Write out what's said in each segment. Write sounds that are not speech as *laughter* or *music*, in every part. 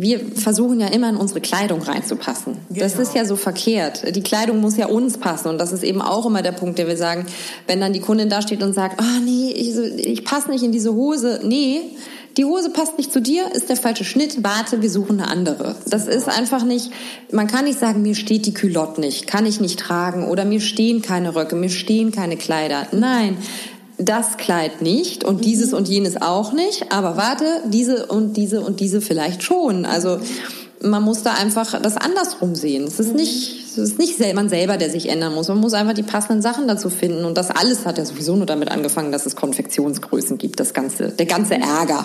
wir versuchen ja immer in unsere Kleidung reinzupassen. Genau. Das ist ja so verkehrt. Die Kleidung muss ja uns passen und das ist eben auch immer der Punkt, der wir sagen, wenn dann die Kundin da steht und sagt, ah oh, nee, ich, ich passe nicht in diese Hose. Nee, die Hose passt nicht zu dir, ist der falsche Schnitt, warte, wir suchen eine andere. Das ist einfach nicht, man kann nicht sagen, mir steht die Culotte nicht, kann ich nicht tragen oder mir stehen keine Röcke, mir stehen keine Kleider. Nein, das Kleid nicht und dieses und jenes auch nicht, aber warte, diese und diese und diese vielleicht schon. Also man muss da einfach das andersrum sehen. Es ist nicht, es ist nicht man selber, der sich ändern muss. Man muss einfach die passenden Sachen dazu finden. Und das alles hat ja sowieso nur damit angefangen, dass es Konfektionsgrößen gibt. Das ganze, der ganze Ärger.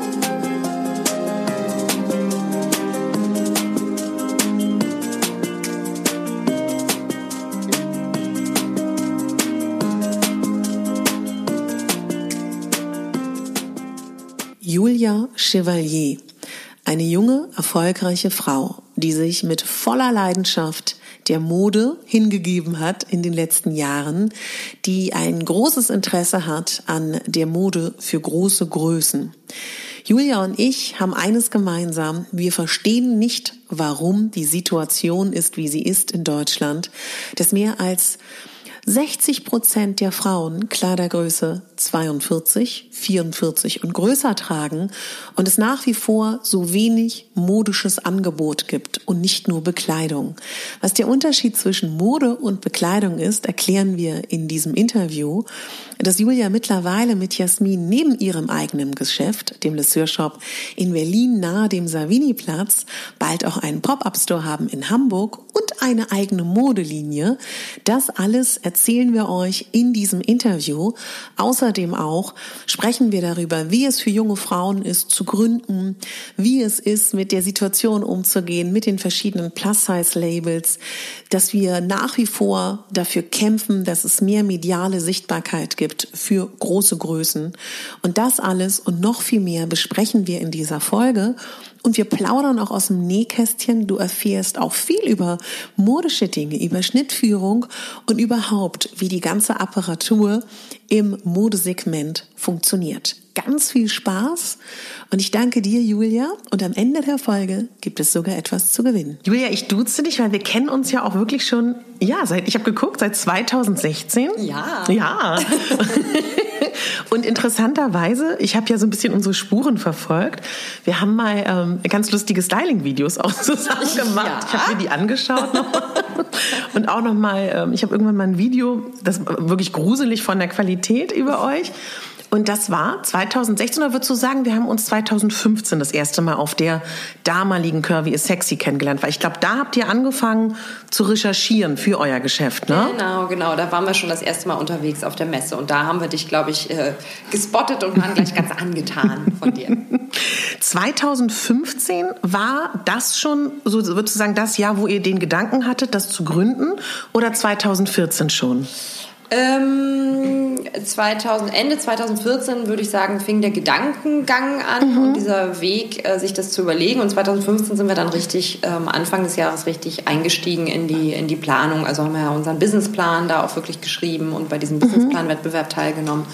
Chevalier, eine junge, erfolgreiche Frau, die sich mit voller Leidenschaft der Mode hingegeben hat in den letzten Jahren, die ein großes Interesse hat an der Mode für große Größen. Julia und ich haben eines gemeinsam. Wir verstehen nicht, warum die Situation ist, wie sie ist in Deutschland, dass mehr als 60 Prozent der Frauen Kleidergröße 42, 44 und größer tragen und es nach wie vor so wenig modisches Angebot gibt und nicht nur Bekleidung. Was der Unterschied zwischen Mode und Bekleidung ist, erklären wir in diesem Interview, dass Julia mittlerweile mit Jasmin neben ihrem eigenen Geschäft, dem Shop in Berlin nahe dem Savini-Platz, bald auch einen Pop-up-Store haben in Hamburg und eine eigene Modelinie. Das alles erzählen wir euch in diesem Interview. Außerdem auch sprechen wir darüber, wie es für junge Frauen ist zu gründen, wie es ist, mit der Situation umzugehen, mit den verschiedenen Plus-Size-Labels, dass wir nach wie vor dafür kämpfen, dass es mehr mediale Sichtbarkeit gibt für große Größen. Und das alles und noch viel mehr besprechen wir in dieser Folge. Und wir plaudern auch aus dem Nähkästchen. Du erfährst auch viel über modische Dinge, über Schnittführung und überhaupt, wie die ganze Apparatur im Modesegment funktioniert. Ganz viel Spaß und ich danke dir, Julia. Und am Ende der Folge gibt es sogar etwas zu gewinnen. Julia, ich duze dich, weil wir kennen uns ja auch wirklich schon, ja, seit, ich habe geguckt, seit 2016. Ja. Ja. *laughs* Und interessanterweise, ich habe ja so ein bisschen unsere Spuren verfolgt. Wir haben mal ähm, ganz lustige Styling-Videos auch *laughs* zusammen gemacht. Ja. Ich habe mir die angeschaut noch. *laughs* und auch noch mal, ähm, ich habe irgendwann mal ein Video, das wirklich gruselig von der Qualität über euch. Und das war 2016, oder würdest du sagen, wir haben uns 2015 das erste Mal auf der damaligen Curvy is Sexy kennengelernt? Weil ich glaube, da habt ihr angefangen zu recherchieren für euer Geschäft, ne? Genau, genau. Da waren wir schon das erste Mal unterwegs auf der Messe. Und da haben wir dich, glaube ich, äh, gespottet und waren gleich ganz angetan von dir. *laughs* 2015 war das schon, so würdest du sagen, das Jahr, wo ihr den Gedanken hattet, das zu gründen? Oder 2014 schon? Ähm, 2000, Ende 2014 würde ich sagen, fing der Gedankengang an mhm. und dieser Weg, äh, sich das zu überlegen. Und 2015 sind wir dann richtig, ähm, Anfang des Jahres richtig eingestiegen in die, in die Planung. Also haben wir ja unseren Businessplan da auch wirklich geschrieben und bei diesem mhm. Businessplan-Wettbewerb teilgenommen.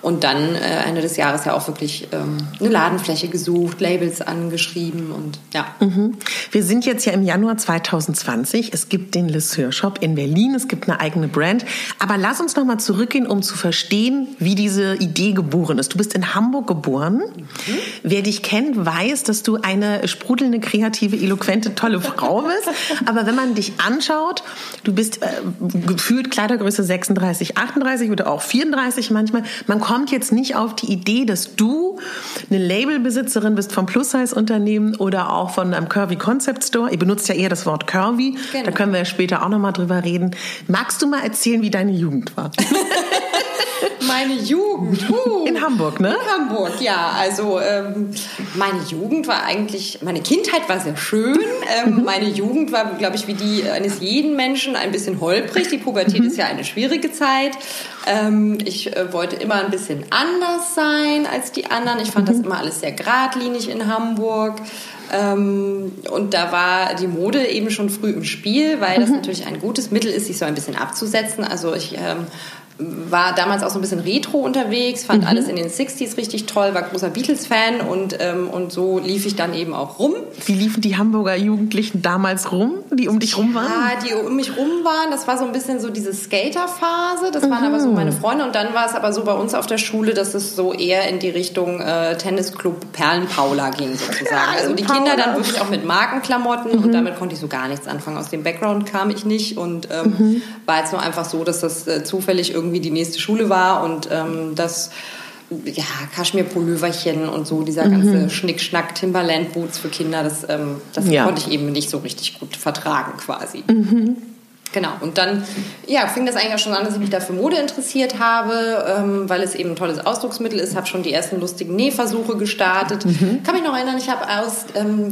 Und dann äh, Ende des Jahres ja auch wirklich ähm, eine Ladenfläche gesucht, Labels angeschrieben und ja. Mhm. Wir sind jetzt ja im Januar 2020. Es gibt den Lesseur Shop in Berlin. Es gibt eine eigene Brand. Aber lass uns noch mal zurückgehen, um zu verstehen, wie diese Idee geboren ist. Du bist in Hamburg geboren. Mhm. Wer dich kennt, weiß, dass du eine sprudelnde, kreative, eloquente, tolle Frau bist. Aber wenn man dich anschaut, du bist äh, gefühlt Kleidergröße 36, 38 oder auch 34 manchmal. Man kommt jetzt nicht auf die Idee, dass du eine Labelbesitzerin bist vom Plus-Size-Unternehmen oder auch von einem Curvy Concept Store. Ihr benutzt ja eher das Wort Curvy. Genau. Da können wir ja später auch noch mal drüber reden. Magst du mal erzählen, wie deine Jugend war? *laughs* meine Jugend. Uh, in Hamburg, ne? In Hamburg, ja. Also ähm, meine Jugend war eigentlich, meine Kindheit war sehr schön. Ähm, mhm. meine Jugend war, glaube ich, wie die eines jeden Menschen ein bisschen holprig. Die Pubertät ist ja eine schwierige Zeit. Ähm, ich äh, wollte immer ein bisschen anders sein als die anderen. Ich fand das mhm. immer alles sehr geradlinig in Hamburg. Ähm, und da war die Mode eben schon früh im Spiel, weil das mhm. natürlich ein gutes Mittel ist, sich so ein bisschen abzusetzen. Also ich ähm, war damals auch so ein bisschen retro unterwegs, fand mhm. alles in den 60s richtig toll, war großer Beatles-Fan und, ähm, und so lief ich dann eben auch rum. Wie liefen die Hamburger Jugendlichen damals rum, die um dich rum waren? Ja, die um mich rum waren, das war so ein bisschen so diese Skater-Phase, das mhm. waren aber so meine Freunde und dann war es aber so bei uns auf der Schule, dass es so eher in die Richtung äh, Tennisclub Perlenpaula ging sozusagen. also die Kinder dann wirklich auch mit Markenklamotten mhm. und damit konnte ich so gar nichts anfangen. Aus dem Background kam ich nicht und ähm, mhm. war jetzt nur einfach so, dass das äh, zufällig irgendwie irgendwie die nächste Schule war und ähm, das ja, Kaschmirpulloverchen und so, dieser mhm. ganze Schnickschnack, Timberland-Boots für Kinder, das, ähm, das ja. konnte ich eben nicht so richtig gut vertragen quasi. Mhm. Genau, und dann ja, fing das eigentlich auch schon an, dass ich mich da für Mode interessiert habe, ähm, weil es eben ein tolles Ausdrucksmittel ist. Habe schon die ersten lustigen Nähversuche gestartet. Mhm. Kann mich noch erinnern, ich habe aus ähm,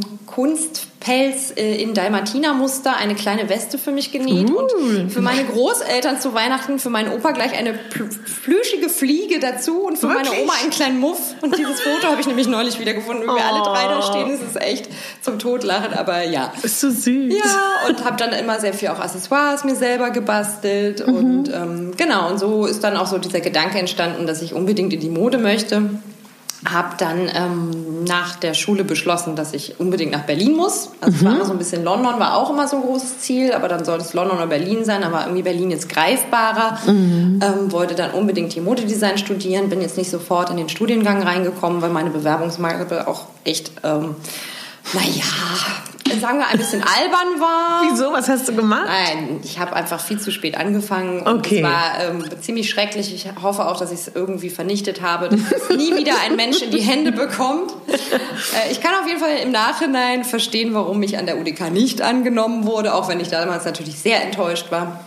Kunstpelz äh, in Dalmatiner-Muster eine kleine Weste für mich genäht uh. und für meine Großeltern zu Weihnachten, für meinen Opa gleich eine plüschige Fliege dazu und für Wirklich? meine Oma einen kleinen Muff. Und dieses Foto habe ich nämlich neulich wieder gefunden, wie wir oh. alle drei da stehen. Es ist echt zum Totlachen, aber ja. Ist so süß. Ja, und habe dann immer sehr viel auch Accessoires mir selber gebastelt mhm. und ähm, genau, und so ist dann auch so dieser Gedanke entstanden, dass ich unbedingt in die Mode möchte habe dann ähm, nach der Schule beschlossen, dass ich unbedingt nach Berlin muss. Also mhm. war immer so ein bisschen London, war auch immer so ein großes Ziel, aber dann sollte es London oder Berlin sein, aber irgendwie Berlin jetzt greifbarer. Mhm. Ähm, wollte dann unbedingt hier Modedesign studieren, bin jetzt nicht sofort in den Studiengang reingekommen, weil meine Bewerbungsmappe auch echt, ähm, naja, sagen wir, ein bisschen albern war. *laughs* Wieso? Was hast du gemacht? Nein, ich habe einfach viel zu spät angefangen. Okay. Es war ähm, ziemlich schrecklich. Ich hoffe auch, dass ich es irgendwie vernichtet habe, dass es *laughs* nie wieder ein Mensch in die Hände bekommt. Äh, ich kann auf jeden Fall im Nachhinein verstehen, warum ich an der UDK nicht angenommen wurde, auch wenn ich damals natürlich sehr enttäuscht war.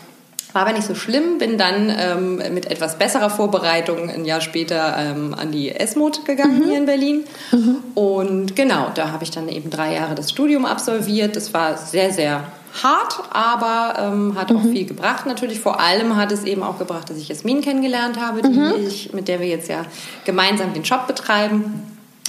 War aber nicht so schlimm, bin dann ähm, mit etwas besserer Vorbereitung ein Jahr später ähm, an die ESMOD gegangen mhm. hier in Berlin. Mhm. Und genau, da habe ich dann eben drei Jahre das Studium absolviert. Das war sehr, sehr hart, aber ähm, hat auch mhm. viel gebracht. Natürlich vor allem hat es eben auch gebracht, dass ich Jasmin kennengelernt habe, mhm. ich, mit der wir jetzt ja gemeinsam den Shop betreiben.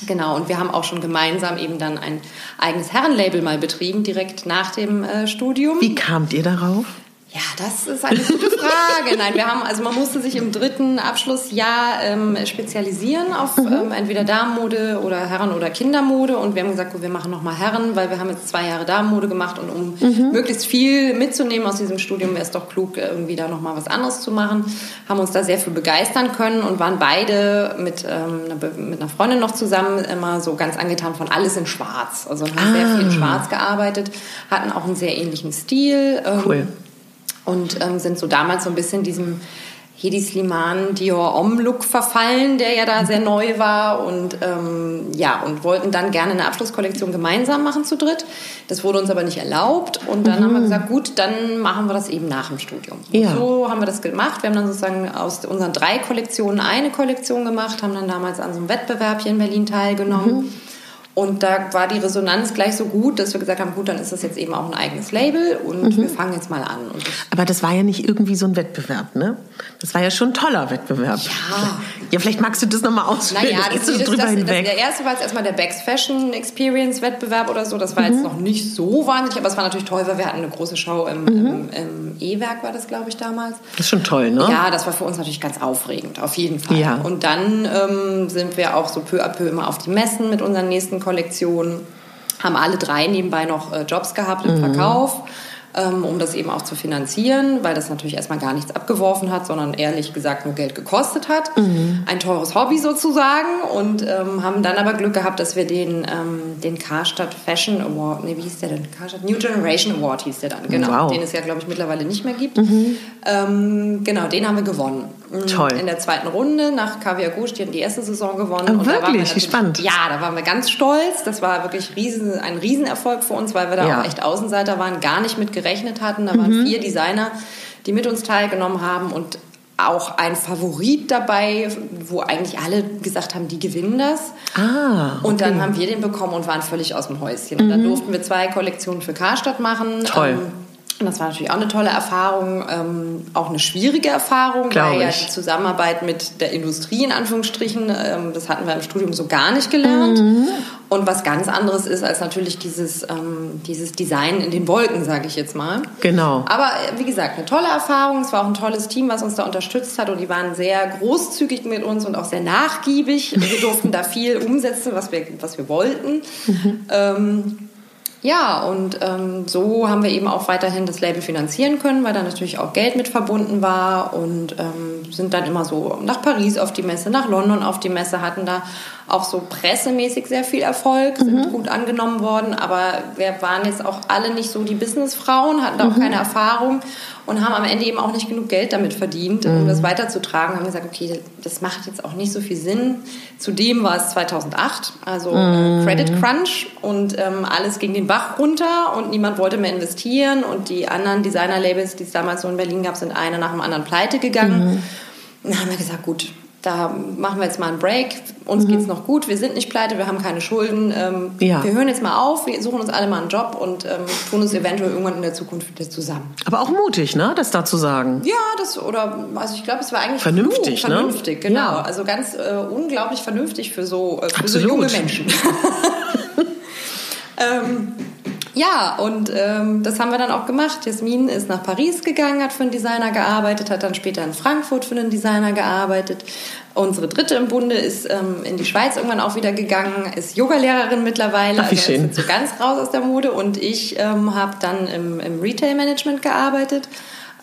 Genau, und wir haben auch schon gemeinsam eben dann ein eigenes Herrenlabel mal betrieben, direkt nach dem äh, Studium. Wie kamt ihr darauf? Ja, das ist eine gute Frage. Nein, wir haben, also man musste sich im dritten Abschlussjahr ähm, spezialisieren auf mhm. ähm, entweder Damenmode oder Herren- oder Kindermode. Und wir haben gesagt, gut, wir machen nochmal Herren, weil wir haben jetzt zwei Jahre Damenmode gemacht und um mhm. möglichst viel mitzunehmen aus diesem Studium, wäre es doch klug, irgendwie da nochmal was anderes zu machen. Haben uns da sehr für begeistern können und waren beide mit, ähm, mit einer Freundin noch zusammen immer so ganz angetan von alles in Schwarz. Also haben ah. sehr viel in Schwarz gearbeitet, hatten auch einen sehr ähnlichen Stil. Ähm, cool und ähm, sind so damals so ein bisschen diesem Hedi Sliman Dior Om Look verfallen, der ja da sehr neu war und ähm, ja und wollten dann gerne eine Abschlusskollektion gemeinsam machen zu dritt. Das wurde uns aber nicht erlaubt und dann mhm. haben wir gesagt, gut, dann machen wir das eben nach dem Studium. Ja. so haben wir das gemacht. Wir haben dann sozusagen aus unseren drei Kollektionen eine Kollektion gemacht, haben dann damals an so einem Wettbewerb hier in Berlin teilgenommen. Mhm Und da war die Resonanz gleich so gut, dass wir gesagt haben, gut, dann ist das jetzt eben auch ein eigenes Label und mhm. wir fangen jetzt mal an. Aber das war ja nicht irgendwie so ein Wettbewerb, ne? Das war ja schon ein toller Wettbewerb. Ja. Ja, vielleicht magst du das nochmal ausführen. Naja, das, das, das, drüber das, hinweg. der erste war jetzt erstmal der Bex Fashion Experience Wettbewerb oder so. Das war mhm. jetzt noch nicht so wahnsinnig, aber es war natürlich toll, weil wir hatten eine große Show im, mhm. im, im E-Werk, war das, glaube ich, damals. Das ist schon toll, ne? Ja, das war für uns natürlich ganz aufregend, auf jeden Fall. Ja. Und dann ähm, sind wir auch so peu à peu immer auf die Messen mit unseren nächsten Kollektionen haben alle drei nebenbei noch äh, Jobs gehabt im mhm. Verkauf ähm, um das eben auch zu finanzieren, weil das natürlich erstmal gar nichts abgeworfen hat, sondern ehrlich gesagt nur Geld gekostet hat. Mhm. Ein teures Hobby sozusagen und ähm, haben dann aber Glück gehabt, dass wir den, ähm, den Karstadt Fashion Award, nee, wie hieß der denn? Karstadt New Generation Award hieß der dann, genau. Wow. Den es ja, glaube ich, mittlerweile nicht mehr gibt. Mhm. Ähm, genau, den haben wir gewonnen. Toll. In der zweiten Runde nach Kaviar Gusch, die haben die erste Saison gewonnen. Oh, wirklich? Wie spannend. Ja, da waren wir ganz stolz. Das war wirklich riesen, ein Riesenerfolg für uns, weil wir da ja. auch echt Außenseiter waren, gar nicht mit gerechnet hatten. Da waren mhm. vier Designer, die mit uns teilgenommen haben und auch ein Favorit dabei, wo eigentlich alle gesagt haben, die gewinnen das. Ah, okay. Und dann haben wir den bekommen und waren völlig aus dem Häuschen. Und dann mhm. durften wir zwei Kollektionen für Karstadt machen. Toll. Ähm, und das war natürlich auch eine tolle Erfahrung, ähm, auch eine schwierige Erfahrung, Glaube weil ja die Zusammenarbeit mit der Industrie in Anführungsstrichen, ähm, das hatten wir im Studium so gar nicht gelernt. Mhm. Und was ganz anderes ist als natürlich dieses, ähm, dieses Design in den Wolken, sage ich jetzt mal. Genau. Aber äh, wie gesagt, eine tolle Erfahrung. Es war auch ein tolles Team, was uns da unterstützt hat und die waren sehr großzügig mit uns und auch sehr nachgiebig. Wir durften da viel umsetzen, was wir, was wir wollten. Mhm. Ja, und ähm, so haben wir eben auch weiterhin das Label finanzieren können, weil da natürlich auch Geld mit verbunden war und ähm, sind dann immer so nach Paris auf die Messe, nach London auf die Messe, hatten da auch so pressemäßig sehr viel Erfolg, sind mhm. gut angenommen worden, aber wir waren jetzt auch alle nicht so die Businessfrauen, hatten da auch mhm. keine Erfahrung und haben am Ende eben auch nicht genug Geld damit verdient, um mhm. das weiterzutragen. Haben gesagt, okay, das macht jetzt auch nicht so viel Sinn. Zudem war es 2008, also äh, Credit Crunch und ähm, alles ging den Bach runter und niemand wollte mehr investieren und die anderen Designer-Labels, die es damals so in Berlin gab, sind eine nach dem anderen pleite gegangen. Mhm. Und dann haben wir gesagt, gut, da machen wir jetzt mal einen Break. Uns mhm. es noch gut, wir sind nicht pleite, wir haben keine Schulden. Ähm, ja. Wir hören jetzt mal auf, wir suchen uns alle mal einen Job und ähm, tun uns eventuell irgendwann in der Zukunft wieder zusammen. Aber auch mutig, ne, das da zu sagen. Ja, das oder also ich glaube, es war eigentlich vernünftig, klug, vernünftig, ne? genau. Ja. Also ganz äh, unglaublich vernünftig für so, äh, für so junge Menschen. *laughs* ähm, ja, und ähm, das haben wir dann auch gemacht. Jasmin ist nach Paris gegangen, hat für einen Designer gearbeitet, hat dann später in Frankfurt für einen Designer gearbeitet. Unsere dritte im Bunde ist ähm, in die Schweiz irgendwann auch wieder gegangen, ist Yogalehrerin mittlerweile, Ach, wie also schön. so ganz raus aus der Mode. Und ich ähm, habe dann im, im Retail-Management gearbeitet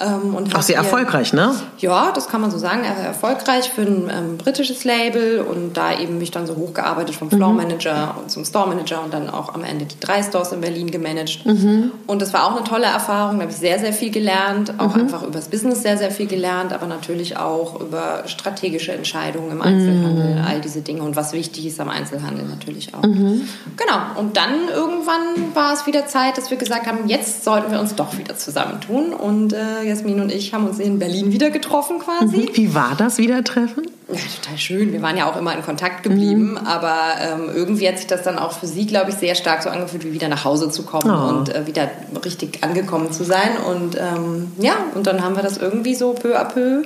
ähm, und Auch sehr erfolgreich, ne? Ja, das kann man so sagen. Er erfolgreich für ein ähm, britisches Label und da eben mich dann so hochgearbeitet vom Floor Manager mhm. und zum Store Manager und dann auch am Ende die drei Stores in Berlin gemanagt. Mhm. Und das war auch eine tolle Erfahrung. Da habe ich sehr, sehr viel gelernt. Auch mhm. einfach über das Business sehr, sehr viel gelernt, aber natürlich auch über strategische Entscheidungen im Einzelhandel, mhm. all diese Dinge und was wichtig ist am Einzelhandel natürlich auch. Mhm. Genau. Und dann irgendwann war es wieder Zeit, dass wir gesagt haben, jetzt sollten wir uns doch wieder zusammentun und äh, Jasmin und ich haben uns in Berlin wieder getroffen quasi. Mhm. Wie war das Wiedertreffen? Ja, total schön. Wir waren ja auch immer in Kontakt geblieben, mhm. aber ähm, irgendwie hat sich das dann auch für sie, glaube ich, sehr stark so angefühlt, wie wieder nach Hause zu kommen oh. und äh, wieder richtig angekommen zu sein. Und ähm, ja, und dann haben wir das irgendwie so peu à peu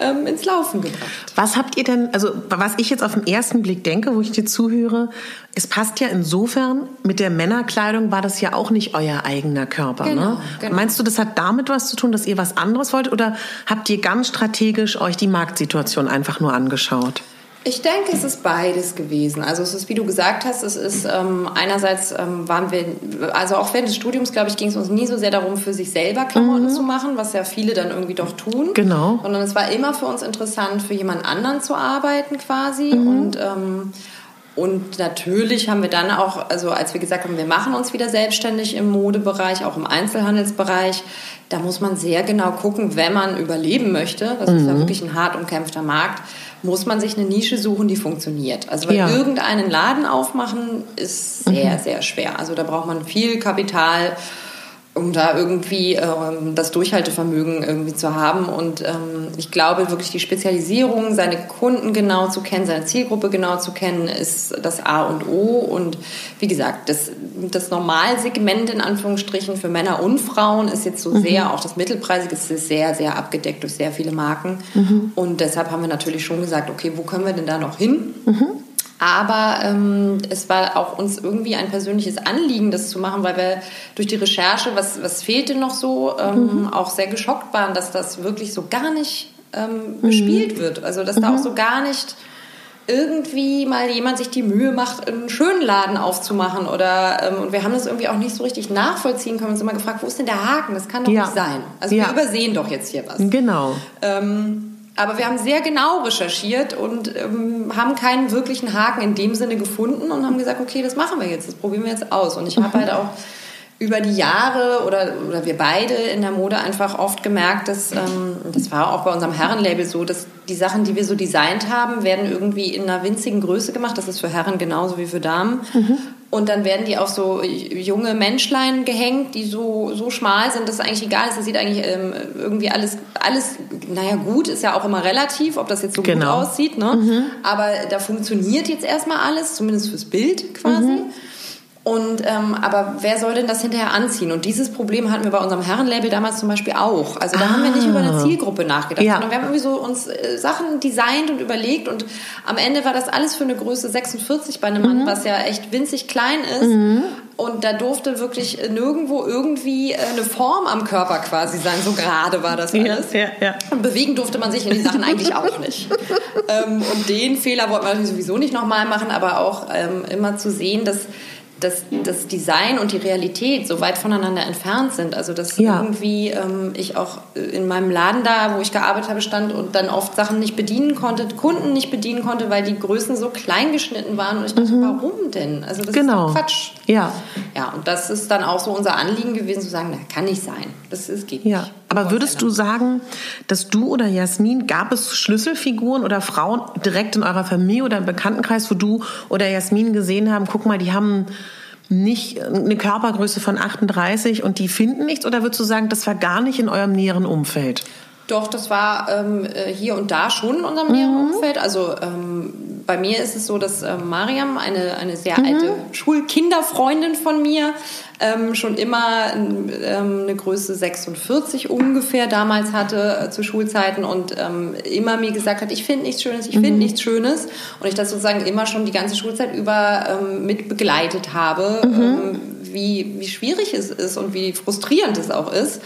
ähm, ins Laufen gebracht. Was habt ihr denn, also was ich jetzt auf den ersten Blick denke, wo ich dir zuhöre, es passt ja insofern, mit der Männerkleidung war das ja auch nicht euer eigener Körper. Genau, ne? genau. Meinst du, das hat damit was zu tun, dass ihr was anderes wollt oder habt ihr ganz strategisch euch die Marktsituation einfach nur angeschaut? Ich denke, es ist beides gewesen. Also es ist, wie du gesagt hast, es ist ähm, einerseits ähm, waren wir, also auch während des Studiums, glaube ich, ging es uns nie so sehr darum, für sich selber Klamotten mhm. zu machen, was ja viele dann irgendwie doch tun. Genau. Sondern es war immer für uns interessant, für jemand anderen zu arbeiten quasi mhm. und ähm, und natürlich haben wir dann auch, also als wir gesagt haben, wir machen uns wieder selbstständig im Modebereich, auch im Einzelhandelsbereich, da muss man sehr genau gucken, wenn man überleben möchte. Das mhm. ist ja mhm. wirklich ein hart umkämpfter Markt muss man sich eine Nische suchen, die funktioniert. Also weil ja. irgendeinen Laden aufmachen ist sehr, mhm. sehr schwer. Also da braucht man viel Kapital um da irgendwie ähm, das Durchhaltevermögen irgendwie zu haben. Und ähm, ich glaube wirklich die Spezialisierung, seine Kunden genau zu kennen, seine Zielgruppe genau zu kennen, ist das A und O. Und wie gesagt, das, das Normalsegment in Anführungsstrichen für Männer und Frauen ist jetzt so mhm. sehr, auch das Mittelpreisige ist sehr, sehr abgedeckt durch sehr viele Marken. Mhm. Und deshalb haben wir natürlich schon gesagt, okay, wo können wir denn da noch hin? Mhm. Aber ähm, es war auch uns irgendwie ein persönliches Anliegen, das zu machen, weil wir durch die Recherche, was, was fehlte noch so, ähm, mhm. auch sehr geschockt waren, dass das wirklich so gar nicht ähm, bespielt mhm. wird. Also dass mhm. da auch so gar nicht irgendwie mal jemand sich die Mühe macht, einen schönen Laden aufzumachen oder ähm, und wir haben das irgendwie auch nicht so richtig nachvollziehen können. Wir uns immer gefragt, wo ist denn der Haken? Das kann doch ja. nicht sein. Also ja. wir übersehen doch jetzt hier was. Genau. Ähm, aber wir haben sehr genau recherchiert und ähm, haben keinen wirklichen Haken in dem Sinne gefunden und haben gesagt, okay, das machen wir jetzt, das probieren wir jetzt aus. Und ich habe halt auch über die Jahre oder, oder wir beide in der Mode einfach oft gemerkt, dass, ähm, das war auch bei unserem Herrenlabel so, dass die Sachen, die wir so designt haben, werden irgendwie in einer winzigen Größe gemacht. Das ist für Herren genauso wie für Damen. Mhm. Und dann werden die auf so junge Menschlein gehängt, die so, so schmal sind, dass es eigentlich egal ist. Das sieht eigentlich ähm, irgendwie alles, alles, naja, gut ist ja auch immer relativ, ob das jetzt so genau. gut aussieht. Ne? Mhm. Aber da funktioniert jetzt erstmal alles, zumindest fürs Bild quasi. Mhm. Und ähm, aber wer soll denn das hinterher anziehen? Und dieses Problem hatten wir bei unserem Herrenlabel damals zum Beispiel auch. Also da ah. haben wir nicht über eine ah. Zielgruppe nachgedacht, ja. sondern wir haben irgendwie so uns äh, Sachen designt und überlegt und am Ende war das alles für eine Größe 46 bei einem mhm. Mann, was ja echt winzig klein ist. Mhm. Und da durfte wirklich nirgendwo irgendwie äh, eine Form am Körper quasi sein. So gerade war das alles. Ja, ja, ja. Und bewegen durfte man sich in den Sachen eigentlich auch nicht. *laughs* ähm, und den Fehler wollte man sowieso nicht nochmal machen, aber auch ähm, immer zu sehen, dass dass das Design und die Realität so weit voneinander entfernt sind. Also dass ja. irgendwie ähm, ich auch in meinem Laden da, wo ich gearbeitet habe, stand und dann oft Sachen nicht bedienen konnte, Kunden nicht bedienen konnte, weil die Größen so klein geschnitten waren. Und ich dachte, mhm. warum denn? Also das genau. ist Quatsch. Ja. Ja, und das ist dann auch so unser Anliegen gewesen, zu sagen, na, kann nicht sein. Das ist, geht ja. nicht. Aber würdest du sagen, dass du oder Jasmin, gab es Schlüsselfiguren oder Frauen direkt in eurer Familie oder im Bekanntenkreis, wo du oder Jasmin gesehen haben, guck mal, die haben nicht eine Körpergröße von 38 und die finden nichts? Oder würdest du sagen, das war gar nicht in eurem näheren Umfeld? Doch, das war ähm, äh, hier und da schon in unserem näheren mhm. Umfeld. Also ähm, bei mir ist es so, dass äh, Mariam, eine, eine sehr mhm. alte Schulkinderfreundin von mir, ähm, schon immer ähm, eine Größe 46 ungefähr damals hatte äh, zu Schulzeiten und ähm, immer mir gesagt hat, ich finde nichts Schönes, ich finde mhm. nichts Schönes. Und ich das sozusagen immer schon die ganze Schulzeit über ähm, mit begleitet habe, mhm. Ähm, wie, wie schwierig es ist und wie frustrierend es auch ist.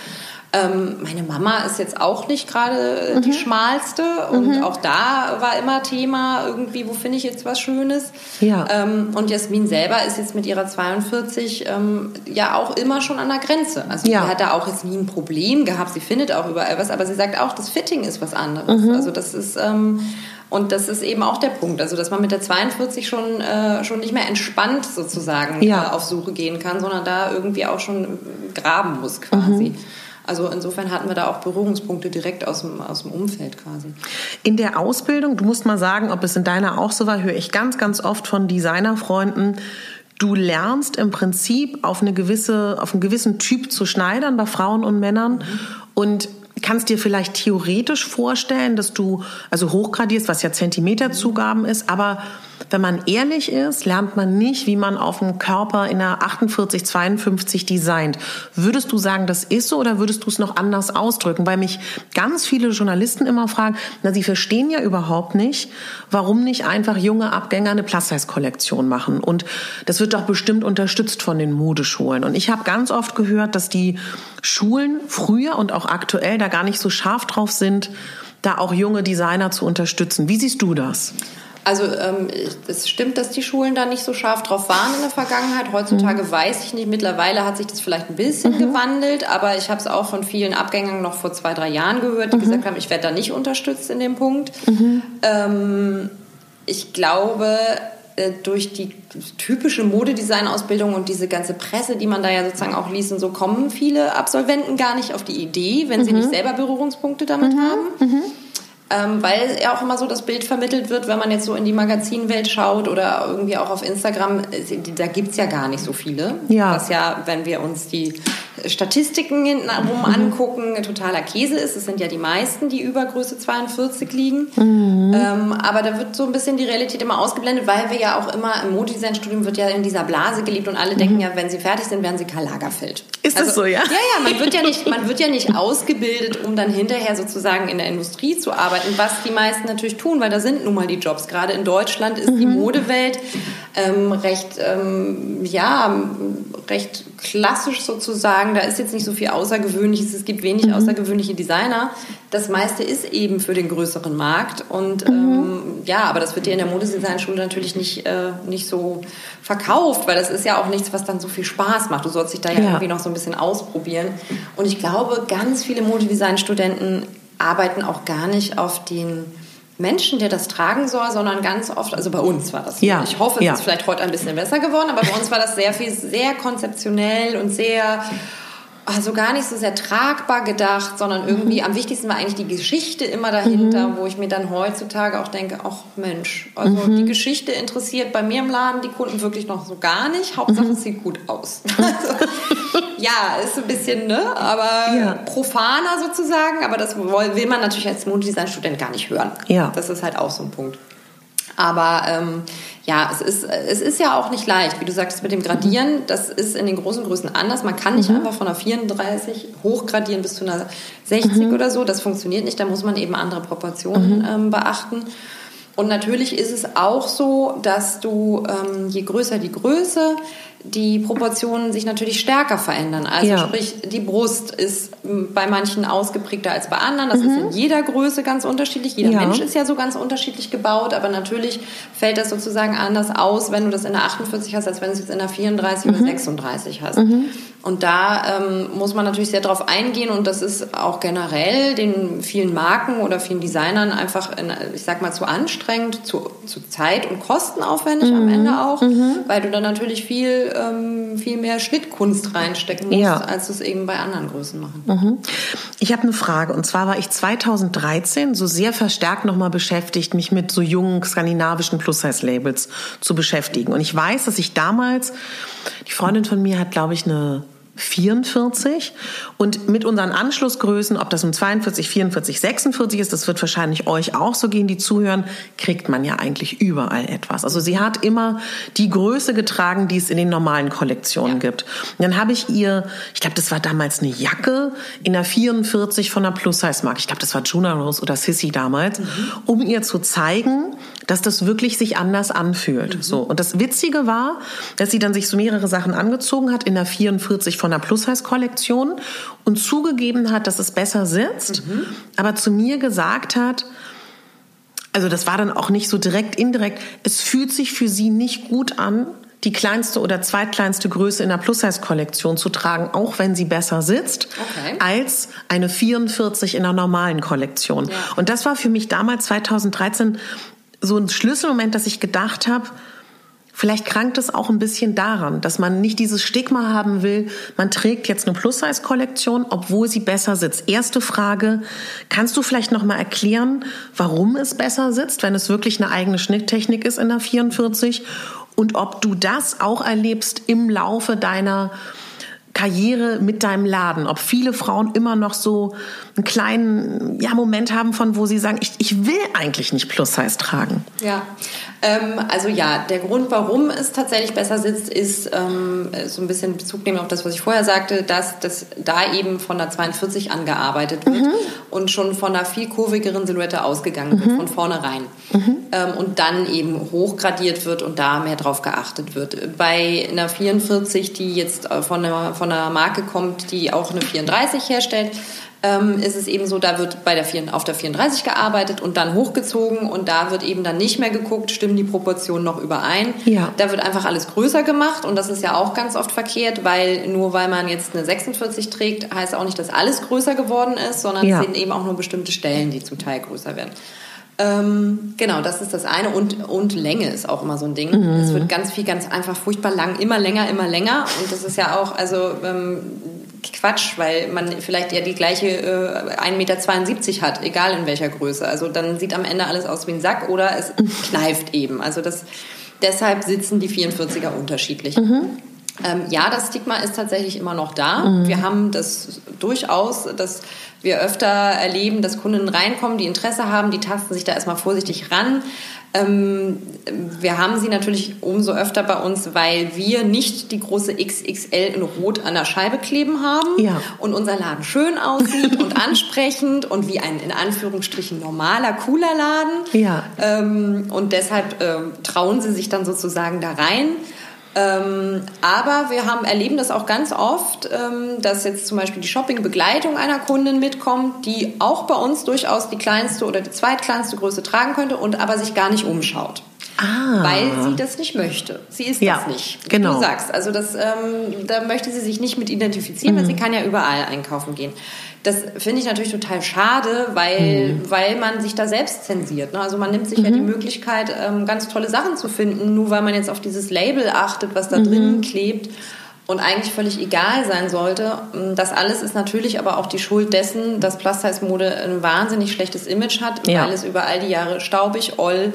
Ähm, meine Mama ist jetzt auch nicht gerade mhm. die schmalste und mhm. auch da war immer Thema irgendwie, wo finde ich jetzt was Schönes. Ja. Ähm, und Jasmin selber ist jetzt mit ihrer 42 ähm, ja auch immer schon an der Grenze. Also ja. sie hat da auch jetzt nie ein Problem gehabt. Sie findet auch überall was, aber sie sagt auch, das Fitting ist was anderes. Mhm. Also das ist ähm, und das ist eben auch der Punkt, also dass man mit der 42 schon, äh, schon nicht mehr entspannt sozusagen ja. äh, auf Suche gehen kann, sondern da irgendwie auch schon graben muss quasi. Mhm. Also insofern hatten wir da auch Berührungspunkte direkt aus dem, aus dem Umfeld quasi. In der Ausbildung, du musst mal sagen, ob es in deiner auch so war, höre ich ganz, ganz oft von Designerfreunden, du lernst im Prinzip auf eine gewisse, auf einen gewissen Typ zu schneidern bei Frauen und Männern mhm. und kannst dir vielleicht theoretisch vorstellen, dass du also hochgradierst, was ja Zentimeterzugaben ist, aber wenn man ehrlich ist, lernt man nicht, wie man auf dem Körper in der 48, 52 designt. Würdest du sagen, das ist so oder würdest du es noch anders ausdrücken? Weil mich ganz viele Journalisten immer fragen, na, sie verstehen ja überhaupt nicht, warum nicht einfach junge Abgänger eine Plus-Size-Kollektion machen. Und das wird doch bestimmt unterstützt von den Modeschulen. Und ich habe ganz oft gehört, dass die Schulen früher und auch aktuell da gar nicht so scharf drauf sind, da auch junge Designer zu unterstützen. Wie siehst du das? Also ähm, es stimmt, dass die Schulen da nicht so scharf drauf waren in der Vergangenheit. Heutzutage mhm. weiß ich nicht. Mittlerweile hat sich das vielleicht ein bisschen mhm. gewandelt, aber ich habe es auch von vielen Abgängern noch vor zwei, drei Jahren gehört, die mhm. gesagt haben, ich werde da nicht unterstützt in dem Punkt. Mhm. Ähm, ich glaube, äh, durch die typische Modedesign-Ausbildung und diese ganze Presse, die man da ja sozusagen auch liest, und so kommen viele Absolventen gar nicht auf die Idee, wenn sie mhm. nicht selber Berührungspunkte damit mhm. haben ähm, weil ja auch immer so das Bild vermittelt wird, wenn man jetzt so in die Magazinwelt schaut oder irgendwie auch auf Instagram, da gibt's ja gar nicht so viele. Ja. Was ja, wenn wir uns die Statistiken hintenrum mhm. angucken, totaler Käse ist. Es sind ja die meisten, die über Größe 42 liegen. Mhm. Ähm, aber da wird so ein bisschen die Realität immer ausgeblendet, weil wir ja auch immer im Modedesign-Studium wird ja in dieser Blase gelebt und alle mhm. denken ja, wenn sie fertig sind, werden sie Karl Lagerfeld. Ist also, das so, ja? Ja, ja, man wird ja nicht, man wird ja nicht ausgebildet, um dann hinterher sozusagen in der Industrie zu arbeiten, was die meisten natürlich tun, weil da sind nun mal die Jobs. Gerade in Deutschland ist die mhm. Modewelt ähm, recht, ähm, ja, recht klassisch sozusagen. Da ist jetzt nicht so viel Außergewöhnliches. Es gibt wenig mhm. außergewöhnliche Designer. Das meiste ist eben für den größeren Markt. Und mhm. ähm, ja, aber das wird dir in der Modedesignschule natürlich nicht, äh, nicht so verkauft, weil das ist ja auch nichts, was dann so viel Spaß macht. Du sollst dich da ja, ja. irgendwie noch so ein bisschen ausprobieren. Und ich glaube, ganz viele Modedesignstudenten arbeiten auch gar nicht auf den Menschen, der das tragen soll, sondern ganz oft, also bei uns war das. Ja. Ich hoffe, es ja. ist vielleicht heute ein bisschen besser geworden, aber bei uns war das sehr viel, sehr konzeptionell und sehr also gar nicht so sehr tragbar gedacht, sondern irgendwie mhm. am wichtigsten war eigentlich die Geschichte immer dahinter, mhm. wo ich mir dann heutzutage auch denke, ach Mensch, also mhm. die Geschichte interessiert bei mir im Laden die Kunden wirklich noch so gar nicht. Hauptsache mhm. es sieht gut aus. *laughs* Also, ja, ist ein bisschen, ne, aber ja. profaner sozusagen, aber das will man natürlich als Modedesign-Student gar nicht hören. Ja. Das ist halt auch so ein Punkt. Aber ähm, ja, es ist, es ist ja auch nicht leicht, wie du sagst, mit dem Gradieren. Das ist in den großen Größen anders. Man kann nicht mhm. einfach von einer 34 hochgradieren bis zu einer 60 mhm. oder so. Das funktioniert nicht. Da muss man eben andere Proportionen mhm. ähm, beachten. Und natürlich ist es auch so, dass du, ähm, je größer die Größe, die Proportionen sich natürlich stärker verändern. Also ja. sprich, die Brust ist bei manchen ausgeprägter als bei anderen. Das mhm. ist in jeder Größe ganz unterschiedlich. Jeder ja. Mensch ist ja so ganz unterschiedlich gebaut, aber natürlich fällt das sozusagen anders aus, wenn du das in der 48 hast, als wenn du es jetzt in der 34 mhm. oder 36 hast. Mhm. Und da ähm, muss man natürlich sehr drauf eingehen und das ist auch generell den vielen Marken oder vielen Designern einfach, in, ich sag mal, zu anstrengend, zu, zu Zeit- und kostenaufwendig am mhm. Ende auch, mhm. weil du dann natürlich viel ähm, viel mehr Schnittkunst reinstecken musst, ja. als du es eben bei anderen Größen machen. Mhm. Ich habe eine Frage und zwar war ich 2013 so sehr verstärkt nochmal beschäftigt, mich mit so jungen skandinavischen Plus-Size-Labels zu beschäftigen. Und ich weiß, dass ich damals, die Freundin von mir hat, glaube ich, eine 44 und mit unseren Anschlussgrößen, ob das um 42, 44, 46 ist, das wird wahrscheinlich euch auch so gehen, die zuhören, kriegt man ja eigentlich überall etwas. Also sie hat immer die Größe getragen, die es in den normalen Kollektionen ja. gibt. Und dann habe ich ihr, ich glaube, das war damals eine Jacke in der 44 von der Plus-Size-Marke. Ich glaube, das war Juna Rose oder Sissy damals, mhm. um ihr zu zeigen, dass das wirklich sich anders anfühlt. Mhm. So. Und das Witzige war, dass sie dann sich so mehrere Sachen angezogen hat in der 44 von der Plus-Size-Kollektion und zugegeben hat, dass es besser sitzt, mhm. aber zu mir gesagt hat, also das war dann auch nicht so direkt, indirekt, es fühlt sich für sie nicht gut an, die kleinste oder zweitkleinste Größe in der Plus-Size-Kollektion zu tragen, auch wenn sie besser sitzt, okay. als eine 44 in der normalen Kollektion. Ja. Und das war für mich damals 2013 so ein Schlüsselmoment, dass ich gedacht habe, Vielleicht krankt es auch ein bisschen daran, dass man nicht dieses Stigma haben will, man trägt jetzt eine Plus-Size-Kollektion, obwohl sie besser sitzt. Erste Frage, kannst du vielleicht noch mal erklären, warum es besser sitzt, wenn es wirklich eine eigene Schnitttechnik ist in der 44 und ob du das auch erlebst im Laufe deiner Karriere mit deinem Laden, ob viele Frauen immer noch so einen kleinen ja, Moment haben von, wo sie sagen, ich, ich will eigentlich nicht Plus-Size tragen. Ja, ähm, also ja, der Grund, warum es tatsächlich besser sitzt, ist ähm, so ein bisschen Bezug nehmen auf das, was ich vorher sagte, dass das da eben von der 42 angearbeitet wird mhm. und schon von einer viel kurvigeren Silhouette ausgegangen mhm. wird, von vornherein. Mhm. Ähm, und dann eben hochgradiert wird und da mehr drauf geachtet wird. Bei einer 44, die jetzt äh, von einer, von einer Marke kommt, die auch eine 34 herstellt, ähm, ist es eben so, da wird bei der 4, auf der 34 gearbeitet und dann hochgezogen und da wird eben dann nicht mehr geguckt, stimmen die Proportionen noch überein. Ja. Da wird einfach alles größer gemacht und das ist ja auch ganz oft verkehrt, weil nur weil man jetzt eine 46 trägt, heißt auch nicht, dass alles größer geworden ist, sondern ja. es sind eben auch nur bestimmte Stellen, die zum Teil größer werden. Ähm, genau, das ist das eine. Und, und Länge ist auch immer so ein Ding. Mhm. Es wird ganz viel, ganz einfach furchtbar lang, immer länger, immer länger. Und das ist ja auch, also ähm, Quatsch, weil man vielleicht ja die gleiche äh, 1,72 Meter hat, egal in welcher Größe. Also dann sieht am Ende alles aus wie ein Sack oder es *laughs* kneift eben. Also das, deshalb sitzen die 44er unterschiedlich. Mhm. Ähm, ja, das Stigma ist tatsächlich immer noch da. Mhm. Wir haben das durchaus, dass wir öfter erleben, dass Kunden reinkommen, die Interesse haben, die tasten sich da erstmal vorsichtig ran. Ähm, wir haben sie natürlich umso öfter bei uns, weil wir nicht die große XXL in Rot an der Scheibe kleben haben ja. und unser Laden schön aussieht und *laughs* ansprechend und wie ein in Anführungsstrichen normaler, cooler Laden. Ja. Ähm, und deshalb ähm, trauen sie sich dann sozusagen da rein. Ähm, aber wir haben, erleben das auch ganz oft, ähm, dass jetzt zum Beispiel die Shoppingbegleitung einer Kundin mitkommt, die auch bei uns durchaus die kleinste oder die zweitkleinste Größe tragen könnte und aber sich gar nicht umschaut. Ah. Weil sie das nicht möchte. Sie ist Ja, das nicht. Wie genau. Du sagst, also das, ähm, da möchte sie sich nicht mit identifizieren, Mhm. weil sie kann ja überall einkaufen gehen. Das finde ich natürlich total schade, weil, Mhm. weil man sich da selbst zensiert. Ne? Also man nimmt sich ja die Möglichkeit, ähm, ganz tolle Sachen zu finden, nur weil man jetzt auf dieses Label achtet, was da Mhm. drin klebt und eigentlich völlig egal sein sollte. Das alles ist natürlich aber auch die Schuld dessen, dass Plus-Size-Mode ein wahnsinnig schlechtes Image hat, Ja. weil es über all die Jahre staubig, oll,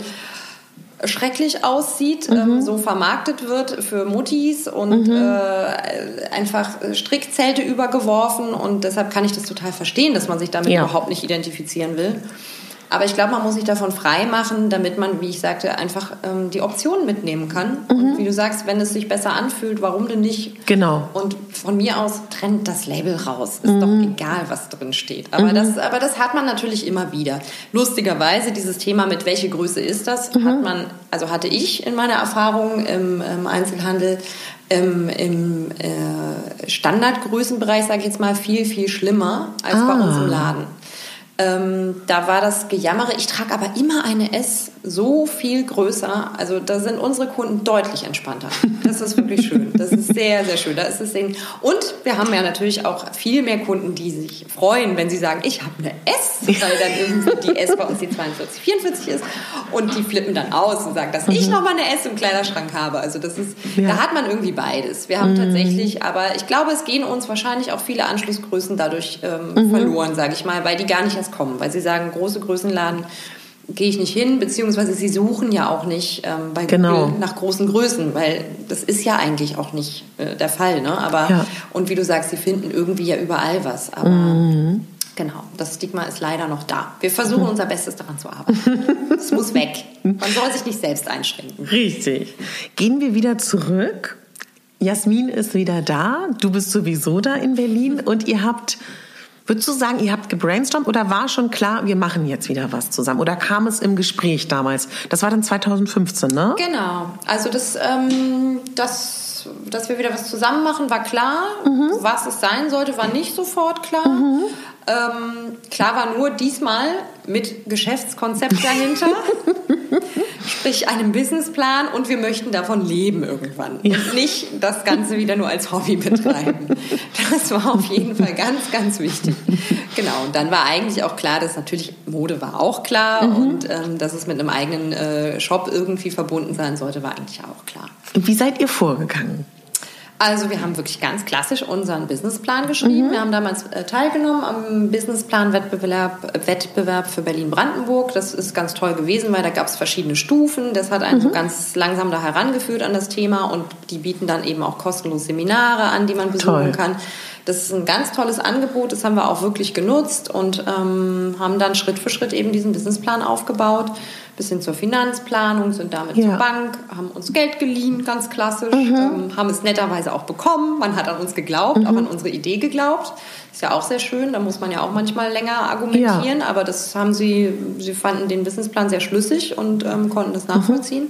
schrecklich aussieht, Mhm. ähm, so vermarktet wird für Muttis und äh, einfach Strickzelte übergeworfen und deshalb kann ich das total verstehen, dass man sich damit Ja. überhaupt nicht identifizieren will. Aber ich glaube, man muss sich davon frei machen, damit man, wie ich sagte, einfach ähm, die Optionen mitnehmen kann. Mhm. Und wie du sagst, wenn es sich besser anfühlt, warum denn nicht? Genau. Und von mir aus trennt das Label raus. Ist Mhm. doch egal, was drin steht. Aber, das, aber das hat man natürlich immer wieder. Lustigerweise, dieses Thema mit welche Größe ist das, Mhm. hat man, also hatte ich in meiner Erfahrung im, im Einzelhandel im, im äh, Standardgrößenbereich, sage ich jetzt mal, viel, viel schlimmer als bei Ah. uns im Laden. Ähm, da war das Gejammere. Ich trage aber immer eine S so viel größer. Also da sind unsere Kunden deutlich entspannter. Das ist wirklich schön. Das ist sehr, sehr schön. Da ist es sehen. Und wir haben ja natürlich auch viel mehr Kunden, die sich freuen, wenn sie sagen, ich habe eine S, weil dann irgendwie *laughs* die S bei uns die 42, 44 ist. Und die flippen dann aus und sagen, dass ich noch mal eine S im Kleiderschrank habe. Also das ist, Ja. da hat man irgendwie beides. Wir haben tatsächlich, aber ich glaube, es gehen uns wahrscheinlich auch viele Anschlussgrößen dadurch ähm, verloren, sage ich mal, weil die gar nicht erst kommen, weil sie sagen, große Größenladen gehe ich nicht hin, beziehungsweise sie suchen ja auch nicht ähm, bei Genau. Google nach großen Größen, weil das ist ja eigentlich auch nicht äh, der Fall, ne? Aber Ja. und wie du sagst, sie finden irgendwie ja überall was, aber genau, das Stigma ist leider noch da. Wir versuchen *laughs* unser Bestes daran zu arbeiten. Es muss weg. Man soll sich nicht selbst einschränken. Richtig. Gehen wir wieder zurück. Jasmin ist wieder da. Du bist sowieso da in Berlin und ihr habt, würdest du sagen, ihr habt gebrainstormt oder war schon klar, wir machen jetzt wieder was zusammen? Oder kam es im Gespräch damals? Das war dann 2015, ne? Genau. Also das, ähm, das, dass wir wieder was zusammen machen, war klar. Was es sein sollte, war nicht sofort klar. Ähm, klar war nur diesmal mit Geschäftskonzept dahinter. *laughs* Sprich einem Businessplan und wir möchten davon leben irgendwann. Und nicht das Ganze wieder nur als Hobby betreiben. Das war auf jeden Fall ganz, ganz wichtig. Genau, und dann war eigentlich auch klar, dass natürlich Mode war auch klar und ähm, dass es mit einem eigenen äh, Shop irgendwie verbunden sein sollte, war eigentlich auch klar. Und wie seid ihr vorgegangen? Also wir haben wirklich ganz klassisch unseren Businessplan geschrieben. Wir haben damals äh, teilgenommen am Businessplan-Wettbewerb äh, Wettbewerb für Berlin-Brandenburg. Das ist ganz toll gewesen, weil da gab es verschiedene Stufen. Das hat einen so ganz langsam da herangeführt an das Thema und die bieten dann eben auch kostenlos Seminare an, die man besuchen Toll. kann. Das ist ein ganz tolles Angebot, das haben wir auch wirklich genutzt und ähm, haben dann Schritt für Schritt eben diesen Businessplan aufgebaut, bis hin zur Finanzplanung, sind damit Ja. zur Bank, haben uns Geld geliehen, ganz klassisch, ähm, haben es netterweise auch bekommen. Man hat an uns geglaubt, auch an unsere Idee geglaubt. Ist ja auch sehr schön, da muss man ja auch manchmal länger argumentieren, aber das haben sie, sie fanden den Businessplan sehr schlüssig und ähm, konnten das nachvollziehen.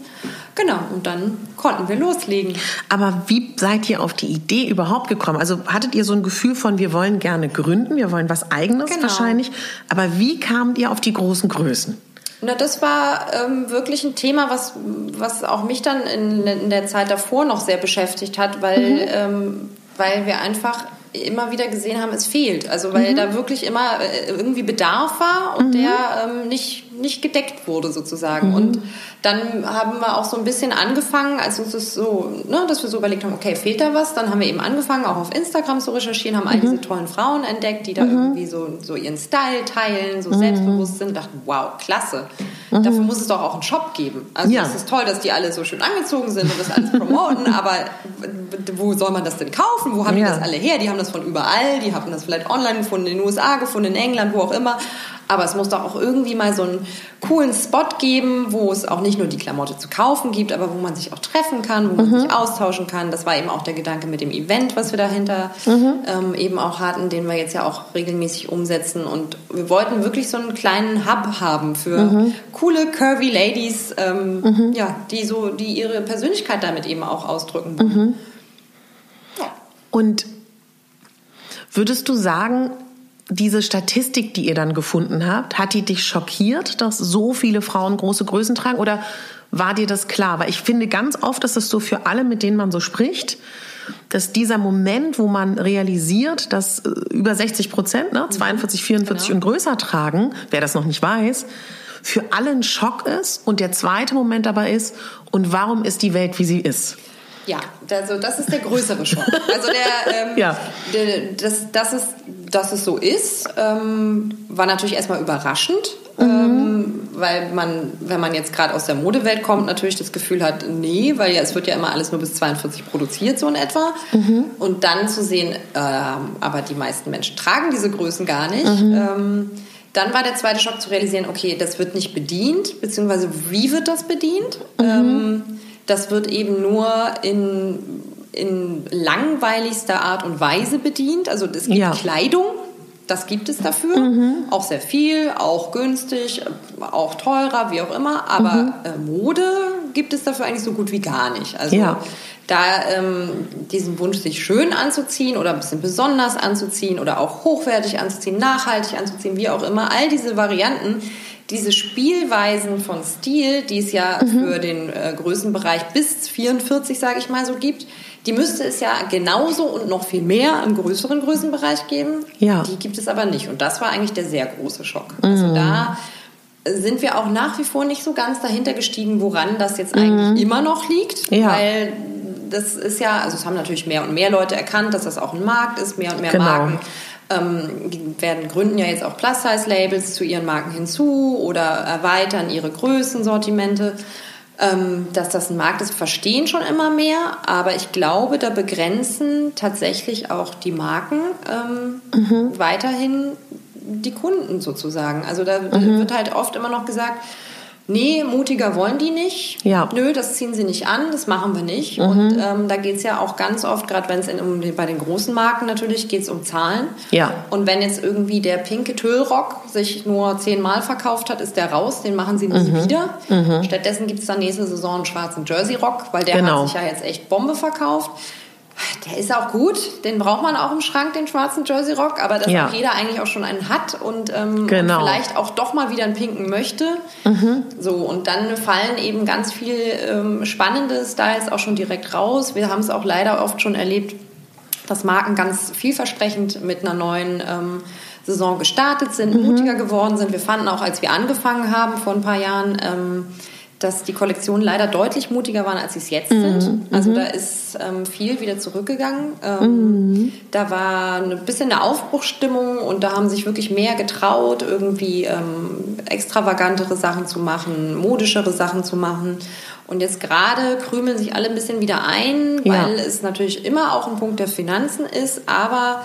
Genau, und dann konnten wir loslegen. Aber wie seid ihr auf die Idee überhaupt gekommen? Also hattet ihr so ein Gefühl von, wir wollen gerne gründen, wir wollen was Eigenes Genau. wahrscheinlich. Aber wie kamt ihr auf die großen Größen? Na, das war ähm, wirklich ein Thema, was, was auch mich dann in, in der Zeit davor noch sehr beschäftigt hat, weil, ähm, weil wir einfach immer wieder gesehen haben, es fehlt. Also weil da wirklich immer äh, irgendwie Bedarf war und der ähm, nicht, nicht gedeckt wurde sozusagen. Mhm. Und dann haben wir auch so ein bisschen angefangen, als uns das so, ne, dass wir so überlegt haben, okay, fehlt da was? Dann haben wir eben angefangen, auch auf Instagram zu recherchieren, haben all diese mhm. tollen Frauen entdeckt, die da mhm. irgendwie so, so ihren Style teilen, so mhm. selbstbewusst sind, dachten, wow, klasse. Mhm. Dafür muss es doch auch einen Shop geben. Also ja. es ist toll, dass die alle so schön angezogen sind und das alles promoten, *laughs* aber wo soll man das denn kaufen? Wo haben ja. die das alle her? Die haben das von überall, die haben das vielleicht online gefunden, in den USA gefunden, in England, wo auch immer. Aber es muss doch auch irgendwie mal so einen coolen Spot geben, wo es auch nicht nur die Klamotte zu kaufen gibt, aber wo man sich auch treffen kann, wo man mhm. sich austauschen kann. Das war eben auch der Gedanke mit dem Event, was wir dahinter mhm. ähm, eben auch hatten, den wir jetzt ja auch regelmäßig umsetzen. Und wir wollten wirklich so einen kleinen Hub haben für mhm. coole, curvy Ladies, ähm, mhm. ja, die so, die ihre Persönlichkeit damit eben auch ausdrücken wollen. Mhm. Ja. Und würdest du sagen, diese Statistik, die ihr dann gefunden habt, hat die dich schockiert, dass so viele Frauen große Größen tragen? Oder war dir das klar? Weil ich finde ganz oft, dass es so für alle, mit denen man so spricht, dass dieser Moment, wo man realisiert, dass äh, über 60 Prozent, ne, 42, 44 genau. und größer tragen, wer das noch nicht weiß, für alle ein Schock ist. Und der zweite Moment dabei ist, und warum ist die Welt, wie sie ist? Ja, also das ist der größere Schock. Also der, *laughs* ähm, ja. der, das, das ist, dass es so ist, ähm, war natürlich erstmal überraschend, mhm. ähm, weil man, wenn man jetzt gerade aus der Modewelt kommt, natürlich das Gefühl hat, nee, weil ja es wird ja immer alles nur bis 42 produziert so in etwa. Mhm. Und dann zu sehen, äh, aber die meisten Menschen tragen diese Größen gar nicht. Mhm. Ähm, dann war der zweite Schock zu realisieren, okay, das wird nicht bedient, beziehungsweise wie wird das bedient? Das wird eben nur in, in langweiligster Art und Weise bedient. Also es gibt ja. Kleidung, das gibt es dafür. Mhm. Auch sehr viel, auch günstig, auch teurer, wie auch immer. Aber mhm. äh, Mode gibt es dafür eigentlich so gut wie gar nicht. Also ja. da ähm, diesen Wunsch, sich schön anzuziehen oder ein bisschen besonders anzuziehen oder auch hochwertig anzuziehen, nachhaltig anzuziehen, wie auch immer, all diese Varianten diese Spielweisen von Stil, die es ja mhm. für den äh, Größenbereich bis 44, sage ich mal, so gibt, die müsste es ja genauso und noch viel mehr im größeren Größenbereich geben. Ja. Die gibt es aber nicht. Und das war eigentlich der sehr große Schock. Mhm. Also da sind wir auch nach wie vor nicht so ganz dahinter gestiegen, woran das jetzt eigentlich mhm. immer noch liegt. Ja. Weil das ist ja, also es haben natürlich mehr und mehr Leute erkannt, dass das auch ein Markt ist, mehr und mehr genau. Marken ähm, werden gründen ja jetzt auch Plus-Size-Labels zu ihren Marken hinzu oder erweitern ihre Größensortimente. Ähm, dass das ein Markt ist, verstehen schon immer mehr, aber ich glaube, da begrenzen tatsächlich auch die Marken ähm, mhm. weiterhin die Kunden sozusagen. Also da mhm. wird halt oft immer noch gesagt, nee, mutiger wollen die nicht. Ja. Nö, das ziehen sie nicht an, das machen wir nicht. Mhm. Und ähm, da geht es ja auch ganz oft, gerade wenn es um, bei den großen Marken natürlich, geht es um Zahlen. Ja. Und wenn jetzt irgendwie der pinke Tüllrock sich nur zehnmal verkauft hat, ist der raus, den machen sie nie mhm. wieder. Mhm. Stattdessen gibt es dann nächste Saison einen schwarzen Jersey-Rock, weil der genau. hat sich ja jetzt echt Bombe verkauft. Der ist auch gut, den braucht man auch im Schrank, den schwarzen Jersey Rock, aber dass ja. auch jeder eigentlich auch schon einen hat und, ähm, genau. und vielleicht auch doch mal wieder einen pinken möchte. Mhm. So, und dann fallen eben ganz viel ähm, spannende Styles auch schon direkt raus. Wir haben es auch leider oft schon erlebt, dass Marken ganz vielversprechend mit einer neuen ähm, Saison gestartet sind, mhm. mutiger geworden sind. Wir fanden auch, als wir angefangen haben vor ein paar Jahren, ähm, dass die Kollektionen leider deutlich mutiger waren, als sie es jetzt mhm. sind. Also mhm. da ist ähm, viel wieder zurückgegangen. Ähm, mhm. Da war ein bisschen eine Aufbruchsstimmung und da haben sich wirklich mehr getraut, irgendwie ähm, extravagantere Sachen zu machen, modischere Sachen zu machen. Und jetzt gerade krümeln sich alle ein bisschen wieder ein, weil ja. es natürlich immer auch ein Punkt der Finanzen ist, aber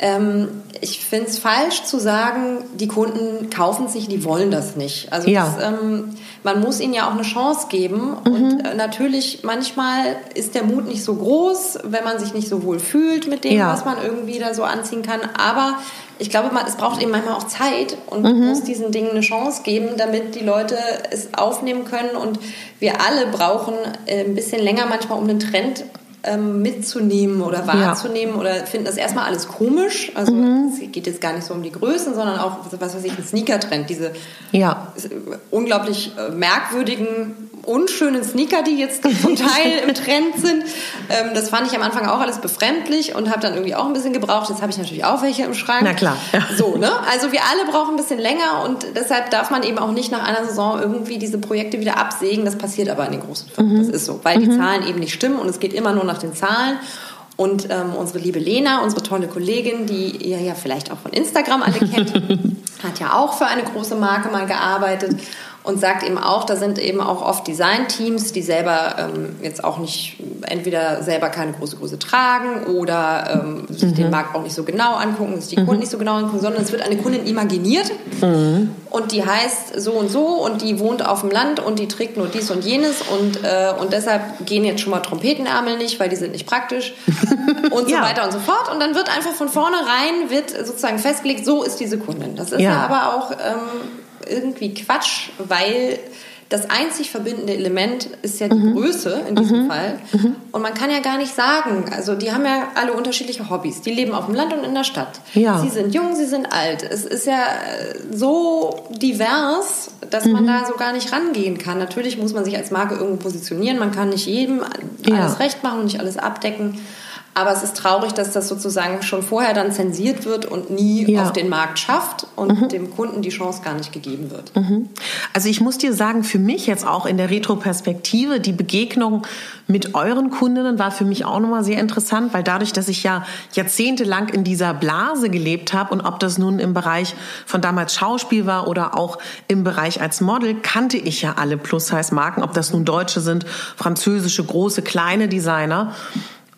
ähm, ich finde es falsch zu sagen, die Kunden kaufen sich, die wollen das nicht. Also ja. das, ähm, man muss ihnen ja auch eine Chance geben. Mhm. Und äh, natürlich, manchmal ist der Mut nicht so groß, wenn man sich nicht so wohl fühlt mit dem, ja. was man irgendwie da so anziehen kann. Aber ich glaube, man, es braucht eben manchmal auch Zeit und mhm. muss diesen Dingen eine Chance geben, damit die Leute es aufnehmen können. Und wir alle brauchen äh, ein bisschen länger manchmal, um den Trend ähm, mitzunehmen oder wahrzunehmen ja. oder finden das erstmal alles komisch. Also mhm. es geht jetzt gar nicht so um die Größen, sondern auch, was weiß ich, ein Sneaker-Trend, diese ja. unglaublich äh, merkwürdigen, unschönen Sneaker, die jetzt *laughs* zum Teil im Trend sind. Ähm, das fand ich am Anfang auch alles befremdlich und habe dann irgendwie auch ein bisschen gebraucht. Jetzt habe ich natürlich auch welche im Schrank. Na klar. Ja. So, ne? Also wir alle brauchen ein bisschen länger und deshalb darf man eben auch nicht nach einer Saison irgendwie diese Projekte wieder absägen. Das passiert aber in den großen Firmen. Mhm. Das ist so, weil mhm. die Zahlen eben nicht stimmen und es geht immer nur nach den Zahlen. Und ähm, unsere liebe Lena, unsere tolle Kollegin, die ihr ja vielleicht auch von Instagram alle kennt, *laughs* hat ja auch für eine große Marke mal gearbeitet und sagt eben auch, da sind eben auch oft Designteams, die selber ähm, jetzt auch nicht entweder selber keine große Größe tragen oder ähm, sich mhm. den Markt auch nicht so genau angucken, sich die mhm. Kunden nicht so genau angucken, sondern es wird eine Kundin imaginiert mhm. und die heißt so und so und die wohnt auf dem Land und die trägt nur dies und jenes und, äh, und deshalb gehen jetzt schon mal Trompetenärmel nicht, weil die sind nicht praktisch *laughs* und so ja. weiter und so fort und dann wird einfach von vornherein wird sozusagen festgelegt, so ist diese Kundin. Das ist ja, ja aber auch ähm, irgendwie Quatsch, weil das einzig verbindende Element ist ja die mhm. Größe in diesem mhm. Fall. Mhm. Und man kann ja gar nicht sagen, also die haben ja alle unterschiedliche Hobbys. Die leben auf dem Land und in der Stadt. Ja. Sie sind jung, sie sind alt. Es ist ja so divers, dass man mhm. da so gar nicht rangehen kann. Natürlich muss man sich als Marke irgendwo positionieren. Man kann nicht jedem ja. alles recht machen und nicht alles abdecken. Aber es ist traurig, dass das sozusagen schon vorher dann zensiert wird und nie ja. auf den Markt schafft und mhm. dem Kunden die Chance gar nicht gegeben wird. Mhm. Also ich muss dir sagen, für mich jetzt auch in der Retroperspektive, die Begegnung mit euren Kundinnen war für mich auch nochmal sehr interessant, weil dadurch, dass ich ja jahrzehntelang in dieser Blase gelebt habe und ob das nun im Bereich von damals Schauspiel war oder auch im Bereich als Model, kannte ich ja alle Plus-Size-Marken, ob das nun deutsche sind, französische, große, kleine Designer.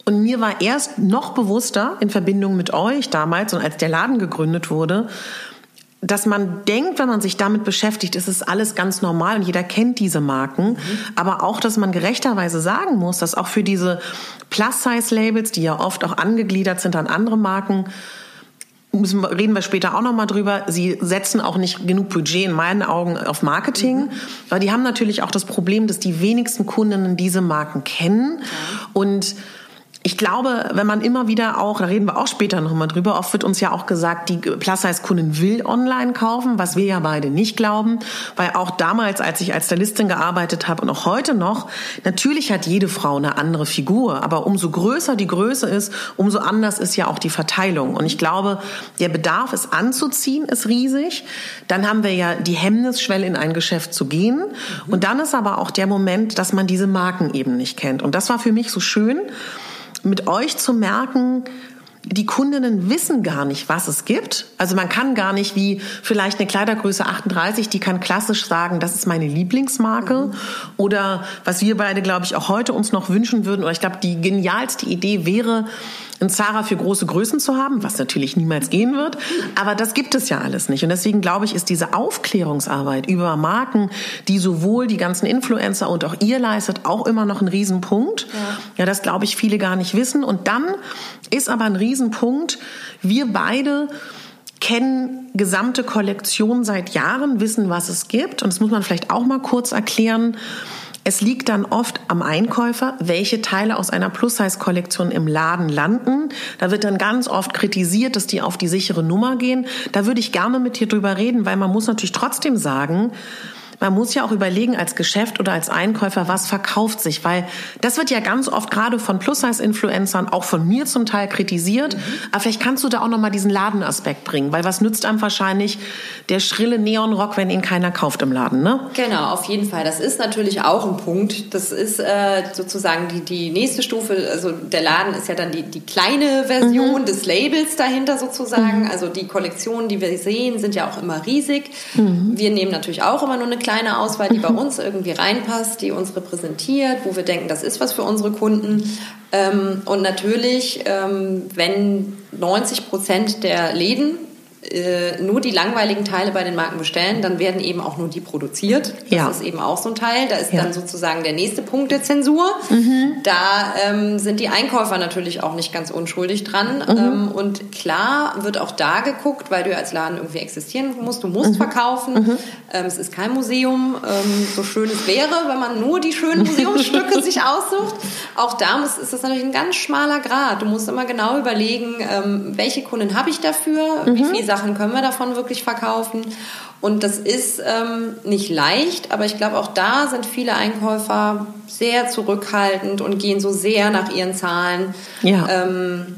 Und mir war erst noch bewusster in Verbindung mit euch damals und als der Laden gegründet wurde, dass man denkt, wenn man sich damit beschäftigt, ist es alles ganz normal und jeder kennt diese Marken. Mhm. Aber auch, dass man gerechterweise sagen muss, dass auch für diese Plus-Size-Labels, die ja oft auch angegliedert sind an andere Marken, müssen, reden wir später auch nochmal drüber, sie setzen auch nicht genug Budget in meinen Augen auf Marketing, mhm. weil die haben natürlich auch das Problem, dass die wenigsten Kundinnen diese Marken kennen ja. und ich glaube, wenn man immer wieder auch, da reden wir auch später noch mal drüber, oft wird uns ja auch gesagt, die Plus-Size-Kundin will online kaufen, was wir ja beide nicht glauben, weil auch damals, als ich als Stylistin gearbeitet habe und auch heute noch, natürlich hat jede Frau eine andere Figur, aber umso größer die Größe ist, umso anders ist ja auch die Verteilung. Und ich glaube, der Bedarf, es anzuziehen, ist riesig. Dann haben wir ja die Hemmnisschwelle, in ein Geschäft zu gehen. Und dann ist aber auch der Moment, dass man diese Marken eben nicht kennt. Und das war für mich so schön, mit euch zu merken, die Kundinnen wissen gar nicht, was es gibt. Also man kann gar nicht wie vielleicht eine Kleidergröße 38, die kann klassisch sagen, das ist meine Lieblingsmarke. Mhm. Oder was wir beide, glaube ich, auch heute uns noch wünschen würden, oder ich glaube, die genialste Idee wäre, ein Zara für große Größen zu haben, was natürlich niemals gehen wird. Aber das gibt es ja alles nicht. Und deswegen glaube ich, ist diese Aufklärungsarbeit über Marken, die sowohl die ganzen Influencer und auch ihr leistet, auch immer noch ein Riesenpunkt. Ja, ja das glaube ich viele gar nicht wissen. Und dann ist aber ein Riesenpunkt, wir beide kennen gesamte Kollektionen seit Jahren, wissen, was es gibt. Und das muss man vielleicht auch mal kurz erklären. Es liegt dann oft am Einkäufer, welche Teile aus einer Plus-Size-Kollektion im Laden landen. Da wird dann ganz oft kritisiert, dass die auf die sichere Nummer gehen. Da würde ich gerne mit dir drüber reden, weil man muss natürlich trotzdem sagen, man muss ja auch überlegen als Geschäft oder als Einkäufer, was verkauft sich, weil das wird ja ganz oft gerade von Plus-Size-Influencern, auch von mir zum Teil kritisiert. Mhm. Aber vielleicht kannst du da auch nochmal diesen Ladenaspekt bringen, weil was nützt einem wahrscheinlich der schrille Neonrock, wenn ihn keiner kauft im Laden, ne? Genau, auf jeden Fall. Das ist natürlich auch ein Punkt. Das ist äh, sozusagen die, die nächste Stufe. Also der Laden ist ja dann die, die kleine Version mhm. des Labels dahinter sozusagen. Mhm. Also die Kollektionen, die wir sehen, sind ja auch immer riesig. Mhm. Wir nehmen natürlich auch immer nur eine kleine kleine Auswahl, die bei mhm. uns irgendwie reinpasst, die uns repräsentiert, wo wir denken, das ist was für unsere Kunden. Ähm, und natürlich, ähm, wenn 90 Prozent der Läden nur die langweiligen Teile bei den Marken bestellen, dann werden eben auch nur die produziert. Das ja. ist eben auch so ein Teil. Da ist ja. dann sozusagen der nächste Punkt der Zensur. Mhm. Da ähm, sind die Einkäufer natürlich auch nicht ganz unschuldig dran. Mhm. Ähm, und klar wird auch da geguckt, weil du als Laden irgendwie existieren musst. Du musst mhm. verkaufen. Mhm. Ähm, es ist kein Museum. Ähm, so schön es wäre, wenn man nur die schönen *laughs* Museumsstücke sich aussucht. Auch da muss, ist das natürlich ein ganz schmaler Grad. Du musst immer genau überlegen, ähm, welche Kunden habe ich dafür, wie mhm. viel Sachen können wir davon wirklich verkaufen. Und das ist ähm, nicht leicht, aber ich glaube, auch da sind viele Einkäufer sehr zurückhaltend und gehen so sehr nach ihren Zahlen. Ja. Ähm,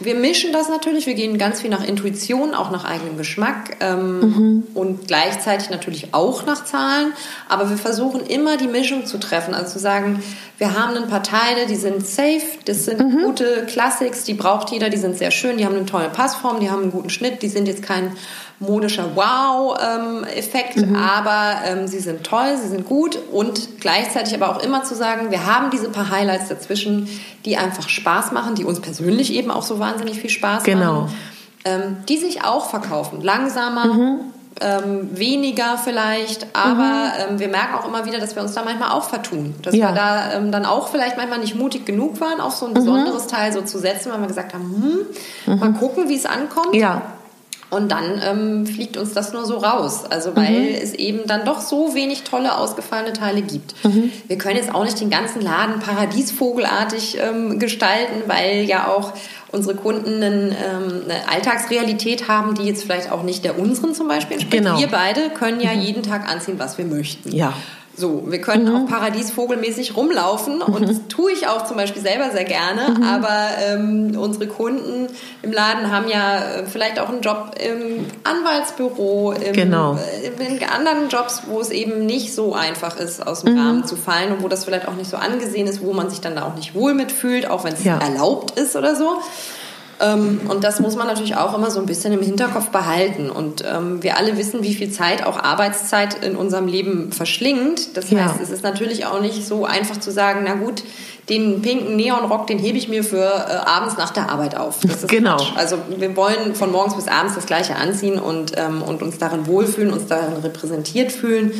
wir mischen das natürlich, wir gehen ganz viel nach Intuition, auch nach eigenem Geschmack ähm, mhm. und gleichzeitig natürlich auch nach Zahlen. Aber wir versuchen immer die Mischung zu treffen, also zu sagen, wir haben ein paar Teile, die sind safe, das sind mhm. gute Classics, die braucht jeder, die sind sehr schön, die haben eine tolle Passform, die haben einen guten Schnitt, die sind jetzt kein modischer Wow-Effekt, mhm. aber ähm, sie sind toll, sie sind gut und gleichzeitig aber auch immer zu sagen, wir haben diese paar Highlights dazwischen, die einfach Spaß machen, die uns persönlich eben auch so wahnsinnig viel Spaß genau. machen, ähm, die sich auch verkaufen, langsamer. Mhm. Ähm, weniger vielleicht, aber mhm. ähm, wir merken auch immer wieder, dass wir uns da manchmal auch vertun. Dass ja. wir da ähm, dann auch vielleicht manchmal nicht mutig genug waren, auf so ein mhm. besonderes Teil so zu setzen, weil wir gesagt haben, hm, mal mhm. gucken, wie es ankommt. Ja. Und dann ähm, fliegt uns das nur so raus. Also weil mhm. es eben dann doch so wenig tolle ausgefallene Teile gibt. Mhm. Wir können jetzt auch nicht den ganzen Laden paradiesvogelartig ähm, gestalten, weil ja auch unsere Kunden einen, ähm, eine Alltagsrealität haben, die jetzt vielleicht auch nicht der unseren zum Beispiel entspricht. Genau. Wir beide können ja mhm. jeden Tag anziehen, was wir möchten. Ja. So, wir können mhm. auch paradiesvogelmäßig rumlaufen und mhm. das tue ich auch zum Beispiel selber sehr gerne. Mhm. Aber ähm, unsere Kunden im Laden haben ja äh, vielleicht auch einen Job im Anwaltsbüro, im, genau. Äh, in anderen Jobs, wo es eben nicht so einfach ist, aus dem mhm. Rahmen zu fallen und wo das vielleicht auch nicht so angesehen ist, wo man sich dann da auch nicht wohl mitfühlt, auch wenn es ja. erlaubt ist oder so. Ähm, und das muss man natürlich auch immer so ein bisschen im Hinterkopf behalten. Und ähm, wir alle wissen, wie viel Zeit auch Arbeitszeit in unserem Leben verschlingt. Das heißt, ja. es ist natürlich auch nicht so einfach zu sagen, na gut, den pinken Neonrock, den hebe ich mir für äh, abends nach der Arbeit auf. genau. Quatsch. Also wir wollen von morgens bis abends das Gleiche anziehen und, ähm, und uns darin wohlfühlen, uns darin repräsentiert fühlen.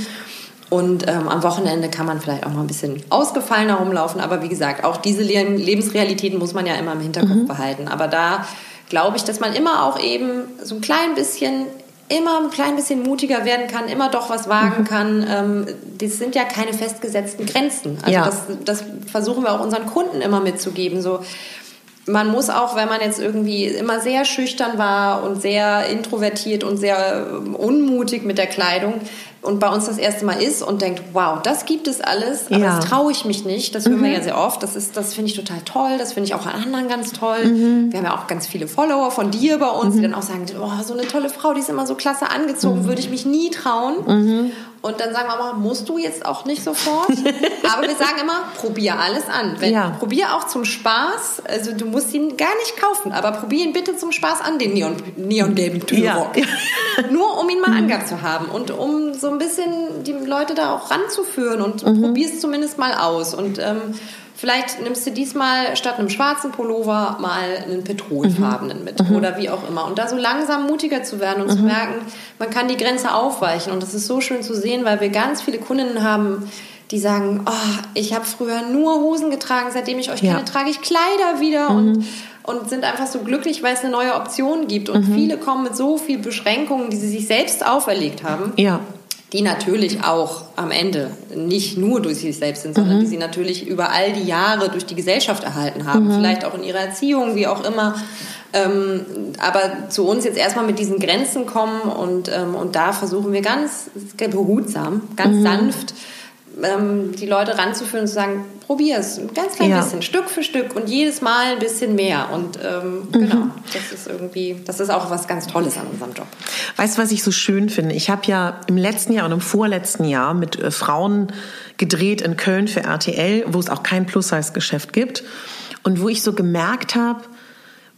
Und ähm, am Wochenende kann man vielleicht auch mal ein bisschen ausgefallener rumlaufen. Aber wie gesagt, auch diese Lebensrealitäten muss man ja immer im Hinterkopf mhm. behalten. Aber da glaube ich, dass man immer auch eben so ein klein bisschen immer ein klein bisschen mutiger werden kann, immer doch was wagen mhm. kann. Ähm, das sind ja keine festgesetzten Grenzen. Also ja. das, das versuchen wir auch unseren Kunden immer mitzugeben. So, man muss auch, wenn man jetzt irgendwie immer sehr schüchtern war und sehr introvertiert und sehr ähm, unmutig mit der Kleidung, und bei uns das erste Mal ist und denkt, wow, das gibt es alles, aber ja. das traue ich mich nicht. Das hören mhm. wir ja sehr oft. Das das finde ich total toll. Das finde ich auch an anderen ganz toll. Mhm. Wir haben ja auch ganz viele Follower von dir bei uns, mhm. die dann auch sagen, oh, so eine tolle Frau, die ist immer so klasse angezogen, mhm. würde ich mich nie trauen. Und dann sagen wir mal, musst du jetzt auch nicht sofort. *laughs* Aber wir sagen immer, probier alles an. Wenn, ja. Probier auch zum Spaß. Also du musst ihn gar nicht kaufen, aber probier ihn bitte zum Spaß an, den Neon, neongelben Türrock. *laughs* Ja. Nur um ihn mal mhm. angehabt zu haben und um so ein bisschen die Leute da auch ranzuführen und mhm. probier es zumindest mal aus. Und ähm, Vielleicht nimmst du diesmal statt einem schwarzen Pullover mal einen petrolfarbenen mhm. mit mhm. oder wie auch immer. Und da so langsam mutiger zu werden und mhm. zu merken, man kann die Grenze aufweichen. Und das ist so schön zu sehen, weil wir ganz viele Kundinnen haben, die sagen, oh, ich habe früher nur Hosen getragen, seitdem ich euch ja. kenne, trage ich Kleider wieder mhm. und, und sind einfach so glücklich, weil es eine neue Option gibt. Und mhm. viele kommen mit so viel Beschränkungen, die sie sich selbst auferlegt haben. Ja die natürlich auch am Ende nicht nur durch sich selbst sind, sondern mhm. die sie natürlich über all die Jahre durch die Gesellschaft erhalten haben, mhm. vielleicht auch in ihrer Erziehung, wie auch immer. Ähm, aber zu uns jetzt erstmal mit diesen Grenzen kommen und, ähm, und da versuchen wir ganz behutsam, ganz mhm. sanft ähm, die Leute ranzuführen und zu sagen, probier es, ein ganz klein ja. bisschen, Stück für Stück und jedes Mal ein bisschen mehr. Und ähm, mhm. genau, das ist irgendwie, das ist auch was ganz Tolles an unserem Job. Weißt du, was ich so schön finde? Ich habe ja im letzten Jahr und im vorletzten Jahr mit äh, Frauen gedreht in Köln für RTL, wo es auch kein Plus-Size-Geschäft gibt. Und wo ich so gemerkt habe,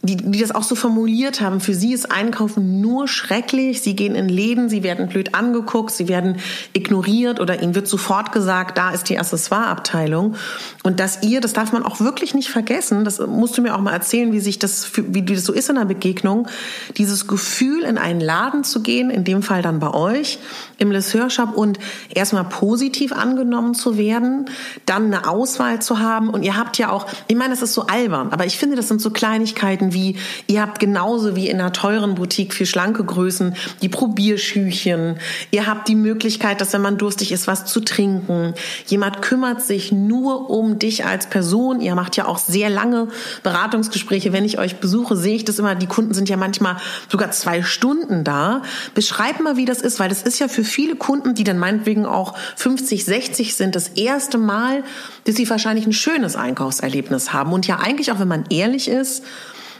die, die das auch so formuliert haben. Für sie ist Einkaufen nur schrecklich. Sie gehen in Läden, sie werden blöd angeguckt, sie werden ignoriert oder ihnen wird sofort gesagt, da ist die Accessoireabteilung. Und dass ihr, das darf man auch wirklich nicht vergessen, das musst du mir auch mal erzählen, wie sich das, wie das so ist in der Begegnung, dieses Gefühl, in einen Laden zu gehen, in dem Fall dann bei euch im Les Shop und erstmal positiv angenommen zu werden, dann eine Auswahl zu haben. Und ihr habt ja auch, ich meine, das ist so albern, aber ich finde, das sind so Kleinigkeiten, Wie, ihr habt genauso wie in einer teuren Boutique für schlanke Größen die Probierschüchen. Ihr habt die Möglichkeit, dass wenn man durstig ist, was zu trinken. Jemand kümmert sich nur um dich als Person. Ihr macht ja auch sehr lange Beratungsgespräche. Wenn ich euch besuche, sehe ich das immer. Die Kunden sind ja manchmal sogar zwei Stunden da. Beschreibt mal, wie das ist, weil das ist ja für viele Kunden, die dann meinetwegen auch 50, 60 sind, das erste Mal, dass sie wahrscheinlich ein schönes Einkaufserlebnis haben. Und ja eigentlich auch, wenn man ehrlich ist,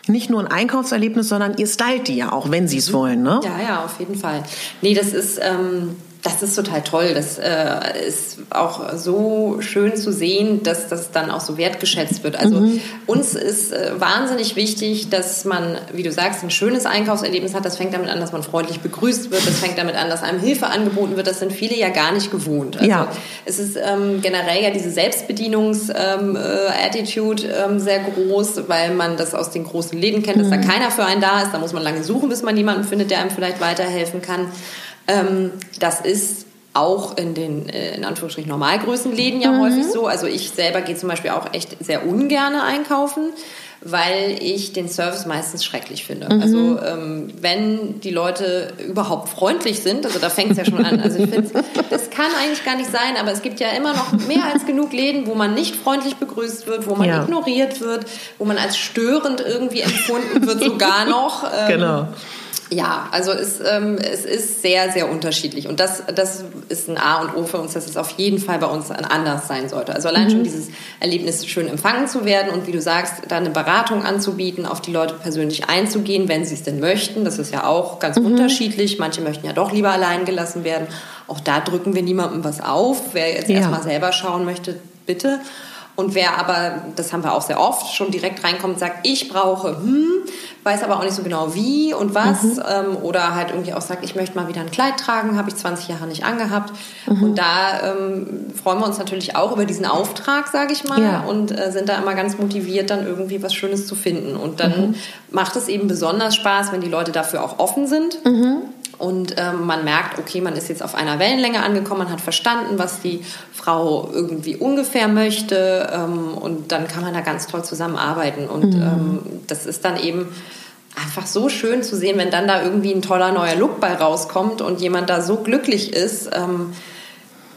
nicht nur ein Einkaufserlebnis, sondern ihr stylt die ja auch, wenn sie es wollen, ne? Ja, ja, auf jeden Fall. Nee, das ist, ähm, das ist total toll. Das äh, ist auch so schön zu sehen, dass das dann auch so wertgeschätzt wird. Also mhm. uns ist äh, wahnsinnig wichtig, dass man, wie du sagst, ein schönes Einkaufserlebnis hat. Das fängt damit an, dass man freundlich begrüßt wird. Das fängt damit an, dass einem Hilfe angeboten wird. Das sind viele ja gar nicht gewohnt. Also ja. es ist ähm, generell ja diese Selbstbedienungs-Attitude ähm, äh, ähm, sehr groß, weil man das aus den großen Läden kennt, dass mhm. da keiner für einen da ist. Da muss man lange suchen, bis man jemanden findet, der einem vielleicht weiterhelfen kann. Ähm, das ist auch in den äh, in Anführungsstrichen Normalgrößenläden ja mhm. häufig so. Also ich selber gehe zum Beispiel auch echt sehr ungern einkaufen, weil ich den Service meistens schrecklich finde. Mhm. Also ähm, wenn die Leute überhaupt freundlich sind, also da fängt es ja schon an. Also ich finde, das kann eigentlich gar nicht sein, aber es gibt ja immer noch mehr als genug Läden, wo man nicht freundlich begrüßt wird, wo man ja. ignoriert wird, wo man als störend irgendwie empfunden wird, sogar noch. Ähm, genau. Ja, also es, ähm, es ist sehr, sehr unterschiedlich. Und das, das ist ein A und O für uns, dass es auf jeden Fall bei uns anders sein sollte. Also allein mhm. schon dieses Erlebnis, schön empfangen zu werden und wie du sagst, da eine Beratung anzubieten, auf die Leute persönlich einzugehen, wenn sie es denn möchten. Das ist ja auch ganz mhm. unterschiedlich. Manche möchten ja doch lieber allein gelassen werden. Auch da drücken wir niemandem was auf. Wer jetzt ja. erstmal selber schauen möchte, bitte. Und wer aber, das haben wir auch sehr oft, schon direkt reinkommt und sagt, ich brauche, hm, weiß aber auch nicht so genau wie und was. Mhm. Ähm, oder halt irgendwie auch sagt, ich möchte mal wieder ein Kleid tragen, habe ich 20 Jahre nicht angehabt. Mhm. Und da ähm, freuen wir uns natürlich auch über diesen Auftrag, sage ich mal, ja. und äh, sind da immer ganz motiviert, dann irgendwie was Schönes zu finden. Und dann mhm. macht es eben besonders Spaß, wenn die Leute dafür auch offen sind. Und ähm, man merkt, okay, man ist jetzt auf einer Wellenlänge angekommen, man hat verstanden, was die Frau irgendwie ungefähr möchte ähm, und dann kann man da ganz toll zusammenarbeiten und mhm. ähm, das ist dann eben einfach so schön zu sehen, wenn dann da irgendwie ein toller neuer Look bei rauskommt und jemand da so glücklich ist. Ähm,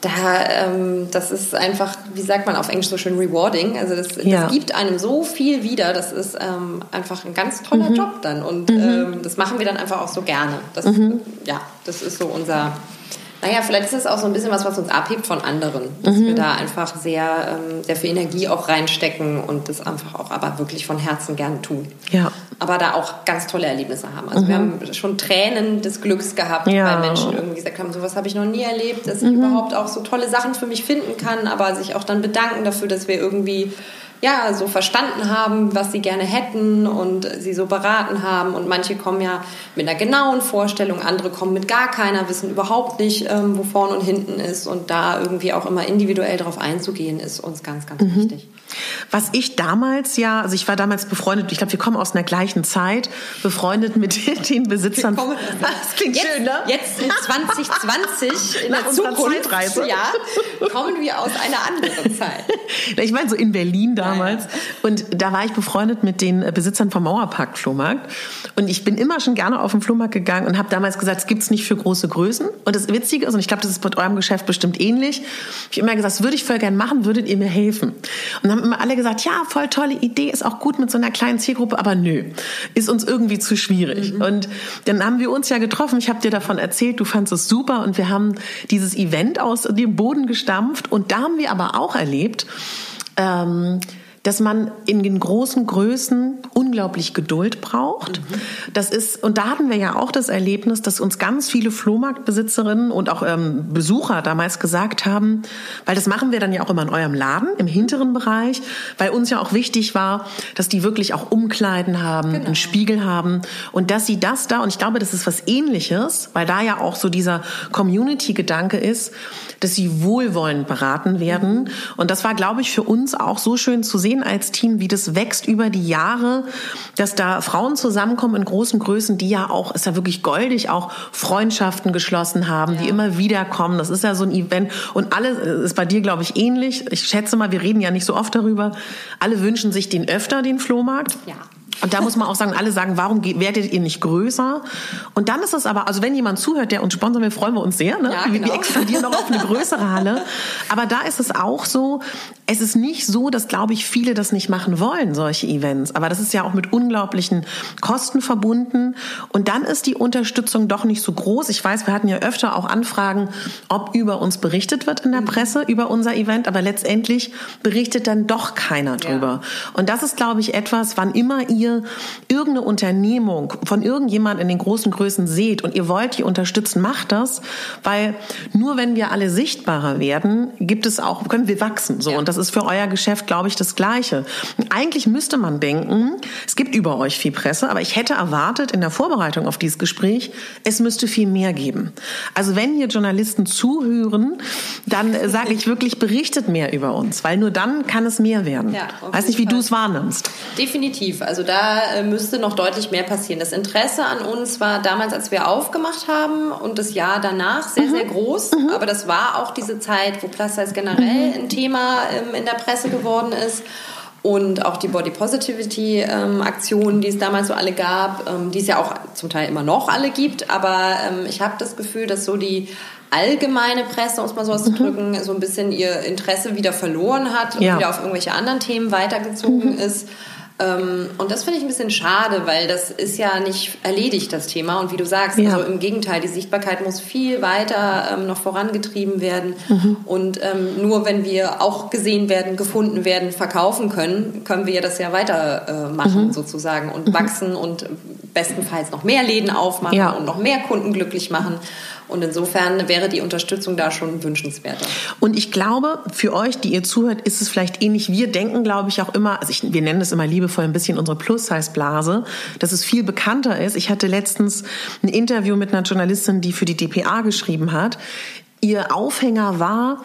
da, ähm, das ist einfach, wie sagt man auf Englisch so schön, rewarding. Also das, ja. das gibt einem so viel wieder. Das ist ähm, einfach ein ganz toller mhm. Job dann. Und mhm. ähm, das machen wir dann einfach auch so gerne. Das, mhm. Ja, das ist so unser, naja, vielleicht ist es auch so ein bisschen was, was uns abhebt von anderen. Dass mhm. wir da einfach sehr, ähm, sehr viel Energie auch reinstecken und das einfach auch aber wirklich von Herzen gern tun. Ja. Aber da auch ganz tolle Erlebnisse haben. Also mhm. wir haben schon Tränen des Glücks gehabt, ja. weil Menschen irgendwie gesagt haben, sowas habe ich noch nie erlebt, dass ich mhm. überhaupt auch so tolle Sachen für mich finden kann, aber sich auch dann bedanken dafür, dass wir irgendwie ja, so verstanden haben, was sie gerne hätten und sie so beraten haben. Und manche kommen ja mit einer genauen Vorstellung, andere kommen mit gar keiner, wissen überhaupt nicht, ähm, wo vorne und hinten ist. Und da irgendwie auch immer individuell darauf einzugehen, ist uns ganz, ganz mhm. wichtig. Was ich damals ja, also ich war damals befreundet, ich glaube, wir kommen aus einer gleichen Zeit, befreundet mit *laughs* den Besitzern. Kommen, das klingt jetzt, schön, ne? Jetzt in 2020, *laughs* in der Zukunft, ja, kommen wir aus einer anderen Zeit. *laughs* Ich meine, so in Berlin damals. Und da war ich befreundet mit den Besitzern vom Mauerpark Flohmarkt. Und ich bin immer schon gerne auf den Flohmarkt gegangen und habe damals gesagt, es gibt es nicht für große Größen. Und das Witzige ist, und ich glaube, das ist bei eurem Geschäft bestimmt ähnlich, ich immer gesagt, das würde ich voll gerne machen, würdet ihr mir helfen? Und dann haben immer alle gesagt, ja, voll tolle Idee, ist auch gut mit so einer kleinen Zielgruppe, aber nö, ist uns irgendwie zu schwierig. Mhm. Und dann haben wir uns ja getroffen, ich habe dir davon erzählt, du fandest es super und wir haben dieses Event aus dem Boden gestampft und da haben wir aber auch erlebt, ähm, dass man in den großen Größen unglaublich Geduld braucht. Mhm. Das ist, und da hatten wir ja auch das Erlebnis, dass uns ganz viele Flohmarktbesitzerinnen und auch ähm, Besucher damals gesagt haben, weil das machen wir dann ja auch immer in eurem Laden, im hinteren Bereich, weil uns ja auch wichtig war, dass die wirklich auch Umkleiden haben, genau. einen Spiegel haben und dass sie das da, und ich glaube, das ist was ähnliches, weil da ja auch so dieser Community-Gedanke ist, dass sie wohlwollend beraten werden. Und das war, glaube ich, für uns auch so schön zu sehen, als Team, wie das wächst über die Jahre, dass da Frauen zusammenkommen in großen Größen, die ja auch, ist ja wirklich goldig, auch Freundschaften geschlossen haben, ja. die immer wieder kommen. Das ist ja so ein Event. Und alle, ist bei dir, glaube ich, ähnlich. Ich schätze mal, wir reden ja nicht so oft darüber. Alle wünschen sich den öfter, den Flohmarkt. Ja. Und da muss man auch sagen, alle sagen, warum werdet ihr nicht größer? Und dann ist es aber, also wenn jemand zuhört, der uns sponsern will, freuen wir uns sehr. Ne? Ja, genau. Wir expandieren noch auf eine größere Halle. Aber da ist es auch so, es ist nicht so, dass, glaube ich, viele das nicht machen wollen, solche Events. Aber das ist ja auch mit unglaublichen Kosten verbunden. Und dann ist die Unterstützung doch nicht so groß. Ich weiß, wir hatten ja öfter auch Anfragen, ob über uns berichtet wird in der mhm. Presse, über unser Event. Aber letztendlich berichtet dann doch keiner drüber. Ja. Und das ist, glaube ich, etwas, wann immer ihr irgendeine Unternehmung von irgendjemand in den großen Größen seht und ihr wollt die unterstützen, macht das. Weil nur wenn wir alle sichtbarer werden, gibt es auch, können wir wachsen. So. Ja. Und das ist für euer Geschäft, glaube ich, das Gleiche. Eigentlich müsste man denken, es gibt über euch viel Presse, aber ich hätte erwartet in der Vorbereitung auf dieses Gespräch, es müsste viel mehr geben. Also wenn hier Journalisten zuhören, dann sage ich wirklich, berichtet mehr über uns, weil nur dann kann es mehr werden. Ja, Weiß nicht, wie du es wahrnimmst. Definitiv. Also da äh, müsste noch deutlich mehr passieren. Das Interesse an uns war damals, als wir aufgemacht haben und das Jahr danach sehr, mhm. sehr groß. Mhm. Aber das war auch diese Zeit, wo Plus Size generell mhm. ein Thema ähm, in der Presse geworden ist und auch die Body Positivity ähm, Aktionen, die es damals so alle gab, ähm, die es ja auch zum Teil immer noch alle gibt. Aber ähm, ich habe das Gefühl, dass so die allgemeine Presse, um es mal so auszudrücken, mhm. so ein bisschen ihr Interesse wieder verloren hat und ja. wieder auf irgendwelche anderen Themen weitergezogen mhm. ist. Ähm, und das finde ich ein bisschen schade, weil das ist ja nicht erledigt, das Thema. Und wie du sagst, ja. also im Gegenteil, die Sichtbarkeit muss viel weiter ähm, noch vorangetrieben werden. Mhm. Und ähm, nur wenn wir auch gesehen werden, gefunden werden, verkaufen können, können wir das ja weitermachen mhm. sozusagen und mhm. wachsen und bestenfalls noch mehr Läden aufmachen ja. und noch mehr Kunden glücklich machen. Und insofern wäre die Unterstützung da schon wünschenswerter. Und ich glaube, für euch, die ihr zuhört, ist es vielleicht ähnlich. Wir denken, glaube ich, auch immer, also ich, wir nennen es immer liebevoll ein bisschen unsere Plus-Size-Blase, dass es viel bekannter ist. Ich hatte letztens ein Interview mit einer Journalistin, die für die DPA geschrieben hat. Ihr Aufhänger war,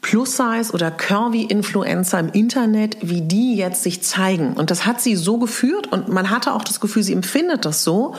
Plus-Size oder Curvy-Influencer im Internet, wie die jetzt sich zeigen. Und das hat sie so geführt und man hatte auch das Gefühl, sie empfindet das so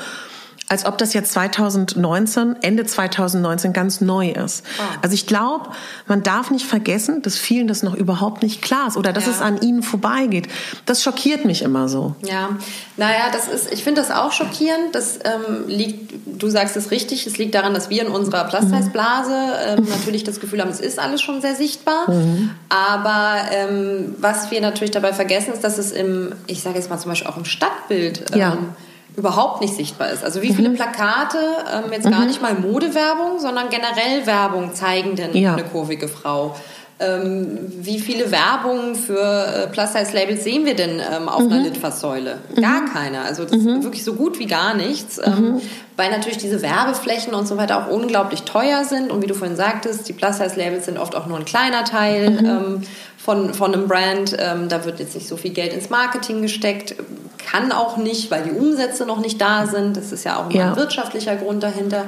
als ob das jetzt 2019, Ende 2019 ganz neu ist. Oh. Also ich glaube, man darf nicht vergessen, dass vielen das noch überhaupt nicht klar ist oder dass ja. es an ihnen vorbeigeht. Das schockiert mich immer so. Ja, naja, das ist, ich finde das auch schockierend. Das ähm, liegt, du sagst es richtig, es liegt daran, dass wir in unserer Plus-Size-Blase ähm, natürlich das Gefühl haben, es ist alles schon sehr sichtbar. Mhm. Aber ähm, was wir natürlich dabei vergessen, ist, dass es im, ich sage jetzt mal zum Beispiel auch im Stadtbild, ja ähm, überhaupt nicht sichtbar ist. Also wie viele mhm. Plakate, ähm, jetzt mhm. gar nicht mal Modewerbung, sondern generell Werbung zeigen denn ja. eine kurvige Frau? Ähm, wie viele Werbungen für äh, Plus-Size-Labels sehen wir denn ähm, auf mhm. einer Litfaßsäule? Gar mhm. keine. Also das ist mhm. wirklich so gut wie gar nichts. Ähm, mhm. weil natürlich diese Werbeflächen und so weiter auch unglaublich teuer sind. Und wie du vorhin sagtest, die Plus-Size-Labels sind oft auch nur ein kleiner Teil ähm, von, von einem Brand. Ähm, da wird jetzt nicht so viel Geld ins Marketing gesteckt. Kann auch nicht, weil die Umsätze noch nicht da sind. Das ist ja auch ja. ein wirtschaftlicher Grund dahinter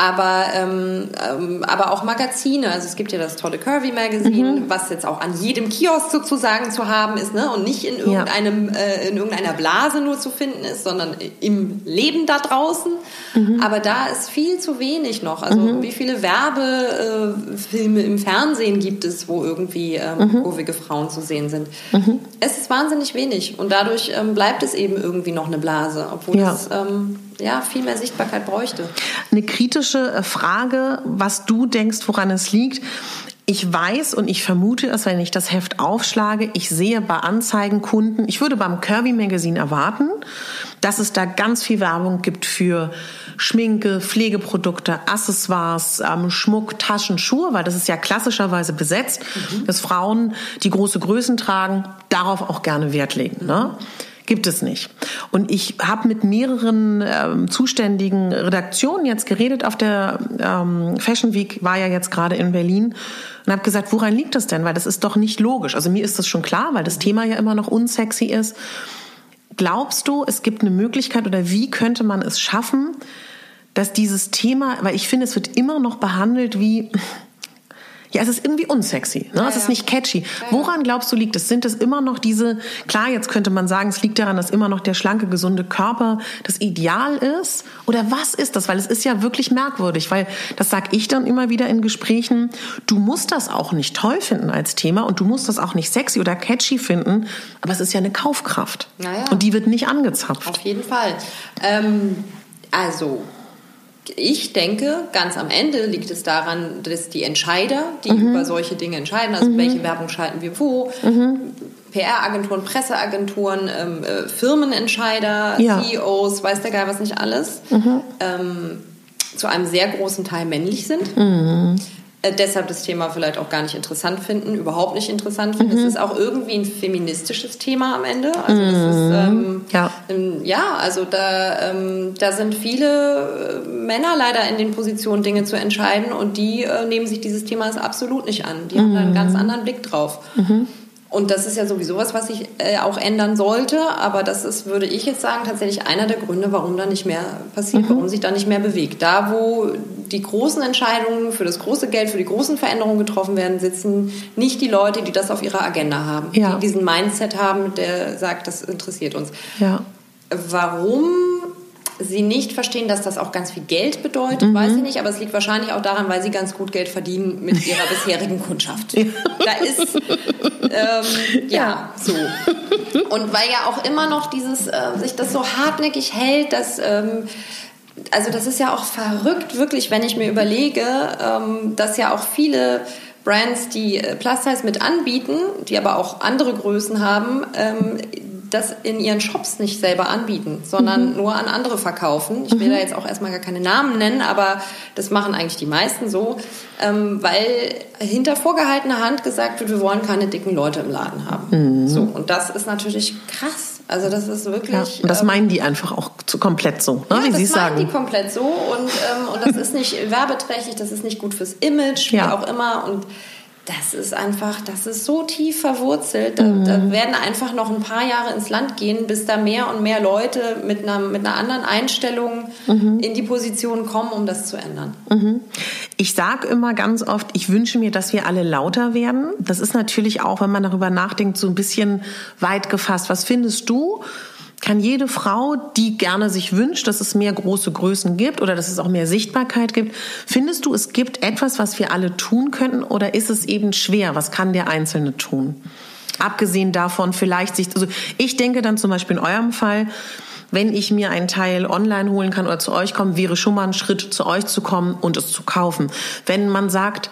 aber, ähm, ähm, aber auch Magazine. Also es gibt ja das tolle Curvy Magazine, mhm. was jetzt auch an jedem Kiosk sozusagen zu haben ist ne? und nicht in, irgendeinem, ja. äh, in irgendeiner Blase nur zu finden ist, sondern im Leben da draußen. Mhm. Aber da ist viel zu wenig noch. Also mhm. wie viele Werbefilme äh, im Fernsehen gibt es, wo irgendwie ähm, mhm. kurvige Frauen zu sehen sind? Mhm. Es ist wahnsinnig wenig und dadurch ähm, bleibt es eben irgendwie noch eine Blase, obwohl ja. es ähm, ja, viel mehr Sichtbarkeit bräuchte. Eine kritische äh, Frage, was du denkst, woran es liegt. Ich weiß und ich vermute es, wenn ich das Heft aufschlage, ich sehe bei Anzeigenkunden, ich würde beim Kirby Magazine erwarten, dass es da ganz viel Werbung gibt für Schminke, Pflegeprodukte, Accessoires, ähm, Schmuck, Taschen, Schuhe, weil das ist ja klassischerweise besetzt, mhm. dass Frauen, die große Größen tragen, darauf auch gerne Wert legen. Ne? Mhm. Gibt es nicht. Und ich habe mit mehreren ähm, zuständigen Redaktionen jetzt geredet. Auf der ähm, Fashion Week war ja jetzt gerade in Berlin und habe gesagt, woran liegt das denn? Weil das ist doch nicht logisch. Also mir ist das schon klar, weil das Thema ja immer noch unsexy ist. Glaubst du, es gibt eine Möglichkeit oder wie könnte man es schaffen, dass dieses Thema, weil ich finde, es wird immer noch behandelt wie Ja, es ist irgendwie unsexy. Ne? Ja, es ist nicht catchy. Woran glaubst du liegt es? Sind es immer noch diese, klar, jetzt könnte man sagen, es liegt daran, dass immer noch der schlanke, gesunde Körper das Ideal ist? Oder was ist das? Weil es ist ja wirklich merkwürdig, weil das sage ich dann immer wieder in Gesprächen, du musst das auch nicht toll finden als Thema und du musst das auch nicht sexy oder catchy finden, aber es ist ja eine Kaufkraft. Naja. Und die wird nicht angezapft. Auf jeden Fall. Ähm, also, ich denke, ganz am Ende liegt es daran, dass die Entscheider, die mhm. über solche Dinge entscheiden, also mhm. welche Werbung schalten wir wo, mhm. PR-Agenturen, Presseagenturen, ähm, äh, Firmenentscheider, ja. CEOs, weiß der Geil was nicht alles, mhm. ähm, zu einem sehr großen Teil männlich sind. Mhm äh, deshalb das Thema vielleicht auch gar nicht interessant finden, überhaupt nicht interessant finden. Mhm. Es ist auch irgendwie ein feministisches Thema am Ende. Also das ist, mhm. ähm, ja. Ähm, ja, also da, ähm, da sind viele äh, Männer leider in den Positionen, Dinge zu entscheiden und die äh, nehmen sich dieses Themas absolut nicht an. Die mhm. haben da einen ganz anderen Blick drauf. Mhm. Und das ist ja sowieso was, was sich äh, auch ändern sollte. Aber das ist, würde ich jetzt sagen, tatsächlich einer der Gründe, warum da nicht mehr passiert, mhm. warum sich da nicht mehr bewegt. Da, wo die großen Entscheidungen für das große Geld, für die großen Veränderungen getroffen werden, sitzen nicht die Leute, die das auf ihrer Agenda haben, ja. die diesen Mindset haben, der sagt, das interessiert uns. Ja. Warum sie nicht verstehen, dass das auch ganz viel Geld bedeutet, mhm. weiß ich nicht, aber es liegt wahrscheinlich auch daran, weil sie ganz gut Geld verdienen mit *laughs* ihrer bisherigen Kundschaft. Ja. Da ist ähm, *laughs* ja, ja, so. Und weil ja auch immer noch dieses äh, sich das so hartnäckig hält, dass ähm, also das ist ja auch verrückt, wirklich, wenn ich mir überlege, ähm, dass ja auch viele Brands, die äh, Plus Size mit anbieten, die aber auch andere Größen haben, ähm, das in ihren Shops nicht selber anbieten, sondern mhm. nur an andere verkaufen. Ich will mhm. da jetzt auch erstmal gar keine Namen nennen, aber das machen eigentlich die meisten so, ähm, weil hinter vorgehaltener Hand gesagt wird, wir wollen keine dicken Leute im Laden haben. Mhm. So, und das ist natürlich krass. Also das ist wirklich. Ja, und das ähm, meinen die einfach auch zu, komplett so, ne, ja, wie Sie sagen. Das meinen die komplett so und, ähm, und das ist nicht werbeträchtig, das ist nicht gut fürs Image, wie ja. auch immer. Und das ist einfach, das ist so tief verwurzelt. Da, mhm. da, werden einfach noch ein paar Jahre ins Land gehen, bis da mehr und mehr Leute mit einer, mit einer anderen Einstellung mhm. in die Position kommen, um das zu ändern. Mhm. Ich sage immer ganz oft, ich wünsche mir, dass wir alle lauter werden. Das ist natürlich auch, wenn man darüber nachdenkt, so ein bisschen weit gefasst. Was findest du? Kann jede Frau, die gerne sich wünscht, dass es mehr große Größen gibt oder dass es auch mehr Sichtbarkeit gibt, findest du, es gibt etwas, was wir alle tun könnten oder ist es eben schwer? Was kann der Einzelne tun? Abgesehen davon vielleicht sich, also ich denke dann zum Beispiel in eurem Fall, wenn ich mir einen Teil online holen kann oder zu euch kommen, wäre schon mal ein Schritt, zu euch zu kommen und es zu kaufen. Wenn man sagt,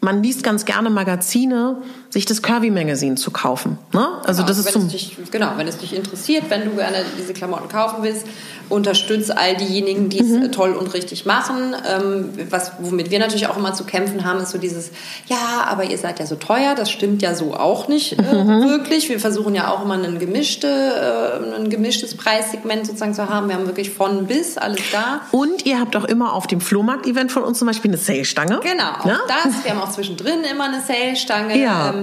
man liest ganz gerne Magazine, sich das Curvy Magazine zu kaufen. Ne? Also genau, das ist zum dich, genau, wenn es dich interessiert, wenn du gerne diese Klamotten kaufen willst, unterstützt all diejenigen, die es mhm. toll und richtig machen. Ähm, was, womit wir natürlich auch immer zu kämpfen haben, ist so dieses, ja, aber ihr seid ja so teuer, das stimmt ja so auch nicht äh, mhm. wirklich. Wir versuchen ja auch immer ein, gemischte, äh, ein gemischtes Preissegment sozusagen zu haben. Wir haben wirklich von bis alles da. Und ihr habt auch immer auf dem Flohmarkt-Event von uns zum Beispiel eine Sale-Stange. Genau, auch ja? das. Wir haben auch zwischendrin immer eine Sale-Stange. Ja. Ähm,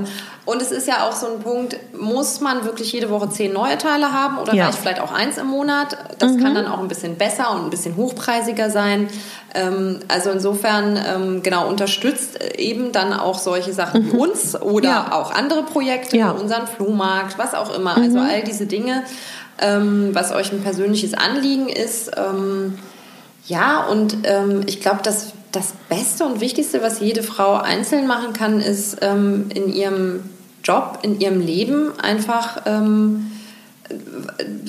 und es ist ja auch so ein Punkt, muss man wirklich jede Woche zehn neue Teile haben oder ja. vielleicht auch eins im Monat? Das mhm. kann dann auch ein bisschen besser und ein bisschen hochpreisiger sein. Ähm, also insofern, ähm, genau, unterstützt eben dann auch solche Sachen mhm. wie uns oder ja. auch andere Projekte, ja. unseren Flohmarkt, was auch immer. Also mhm. all diese Dinge, ähm, was euch ein persönliches Anliegen ist. Ähm, ja, und ähm, ich glaube, dass das Beste und Wichtigste, was jede Frau einzeln machen kann, ist ähm, in ihrem Job, in ihrem Leben einfach ähm,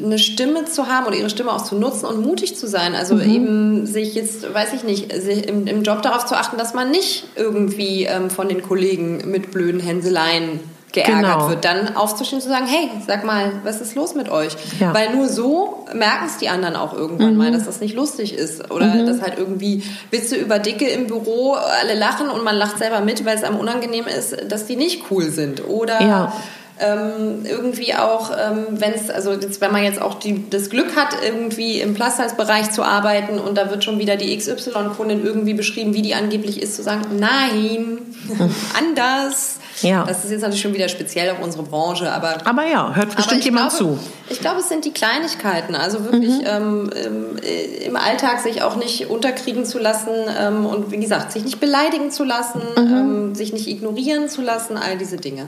eine Stimme zu haben oder ihre Stimme auch zu nutzen und mutig zu sein. Also mhm. eben sich jetzt, weiß ich nicht, im, im, Job darauf zu achten, dass man nicht irgendwie ähm, von den Kollegen mit blöden Hänseleien geärgert genau. wird, dann aufzustehen und zu sagen, hey, sag mal, was ist los mit euch? Ja. Weil nur so merken es die anderen auch irgendwann mhm. mal, dass das nicht lustig ist. Oder mhm. dass halt irgendwie Witze über Dicke im Büro alle lachen und man lacht selber mit, weil es einem unangenehm ist, dass die nicht cool sind. Oder ja. ähm, irgendwie auch, ähm, wenn es, also jetzt, wenn man jetzt auch die, das Glück hat, irgendwie im Plus-Size-Bereich zu arbeiten und da wird schon wieder die XY-Kundin irgendwie beschrieben, wie die angeblich ist, zu sagen, nein, *laughs* anders Ja. Das ist jetzt natürlich schon wieder speziell auf unsere Branche, aber. Aber ja, hört bestimmt jemand glaube, zu. Ich glaube, es sind die Kleinigkeiten. Also wirklich Mhm. ähm, ähm, im Alltag sich auch nicht unterkriegen zu lassen ähm, und wie gesagt, sich nicht beleidigen zu lassen, Mhm. ähm, sich nicht ignorieren zu lassen, all diese Dinge.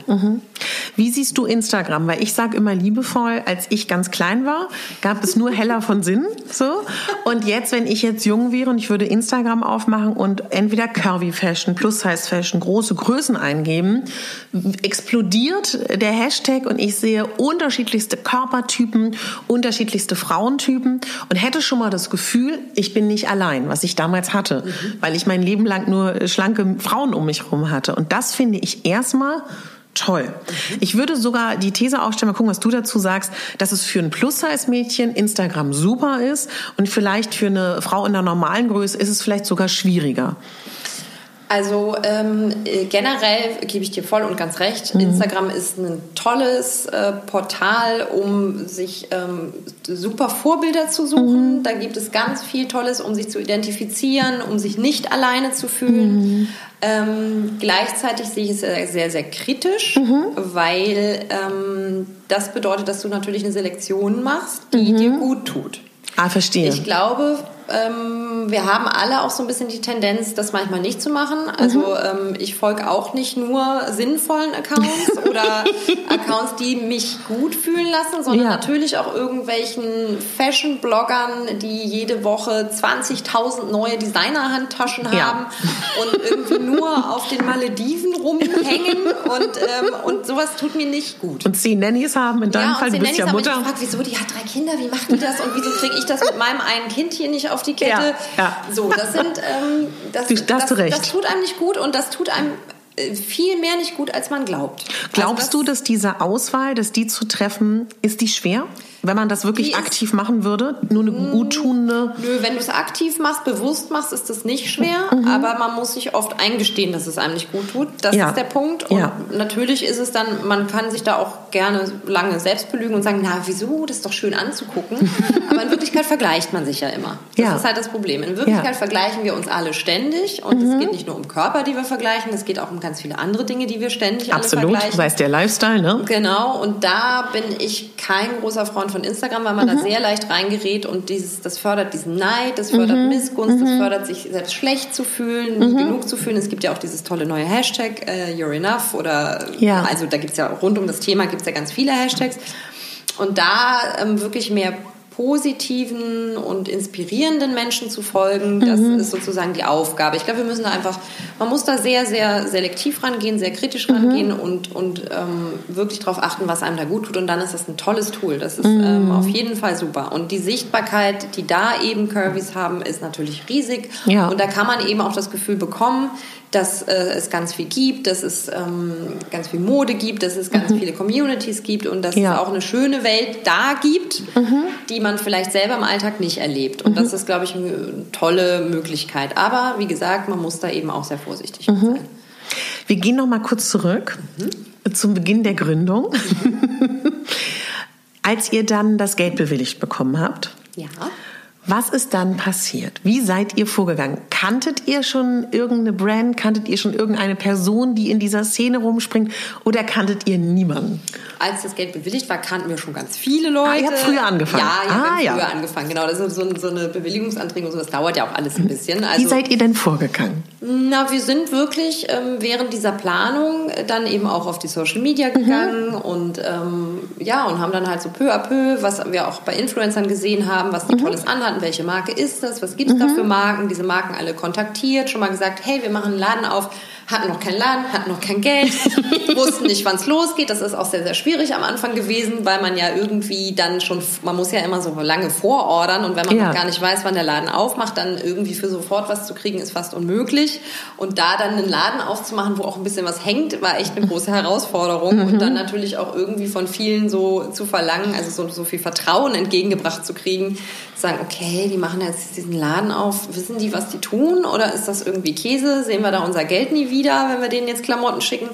Wie siehst du Instagram? Weil ich sage immer liebevoll, als ich ganz klein war, gab es nur Heller von Sinn. So. Und jetzt, wenn ich jetzt jung wäre und ich würde Instagram aufmachen und entweder Curvy Fashion, Plus Size Fashion, große Größen eingeben, explodiert der Hashtag und ich sehe unterschiedlichste Körpertypen, unterschiedlichste Frauentypen und hätte schon mal das Gefühl, ich bin nicht allein, was ich damals hatte, weil ich mein Leben lang nur schlanke Frauen um mich herum hatte. Und das finde ich erstmal Toll. Ich würde sogar die These aufstellen, mal gucken, was du dazu sagst, dass es für ein Plus-Size-Mädchen Instagram super ist und vielleicht für eine Frau in der normalen Größe ist es vielleicht sogar schwieriger. Also ähm, äh, generell gebe ich dir voll und ganz recht. Mhm. Instagram ist ein tolles äh, Portal, um sich ähm, super Vorbilder zu suchen. Mhm. Da gibt es ganz viel Tolles, um sich zu identifizieren, um sich nicht alleine zu fühlen. Mhm. Ähm, gleichzeitig sehe ich es sehr, sehr, sehr kritisch, Mhm. weil ähm, das bedeutet, dass du natürlich eine Selektion machst, die dir gut tut. Ah, verstehe. Ich glaube, ähm, wir haben alle auch so ein bisschen die Tendenz, das manchmal nicht zu machen. Also ähm, ich folge auch nicht nur sinnvollen Accounts *laughs* oder Accounts, die mich gut fühlen lassen, sondern Ja. natürlich auch irgendwelchen Fashion-Bloggern, die jede Woche 20.000 neue Designer-Handtaschen Ja. haben und irgendwie nur auf den Malediven rumhängen *laughs* und, ähm, und sowas tut mir nicht gut. und zehn Nannies haben in deinem Ja, Fall, du sie bist ja Mutter. gefragt, wieso, die hat drei Kinder, wie macht die das und wieso kriege ich das mit meinem einen Kind hier nicht auf die Kette? Ja, ja. So, das *laughs* sind, ähm, das, Du- das, recht. das tut einem nicht gut und das tut einem äh, viel mehr nicht gut, als man glaubt. Glaubst also du, dass diese Auswahl, dass die zu treffen, ist die schwer? Wenn man das wirklich Die aktiv machen würde? Nur eine guttunende. Nö, wenn du es aktiv machst, bewusst machst, ist das nicht schwer, aber man muss sich oft eingestehen, dass es einem nicht gut tut. Das Mhm. Ja. ist der Punkt. Und Ja. natürlich ist es dann, man kann sich da auch gerne lange selbst belügen und sagen, na wieso, das ist doch schön anzugucken. *laughs* aber in Wirklichkeit vergleicht man sich ja immer. Das Ja. ist halt das Problem. In Wirklichkeit. Mhm. vergleichen wir uns alle ständig und es geht nicht nur um Körper, die wir vergleichen, es geht auch um ganz viele andere Dinge, die wir ständig alle Absolut. vergleichen. Sei es der Lifestyle, ne? Genau, und da bin ich kein großer Freund von Instagram, weil man Mhm. da sehr leicht reingerät und dieses, das fördert diesen Neid, das fördert Mhm. Missgunst, das fördert sich selbst schlecht zu fühlen, nie genug zu fühlen. Es gibt ja auch dieses tolle neue Hashtag, äh, You're Enough oder Ja. also da gibt's ja rund um das Thema gibt's ja ganz viele Hashtags. Und da ähm, wirklich mehr positiven und inspirierenden Menschen zu folgen, das Mhm. ist sozusagen die Aufgabe. Ich glaube, wir müssen da einfach, man muss da sehr, sehr selektiv rangehen, sehr kritisch Mhm. rangehen und, und ähm, wirklich darauf achten, was einem da gut tut. Und dann ist das ein tolles Tool. Das ist Mhm. ähm, auf jeden Fall super. Und die Sichtbarkeit, die da eben Curvys haben, ist natürlich riesig. Ja. Und da kann man eben auch das Gefühl bekommen, dass äh, es ganz viel gibt, dass es ähm, ganz viel Mode gibt, dass es ganz viele Communities gibt und dass Mhm. Ja. Mhm. es auch eine schöne Welt da gibt, die man vielleicht selber im Alltag nicht erlebt. Und das ist, glaube ich, eine tolle Möglichkeit. Aber wie gesagt, man muss da eben auch sehr vorsichtig Mhm. sein. Wir gehen noch mal kurz zurück zum Beginn der Gründung. *laughs* Als ihr dann das Geld bewilligt bekommen habt, Ja. Was ist dann passiert? Wie seid ihr vorgegangen? Kanntet ihr schon irgendeine Brand? Kanntet ihr schon irgendeine Person, die in dieser Szene rumspringt? Oder kanntet ihr niemanden? Als das Geld bewilligt war, kannten wir schon ganz viele Leute. Ah, ihr habt früher angefangen. Ja, ich Ah, habe ja. früher angefangen. Genau, das ist so, so eine Bewilligungsanträge und so. Das dauert ja auch alles ein bisschen. Also, Wie seid ihr denn vorgegangen? Na, wir sind wirklich ähm, während dieser Planung dann eben auch auf die Social Media gegangen und ähm, ja und haben dann halt so peu à peu, was wir auch bei Influencern gesehen haben, was die Tolles anhatten, welche Marke ist das, was gibt es da für Marken, diese Marken alle kontaktiert, schon mal gesagt, hey, wir machen einen Laden auf, hatten noch keinen Laden, hatten noch kein Geld, *laughs* wussten nicht, wann es losgeht. Das ist auch sehr, sehr schwierig am Anfang gewesen, weil man ja irgendwie dann schon, man muss ja immer so lange vorordern und wenn man Ja. noch gar nicht weiß, wann der Laden aufmacht, dann irgendwie für sofort was zu kriegen, ist fast unmöglich. Und da dann einen Laden aufzumachen, wo auch ein bisschen was hängt, war echt eine große Herausforderung. *laughs* Und dann natürlich auch irgendwie von vielen so zu verlangen, also so, so viel Vertrauen entgegengebracht zu kriegen, sagen, okay, die machen jetzt diesen Laden auf, wissen die, was die tun? Oder ist das irgendwie Käse? Sehen wir da unser Geld nie wieder, wenn wir denen jetzt Klamotten schicken?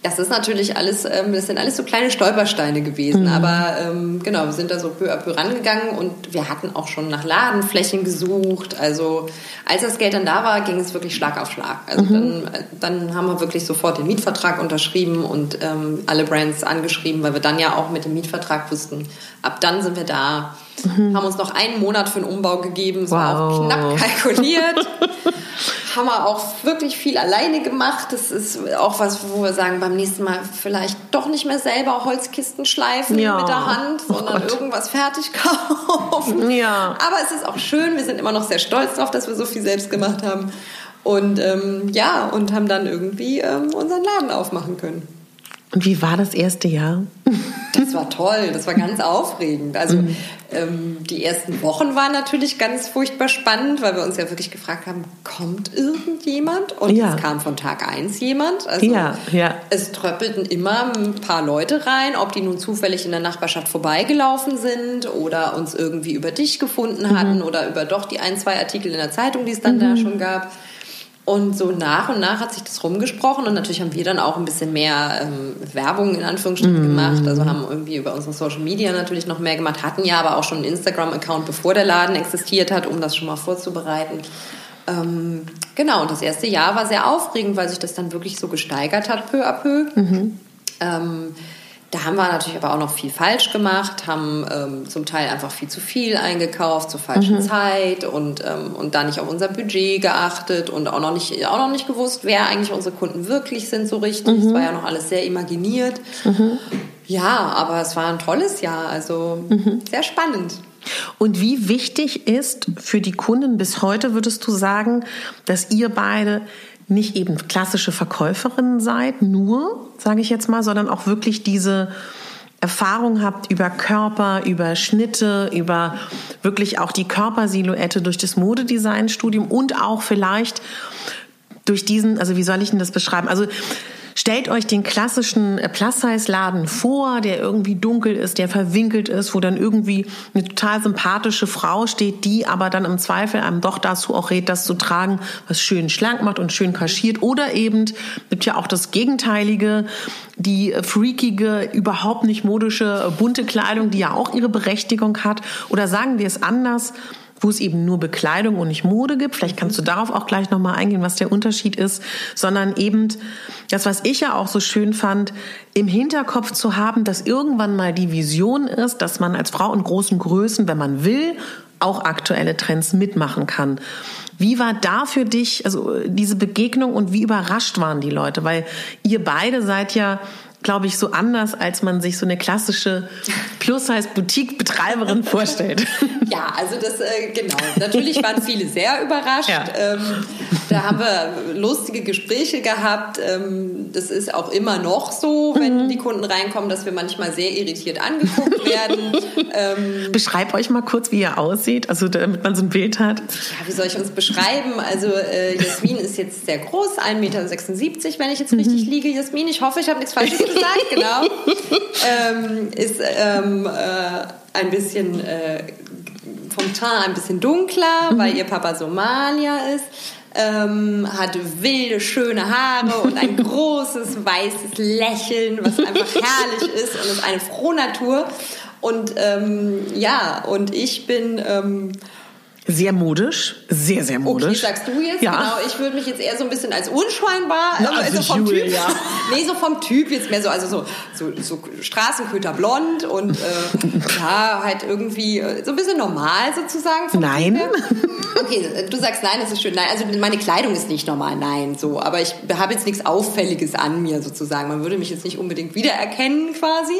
Das ist natürlich alles, ähm, das sind alles so kleine Stolpersteine gewesen. Mhm. Aber ähm, genau, wir sind da so peu à peu rangegangen und wir hatten auch schon nach Ladenflächen gesucht. Also als das Geld dann da war, ging es wirklich Schlag auf Schlag. Also mhm. dann, dann haben wir wirklich sofort den Mietvertrag unterschrieben und ähm, alle Brands angeschrieben, weil wir dann ja auch mit dem Mietvertrag wussten, ab dann sind wir da. Mhm. Haben uns noch einen Monat für den Umbau gegeben, so wow. auch knapp *laughs* kalkuliert. haben wir auch wirklich viel alleine gemacht. Das ist auch was, wo wir sagen, beim nächsten Mal vielleicht doch nicht mehr selber Holzkisten schleifen ja. mit der Hand, oh sondern oh irgendwas fertig *laughs* kaufen. Ja. Aber es ist auch schön. Wir sind immer noch sehr stolz darauf, dass wir so viel selbst gemacht haben. Und ähm, ja, und haben dann irgendwie ähm, unseren Laden aufmachen können. Und wie war das erste Jahr? Das war toll, das war ganz aufregend. Also mhm. ähm, die ersten Wochen waren natürlich ganz furchtbar spannend, weil wir uns ja wirklich gefragt haben, kommt irgendjemand? Und ja. es kam von Tag eins jemand. Also ja, ja. es tröppelten immer ein paar Leute rein, ob die nun zufällig in der Nachbarschaft vorbeigelaufen sind oder uns irgendwie über dich gefunden hatten mhm. oder über doch die ein, zwei Artikel in der Zeitung, die es dann mhm. da schon gab. Und so nach und nach hat sich das rumgesprochen und natürlich haben wir dann auch ein bisschen mehr ähm, Werbung in Anführungsstrichen mm. gemacht. Also haben irgendwie über unsere Social Media natürlich noch mehr gemacht, hatten ja aber auch schon einen Instagram-Account, bevor der Laden existiert hat, um das schon mal vorzubereiten. Ähm, genau, und das erste Jahr war sehr aufregend, weil sich das dann wirklich so gesteigert hat, peu à peu. Mhm. Ähm, da haben wir natürlich aber auch noch viel falsch gemacht, haben ähm, zum Teil einfach viel zu viel eingekauft zur falschen mhm. Zeit und, ähm, und da nicht auf unser Budget geachtet und auch noch nicht, auch noch nicht gewusst, wer eigentlich unsere Kunden wirklich sind so richtig. Es mhm. war ja noch alles sehr imaginiert. Mhm. Ja, aber es war ein tolles Jahr, also mhm. sehr spannend. Und wie wichtig ist für die Kunden bis heute, würdest du sagen, dass ihr beide nicht eben klassische Verkäuferinnen seid, nur, sage ich jetzt mal, sondern auch wirklich diese Erfahrung habt über Körper, über Schnitte, über wirklich auch die Körpersilhouette durch das Modedesign-Studium und auch vielleicht durch diesen, also wie soll ich denn das beschreiben? Also Stellt euch den klassischen äh, Plus-Size-Laden vor, der irgendwie dunkel ist, der verwinkelt ist, wo dann irgendwie eine total sympathische Frau steht, die aber dann im Zweifel einem doch dazu auch rät, das zu tragen, was schön schlank macht und schön kaschiert. Oder eben, gibt ja auch das Gegenteilige, die freakige, überhaupt nicht modische, bunte Kleidung, die ja auch ihre Berechtigung hat. Oder sagen wir es anders, wo es eben nur Bekleidung und nicht Mode gibt. Vielleicht kannst du darauf auch gleich nochmal eingehen, was der Unterschied ist, sondern eben das, was ich ja auch so schön fand, im Hinterkopf zu haben, dass irgendwann mal die Vision ist, dass man als Frau in großen Größen, wenn man will, auch aktuelle Trends mitmachen kann. Wie war da für dich also diese Begegnung und wie überrascht waren die Leute? Weil ihr beide seid ja glaube ich, so anders, als man sich so eine klassische Plus-Size-Boutique-Betreiberin *laughs* vorstellt. Ja, also das, äh, genau. Natürlich waren viele sehr überrascht. Ja. Ähm, da haben wir lustige Gespräche gehabt. Ähm, das ist auch immer noch so, wenn mhm. die Kunden reinkommen, dass wir manchmal sehr irritiert angeguckt werden. *laughs* ähm, Beschreib euch mal kurz, wie ihr aussieht, also damit man so ein Bild hat. Ja, wie soll ich uns beschreiben? Also äh, Jasmin ist jetzt sehr groß, 1,76 Meter, wenn ich jetzt richtig mhm. liege. Jasmin, ich hoffe, ich habe nichts Falsches gesagt, *laughs* genau. ähm, ist ähm, äh, ein bisschen äh, vom Teint ein bisschen dunkler, mhm. weil ihr Papa Somalia ist. Ähm, hat wilde, schöne Haare und ein *laughs* großes, weißes Lächeln, was einfach *laughs* herrlich ist und ist eine Frohnatur. Und ähm, ja, und ich bin ähm, sehr modisch, sehr, sehr modisch. Okay, sagst du jetzt? Ja. Genau, ich würde mich jetzt eher so ein bisschen als unscheinbar, Na, also, also vom Julia. Typ. Ja. *laughs* nee, so vom Typ jetzt mehr so, also so, so, so Straßenköter blond und äh, *laughs* ja, halt irgendwie äh, so ein bisschen normal sozusagen. nein. Okay, du sagst nein, das ist schön. Nein, also meine Kleidung ist nicht normal, nein, so. Aber ich habe jetzt nichts Auffälliges an mir sozusagen. Man würde mich jetzt nicht unbedingt wiedererkennen quasi.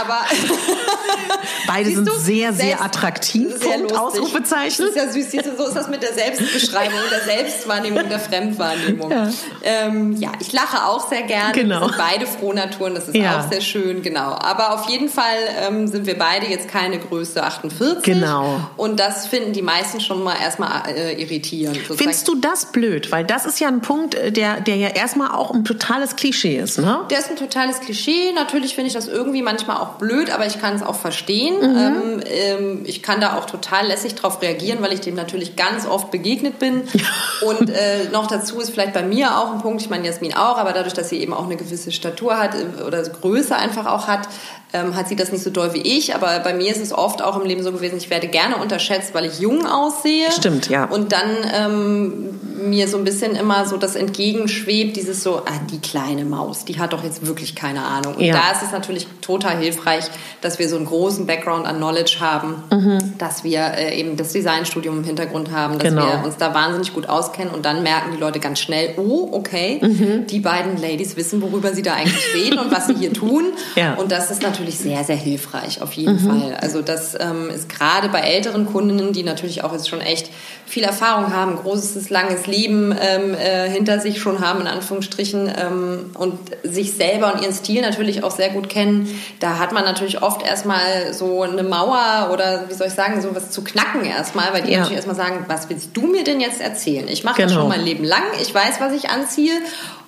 Aber. *laughs* *laughs* Beide sind du? sehr, sehr attraktiv. Sehr Punkt, Ausrufezeichen. Das ist ja süß. So ist das mit der Selbstbeschreibung, der Selbstwahrnehmung, der Fremdwahrnehmung. Ja, ähm, ja ich lache auch sehr gerne. Genau. Beide Frohnaturen, das ist ja. auch sehr schön, genau. Aber auf jeden Fall ähm, sind wir beide jetzt keine Größe 48. Genau. Und das finden die meisten schon mal erstmal äh, irritierend. Sozusagen. Findest du das blöd? Weil das ist ja ein Punkt, äh, der, der ja erstmal auch ein totales Klischee ist, ne? Der ist ein totales Klischee. Natürlich finde ich das irgendwie manchmal auch blöd, aber ich kann es auch auch verstehen. Mhm. Ähm, ähm, ich kann da auch total lässig drauf reagieren, weil ich dem natürlich ganz oft begegnet bin. *laughs* Und äh, noch dazu ist vielleicht bei mir auch ein Punkt, ich meine Jasmin auch, aber dadurch, dass sie eben auch eine gewisse Statur hat äh, oder Größe einfach auch hat, ähm, hat sie das nicht so doll wie ich. Aber bei mir ist es oft auch im Leben so gewesen, ich werde gerne unterschätzt, weil ich jung aussehe. Stimmt, ja. Und dann ähm, mir so ein bisschen immer so das entgegenschwebt, dieses so, ah, die kleine Maus, die hat doch jetzt wirklich keine Ahnung. Und ja. da ist es natürlich total hilfreich, dass wir so einen großen Background an Knowledge haben, mhm. dass wir äh, eben das Designstudium im Hintergrund haben, dass genau. wir uns da wahnsinnig gut auskennen und dann merken die Leute ganz schnell, oh, okay, mhm. die beiden Ladies wissen, worüber sie da eigentlich reden und was sie hier tun. *laughs* Ja. Und das ist natürlich sehr, sehr hilfreich, auf jeden mhm. Fall. Also das ähm, ist gerade bei älteren Kundinnen, die natürlich auch jetzt schon echt viel Erfahrung haben, großes, langes Leben ähm, äh, hinter sich schon haben, in Anführungsstrichen, ähm, und sich selber und ihren Stil natürlich auch sehr gut kennen, da hat man natürlich oft erstmal so eine Mauer oder wie soll ich sagen, so was zu knacken erstmal, weil die ja. natürlich erstmal sagen, was willst du mir denn jetzt erzählen? Ich mache genau. das schon mein Leben lang, ich weiß, was ich anziehe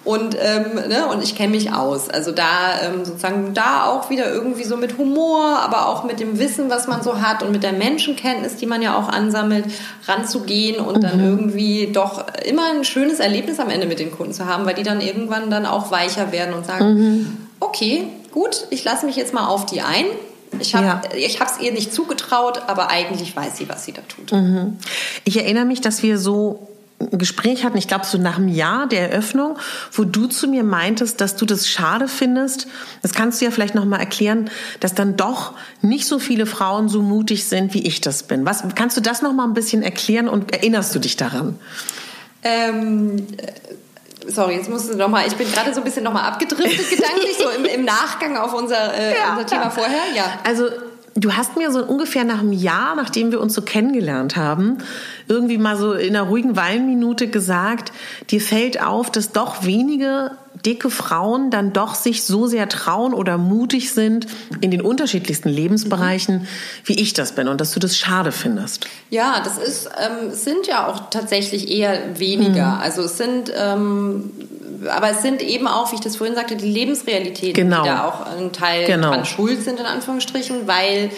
und, ähm, ne, und ich kenne mich aus. Also da ähm, sozusagen da auch wieder irgendwie so mit Humor, aber auch mit dem Wissen, was man so hat und mit der Menschenkenntnis, die man ja auch ansammelt, ranzugehen und mhm. dann irgendwie doch immer ein schönes Erlebnis am Ende mit den Kunden zu haben, weil die dann irgendwann dann auch weicher werden und sagen, mhm. okay, gut, ich lasse mich jetzt mal auf die ein. Ich habe ja. es ihr nicht zugetraut, aber eigentlich weiß sie, was sie da tut. Mhm. Ich erinnere mich, dass wir so Gespräch hatten, ich glaube so nach einem Jahr der Eröffnung, wo du zu mir meintest, dass du das schade findest. Das kannst du ja vielleicht noch mal erklären, dass dann doch nicht so viele Frauen so mutig sind, wie ich das bin. Was kannst du das noch mal ein bisschen erklären und erinnerst du dich daran? Ähm, sorry, jetzt musst du noch mal. Ich bin gerade so ein bisschen noch mal abgedriftet gedanklich so im, im Nachgang auf unser, äh, *laughs* ja, unser Thema ja. vorher. Ja. Also Du hast mir so ungefähr nach einem Jahr, nachdem wir uns so kennengelernt haben, irgendwie mal so in einer ruhigen Weinminute gesagt, dir fällt auf, dass doch wenige dicke Frauen dann doch sich so sehr trauen oder mutig sind in den unterschiedlichsten Lebensbereichen, mhm. wie ich das bin und dass du das schade findest. Ja, das ist, ähm, sind ja auch tatsächlich eher weniger. Mhm. Also es sind ähm, aber es sind eben auch, wie ich das vorhin sagte, die Lebensrealitäten, genau. die da auch ein Teil genau. dran schuld sind, in Anführungsstrichen, weil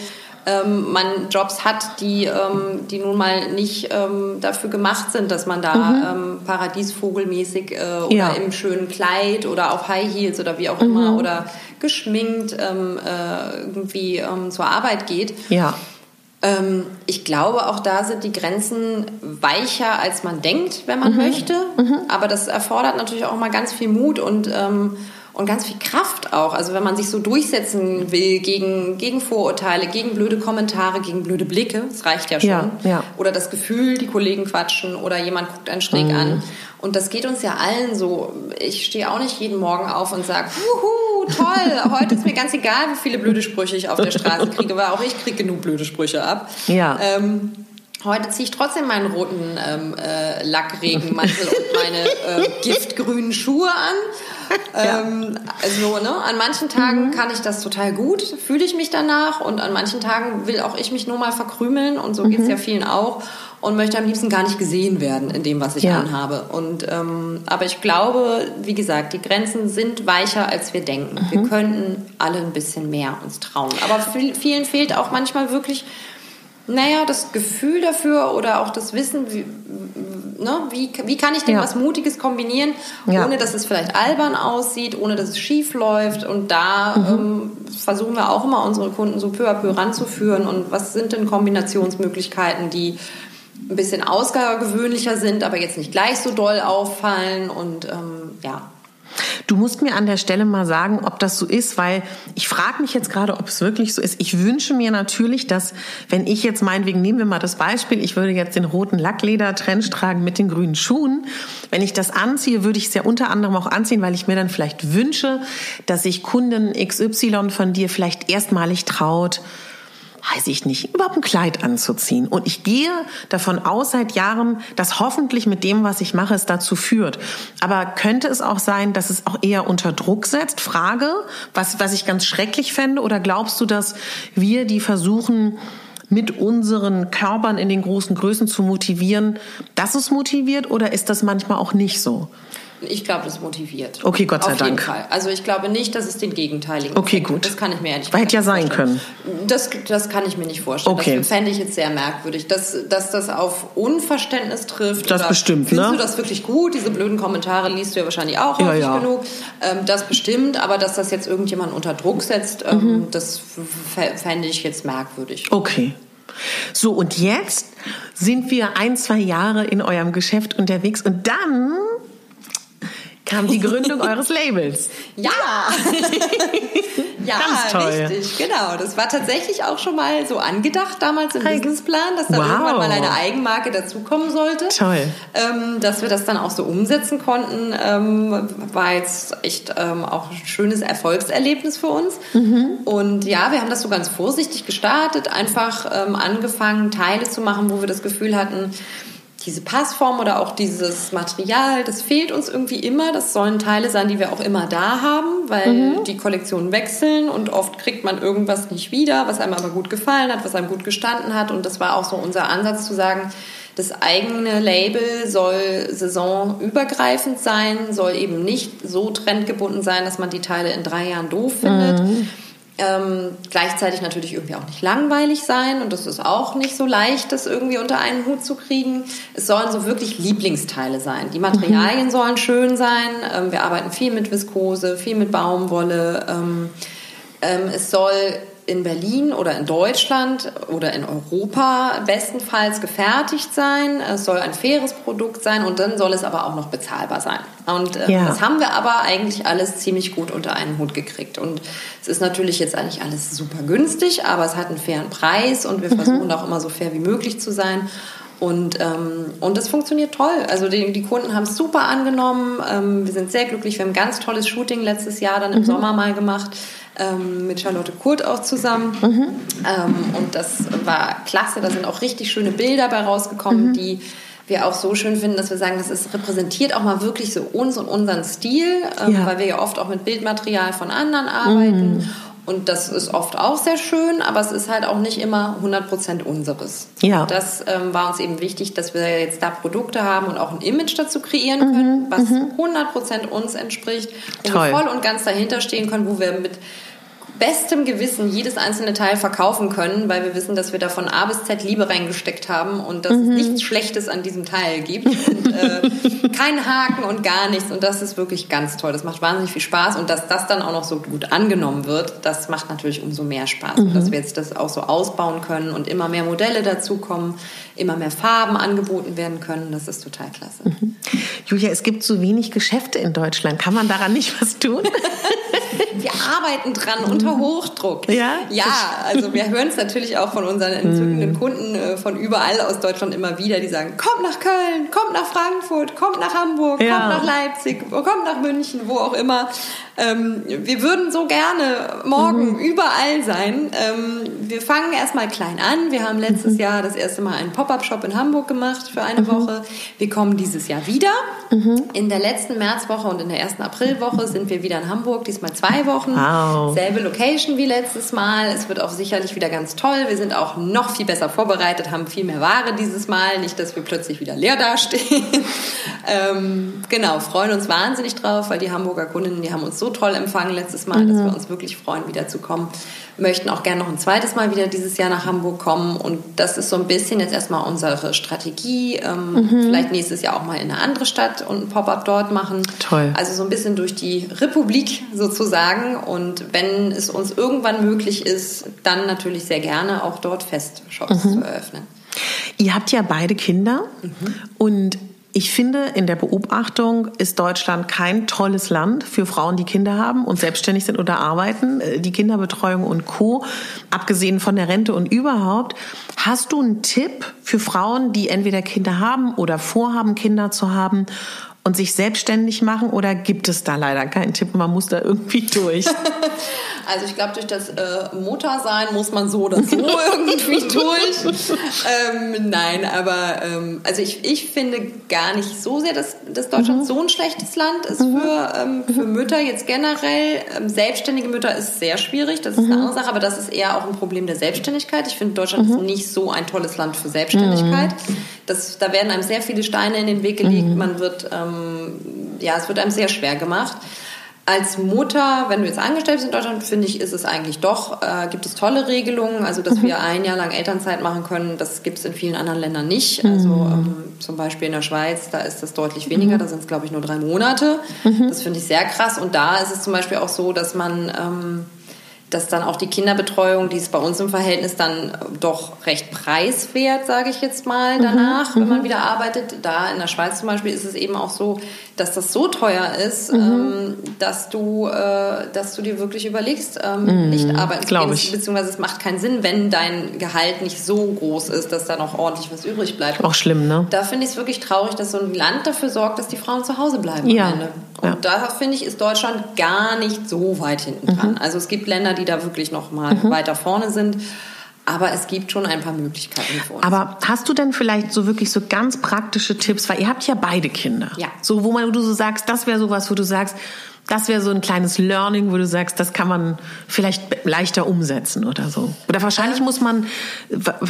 ähm, man Jobs hat, die, ähm, die nun mal nicht ähm, dafür gemacht sind, dass man da mhm. ähm, paradiesvogelmäßig äh, oder ja. im schönen Kleid oder auf High Heels oder wie auch mhm. immer oder geschminkt ähm, äh, irgendwie ähm, zur Arbeit geht. Ja. Ähm, ich glaube, auch da sind die Grenzen weicher, als man denkt, wenn man mhm. möchte. Mhm. Aber das erfordert natürlich auch mal ganz viel Mut und, ähm, und ganz viel Kraft auch. Also wenn man sich so durchsetzen will gegen, gegen Vorurteile, gegen blöde Kommentare, gegen blöde Blicke, das reicht ja schon. Ja, ja. Oder das Gefühl, die Kollegen quatschen oder jemand guckt einen schräg mhm. an. Und das geht uns ja allen so. Ich stehe auch nicht jeden Morgen auf und sage, huhu, toll, heute ist mir ganz egal, wie viele blöde Sprüche ich auf der Straße kriege, weil auch ich kriege genug blöde Sprüche ab. Ja. Ähm, Heute ziehe ich trotzdem meinen roten ähm, äh, Lackregenmantel und meine äh, giftgrünen Schuhe an. *laughs* Ähm, ja. Also ne, an manchen Tagen mhm. kann ich das total gut, fühle ich mich danach und an manchen Tagen will auch ich mich nur mal verkrümeln und so mhm. geht es ja vielen auch und möchte am liebsten gar nicht gesehen werden in dem, was ich ja. anhabe. Und ähm, aber ich glaube, wie gesagt, die Grenzen sind weicher, als wir denken. Mhm. Wir könnten alle ein bisschen mehr uns trauen. Aber vielen fehlt auch manchmal wirklich, naja, das Gefühl dafür oder auch das Wissen, wie, ne, wie, wie kann ich denn ja. was Mutiges kombinieren, ja. ohne dass es vielleicht albern aussieht, ohne dass es schief läuft. Und da mhm. ähm, versuchen wir auch immer unsere Kunden so peu à peu ranzuführen. Und was sind denn Kombinationsmöglichkeiten, die ein bisschen außergewöhnlicher sind, aber jetzt nicht gleich so doll auffallen und ähm, ja. Du musst mir an der Stelle mal sagen, ob das so ist, weil ich frage mich jetzt gerade, ob es wirklich so ist. Ich wünsche mir natürlich, dass, wenn ich jetzt meinetwegen, nehmen wir mal das Beispiel, ich würde jetzt den roten Lackleder-Trench tragen mit den grünen Schuhen. Wenn ich das anziehe, würde ich es ja unter anderem auch anziehen, weil ich mir dann vielleicht wünsche, dass sich Kunden XY von dir vielleicht erstmalig traut, weiß ich nicht, überhaupt ein Kleid anzuziehen. Und ich gehe davon aus seit Jahren, dass hoffentlich mit dem, was ich mache, es dazu führt. Aber könnte es auch sein, dass es auch eher unter Druck setzt? Frage, was, was ich ganz schrecklich fände. Oder glaubst du, dass wir, die versuchen, mit unseren Körpern in den großen Größen zu motivieren, dass es motiviert oder ist das manchmal auch nicht so? Ich glaube, das motiviert. Okay, Gott sei Auf Dank. jeden Fall. Also ich glaube nicht, dass es den gegenteiligen Okay, Effekt gut. Das kann ich mir ehrlich hätte ja sein können. Das, das kann ich mir nicht vorstellen. Okay. Das fände ich jetzt sehr merkwürdig. Dass, dass das auf Unverständnis trifft. Das bestimmt, Findest ne? du das wirklich gut? Diese blöden Kommentare liest du ja wahrscheinlich auch Ja, häufig ja. genug. Ähm, das bestimmt, aber dass das jetzt irgendjemand unter Druck setzt, Mhm. ähm, das f- fände ich jetzt merkwürdig. Okay. So, und jetzt sind wir ein, zwei Jahre in eurem Geschäft unterwegs und dann kam die Gründung eures Labels. *laughs* Ja, *laughs* ja, Ganz toll. richtig, genau. Das war tatsächlich auch schon mal so angedacht damals im Hey. Businessplan, dass da Wow. irgendwann mal eine Eigenmarke dazukommen sollte. Toll. Ähm, dass wir das dann auch so umsetzen konnten, ähm, war jetzt echt ähm, auch ein schönes Erfolgserlebnis für uns. Mhm. Und ja, wir haben das so ganz vorsichtig gestartet, einfach ähm, angefangen, Teile zu machen, wo wir das Gefühl hatten, diese Passform oder auch dieses Material, das fehlt uns irgendwie immer. Das sollen Teile sein, die wir auch immer da haben, weil Mhm. die Kollektionen wechseln und oft kriegt man irgendwas nicht wieder, was einem aber gut gefallen hat, was einem gut gestanden hat. Und das war auch so unser Ansatz zu sagen, das eigene Label soll saisonübergreifend sein, soll eben nicht so trendgebunden sein, dass man die Teile in drei Jahren doof findet. Ähm, gleichzeitig natürlich irgendwie auch nicht langweilig sein und das ist auch nicht so leicht, das irgendwie unter einen Hut zu kriegen. Es sollen so wirklich Lieblingsteile sein. Die Materialien sollen schön sein. Ähm, wir arbeiten viel mit Viskose, viel mit Baumwolle. Ähm, ähm, es soll in Berlin oder in Deutschland oder in Europa bestenfalls gefertigt sein. Es soll ein faires Produkt sein und dann soll es aber auch noch bezahlbar sein. Und äh, Ja. das haben wir aber eigentlich alles ziemlich gut unter einen Hut gekriegt. Und es ist natürlich jetzt eigentlich alles super günstig, aber es hat einen fairen Preis und wir versuchen auch immer so fair wie möglich zu sein. Und, ähm, und das funktioniert toll. Also die, die Kunden haben es super angenommen. Ähm, wir sind sehr glücklich. Wir haben ein ganz tolles Shooting letztes Jahr dann im Sommer mal gemacht. Ähm, mit Charlotte Kurt auch zusammen. Ähm, und das war klasse. Da sind auch richtig schöne Bilder bei rausgekommen, die wir auch so schön finden, dass wir sagen, das ist, repräsentiert auch mal wirklich so uns und unseren Stil, ähm, Ja. weil wir ja oft auch mit Bildmaterial von anderen arbeiten. Und das ist oft auch sehr schön, aber es ist halt auch nicht immer 100% unseres. Ja. Das ähm, war uns eben wichtig, dass wir jetzt da Produkte haben und auch ein Image dazu kreieren können, was 100% uns entspricht, wo Toll. wir voll und ganz dahinter stehen können, wo wir mit bestem Gewissen jedes einzelne Teil verkaufen können, weil wir wissen, dass wir da von A bis Z Liebe reingesteckt haben und dass es nichts Schlechtes an diesem Teil gibt und äh, *laughs* kein Haken und gar nichts. Und das ist wirklich ganz toll. Das macht wahnsinnig viel Spaß. Und dass das dann auch noch so gut angenommen wird, das macht natürlich umso mehr Spaß. Und dass wir jetzt das auch so ausbauen können und immer mehr Modelle dazukommen, immer mehr Farben angeboten werden können, das ist total klasse. Julia, es gibt so wenig Geschäfte in Deutschland. Kann man daran nicht was tun? *laughs* Wir arbeiten dran unter Hochdruck. Ja? Ja, also wir hören es natürlich auch von unseren entzückenden Kunden äh, von überall aus Deutschland immer wieder, die sagen, kommt nach Köln, kommt nach Frankfurt, kommt nach Hamburg, Ja. kommt nach Leipzig, kommt nach München, wo auch immer. Ähm, wir würden so gerne morgen überall sein. Ähm, wir fangen erstmal klein an. Wir haben letztes Jahr das erste Mal einen Pop-up-Shop in Hamburg gemacht für eine Woche. Wir kommen dieses Jahr wieder. In der letzten Märzwoche und in der ersten Aprilwoche sind wir wieder in Hamburg, diesmal zwei Wochen. Wow. Selbe Location wie letztes Mal. Es wird auch sicherlich wieder ganz toll. Wir sind auch noch viel besser vorbereitet, haben viel mehr Ware dieses Mal. Nicht, dass wir plötzlich wieder leer dastehen. *laughs* ähm, genau, freuen uns wahnsinnig drauf, weil die Hamburger Kundinnen, die haben uns so toll empfangen letztes Mal, dass wir uns wirklich freuen, wiederzukommen. Möchten auch gerne noch ein zweites Mal wieder dieses Jahr nach Hamburg kommen. Und das ist so ein bisschen jetzt erstmal unsere Strategie. Ähm, Vielleicht nächstes Jahr auch mal in eine andere Stadt und ein Pop-up dort machen. Toll. Also so ein bisschen durch die Republik sozusagen. Und wenn es uns irgendwann möglich ist, dann natürlich sehr gerne auch dort Festshops zu eröffnen. Ihr habt ja beide Kinder und ich finde, in der Beobachtung ist Deutschland kein tolles Land für Frauen, die Kinder haben und selbstständig sind oder arbeiten. Äh, Die Kinderbetreuung und Co., abgesehen von der Rente und überhaupt. Hast du einen Tipp für Frauen, die entweder Kinder haben oder vorhaben, Kinder zu haben und sich selbstständig machen oder gibt es da leider keinen Tipp? Man muss da irgendwie durch. *laughs* Also ich glaube, durch das äh, Muttersein muss man so oder so *laughs* irgendwie durch. Ähm, nein, aber ähm, also ich, ich finde gar nicht so sehr, dass, dass Deutschland so ein schlechtes Land ist für, ähm, für Mütter jetzt generell. Ähm, selbstständige Mütter ist sehr schwierig, das ist eine andere Sache, aber das ist eher auch ein Problem der Selbstständigkeit. Ich finde, Deutschland ist nicht so ein tolles Land für Selbstständigkeit. Das, da werden einem sehr viele Steine in den Weg gelegt. Man wird ähm, ja, es wird einem sehr schwer gemacht als Mutter, wenn du jetzt angestellt bist in Deutschland, finde ich, ist es eigentlich doch, äh, gibt es tolle Regelungen, also dass mhm. wir ein Jahr lang Elternzeit machen können, das gibt es in vielen anderen Ländern nicht. Mhm. Also ähm, zum Beispiel in der Schweiz, da ist das deutlich weniger, mhm. da sind es glaube ich nur drei Monate. Mhm. Das finde ich sehr krass. Und da ist es zum Beispiel auch so, dass man ähm, dass dann auch die Kinderbetreuung, die ist bei uns im Verhältnis dann doch recht preiswert, sage ich jetzt mal, mhm, danach, mhm, wenn man wieder arbeitet. Da in der Schweiz zum Beispiel ist es eben auch so, dass das so teuer ist, mhm. ähm, dass du, äh, dass du dir wirklich überlegst, ähm, mhm, nicht arbeiten zu gehen, ich. beziehungsweise es macht keinen Sinn, wenn dein Gehalt nicht so groß ist, dass da noch ordentlich was übrig bleibt. Auch schlimm, ne? Da finde ich es wirklich traurig, dass so ein Land dafür sorgt, dass die Frauen zu Hause bleiben ja. am Ende. Und ja. da finde ich, ist Deutschland gar nicht so weit hinten dran. Mhm. Also es gibt Länder, die da wirklich noch mal mhm. weiter vorne sind. Aber es gibt schon ein paar Möglichkeiten für uns. Aber hast du denn vielleicht so wirklich so ganz praktische Tipps? Weil ihr habt ja beide Kinder. Ja. So, wo man, wo du so sagst, das wäre sowas, wo du sagst, das wäre so ein kleines Learning, wo du sagst, das kann man vielleicht leichter umsetzen oder so. Oder wahrscheinlich muss man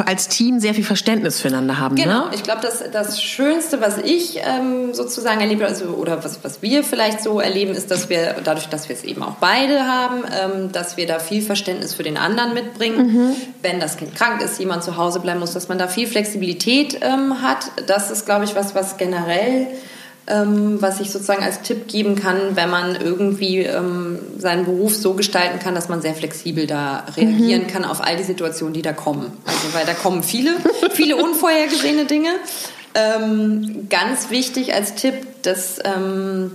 als Team sehr viel Verständnis füreinander haben. Genau, ne? ich glaube, das, das Schönste, was ich ähm, sozusagen erlebe, also, oder was, was wir vielleicht so erleben, ist, dass wir, dadurch, dass wir es eben auch beide haben, ähm, dass wir da viel Verständnis für den anderen mitbringen. Mhm. Wenn das Kind krank ist, jemand zu Hause bleiben muss, dass man da viel Flexibilität ähm, hat. Das ist, glaube ich, was, was generell ähm, was ich sozusagen als Tipp geben kann, wenn man irgendwie ähm, seinen Beruf so gestalten kann, dass man sehr flexibel da reagieren mhm. kann auf all die Situationen, die da kommen. Also weil da kommen viele, viele unvorhergesehene Dinge. Ähm, ganz wichtig als Tipp, dass ähm,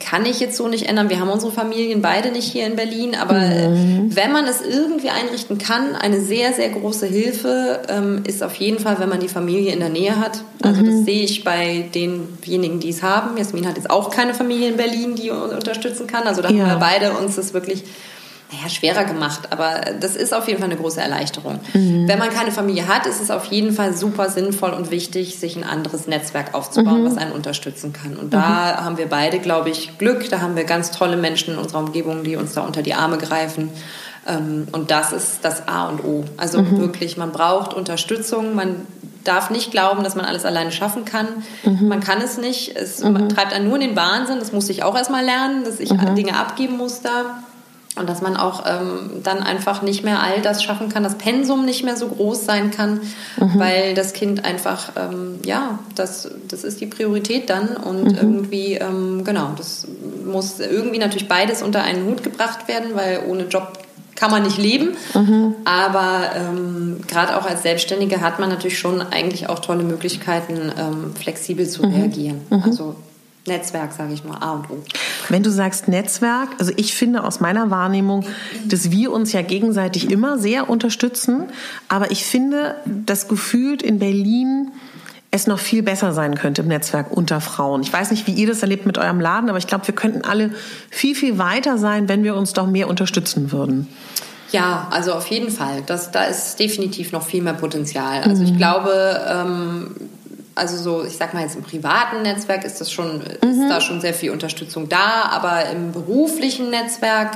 kann ich jetzt so nicht ändern. Wir haben unsere Familien beide nicht hier in Berlin, aber mhm. wenn man es irgendwie einrichten kann, eine sehr, sehr große Hilfe ähm, ist auf jeden Fall, wenn man die Familie in der Nähe hat. Also mhm. das sehe ich bei denjenigen, die es haben. Jasmin hat jetzt auch keine Familie in Berlin, die unterstützen kann. Also da ja. haben wir beide uns das wirklich naja, schwerer gemacht, aber das ist auf jeden Fall eine große Erleichterung. Mhm. Wenn man keine Familie hat, ist es auf jeden Fall super sinnvoll und wichtig, sich ein anderes Netzwerk aufzubauen, mhm. was einen unterstützen kann. Und da mhm. haben wir beide, glaube ich, Glück. Da haben wir ganz tolle Menschen in unserer Umgebung, die uns da unter die Arme greifen. Ähm, und das ist das A und O. Also mhm. wirklich, man braucht Unterstützung. Man darf nicht glauben, dass man alles alleine schaffen kann. Mhm. Man kann es nicht. Es mhm. treibt einen nur in den Wahnsinn. Das musste ich auch erstmal lernen, dass ich Dinge abgeben muss da. Und dass man auch ähm, dann einfach nicht mehr all das schaffen kann, das Pensum nicht mehr so groß sein kann, mhm. weil das Kind einfach, ähm, ja, das, das ist die Priorität dann. Und mhm. irgendwie, ähm, genau, das muss irgendwie natürlich beides unter einen Hut gebracht werden, weil ohne Job kann man nicht leben. Mhm. Aber ähm, gerade auch als Selbstständige hat man natürlich schon eigentlich auch tolle Möglichkeiten, ähm, flexibel zu mhm. reagieren. Mhm. Also Netzwerk, sage ich mal, A und O. Wenn du sagst Netzwerk, also ich finde aus meiner Wahrnehmung, dass wir uns ja gegenseitig immer sehr unterstützen, aber ich finde, dass gefühlt in Berlin es noch viel besser sein könnte im Netzwerk unter Frauen. Ich weiß nicht, wie ihr das erlebt mit eurem Laden, aber ich glaube, wir könnten alle viel, viel weiter sein, wenn wir uns doch mehr unterstützen würden. Ja, also auf jeden Fall. Das, da ist definitiv noch viel mehr Potenzial. Also ich mhm. glaube, ähm, also so, ich sag mal jetzt im privaten Netzwerk ist das schon, mhm. ist da schon sehr viel Unterstützung da, aber im beruflichen Netzwerk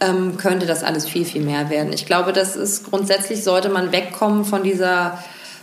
ähm, könnte das alles viel, viel mehr werden. Ich glaube, das ist grundsätzlich sollte man wegkommen von dieser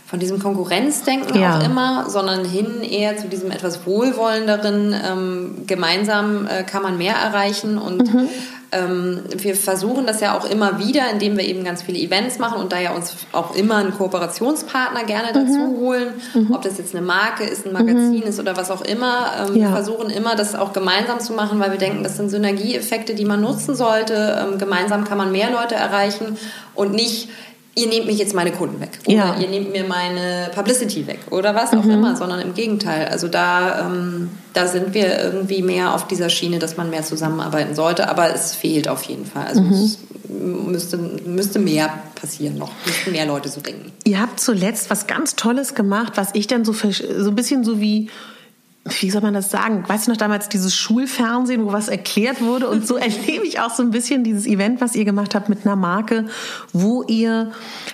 von diesem Konkurrenzdenken ja. auch immer, sondern hin eher zu diesem etwas wohlwollenderen, ähm, gemeinsam äh, kann man mehr erreichen und mhm wir versuchen das ja auch immer wieder, indem wir eben ganz viele Events machen und da ja uns auch immer einen Kooperationspartner gerne mhm. dazu holen, mhm. ob das jetzt eine Marke ist, ein Magazin mhm. ist oder was auch immer. Ähm, ja. Wir versuchen immer, das auch gemeinsam zu machen, weil wir denken, das sind Synergieeffekte, die man nutzen sollte. Ähm, gemeinsam kann man mehr Leute erreichen und nicht ihr nehmt mich jetzt meine Kunden weg oder ja. ihr nehmt mir meine Publicity weg oder was auch mhm. immer, sondern im Gegenteil. Also da, ähm, da sind wir irgendwie mehr auf dieser Schiene, dass man mehr zusammenarbeiten sollte, aber es fehlt auf jeden Fall. Also mhm. es müsste, müsste mehr passieren noch, müssten mehr Leute so denken. Ihr habt zuletzt was ganz Tolles gemacht, was ich dann so, so ein bisschen so wie wie soll man das sagen? Weißt du noch damals dieses Schulfernsehen, wo was erklärt wurde? Und so *laughs* erlebe ich auch so ein bisschen dieses Event, was ihr gemacht habt mit einer Marke, wo ihr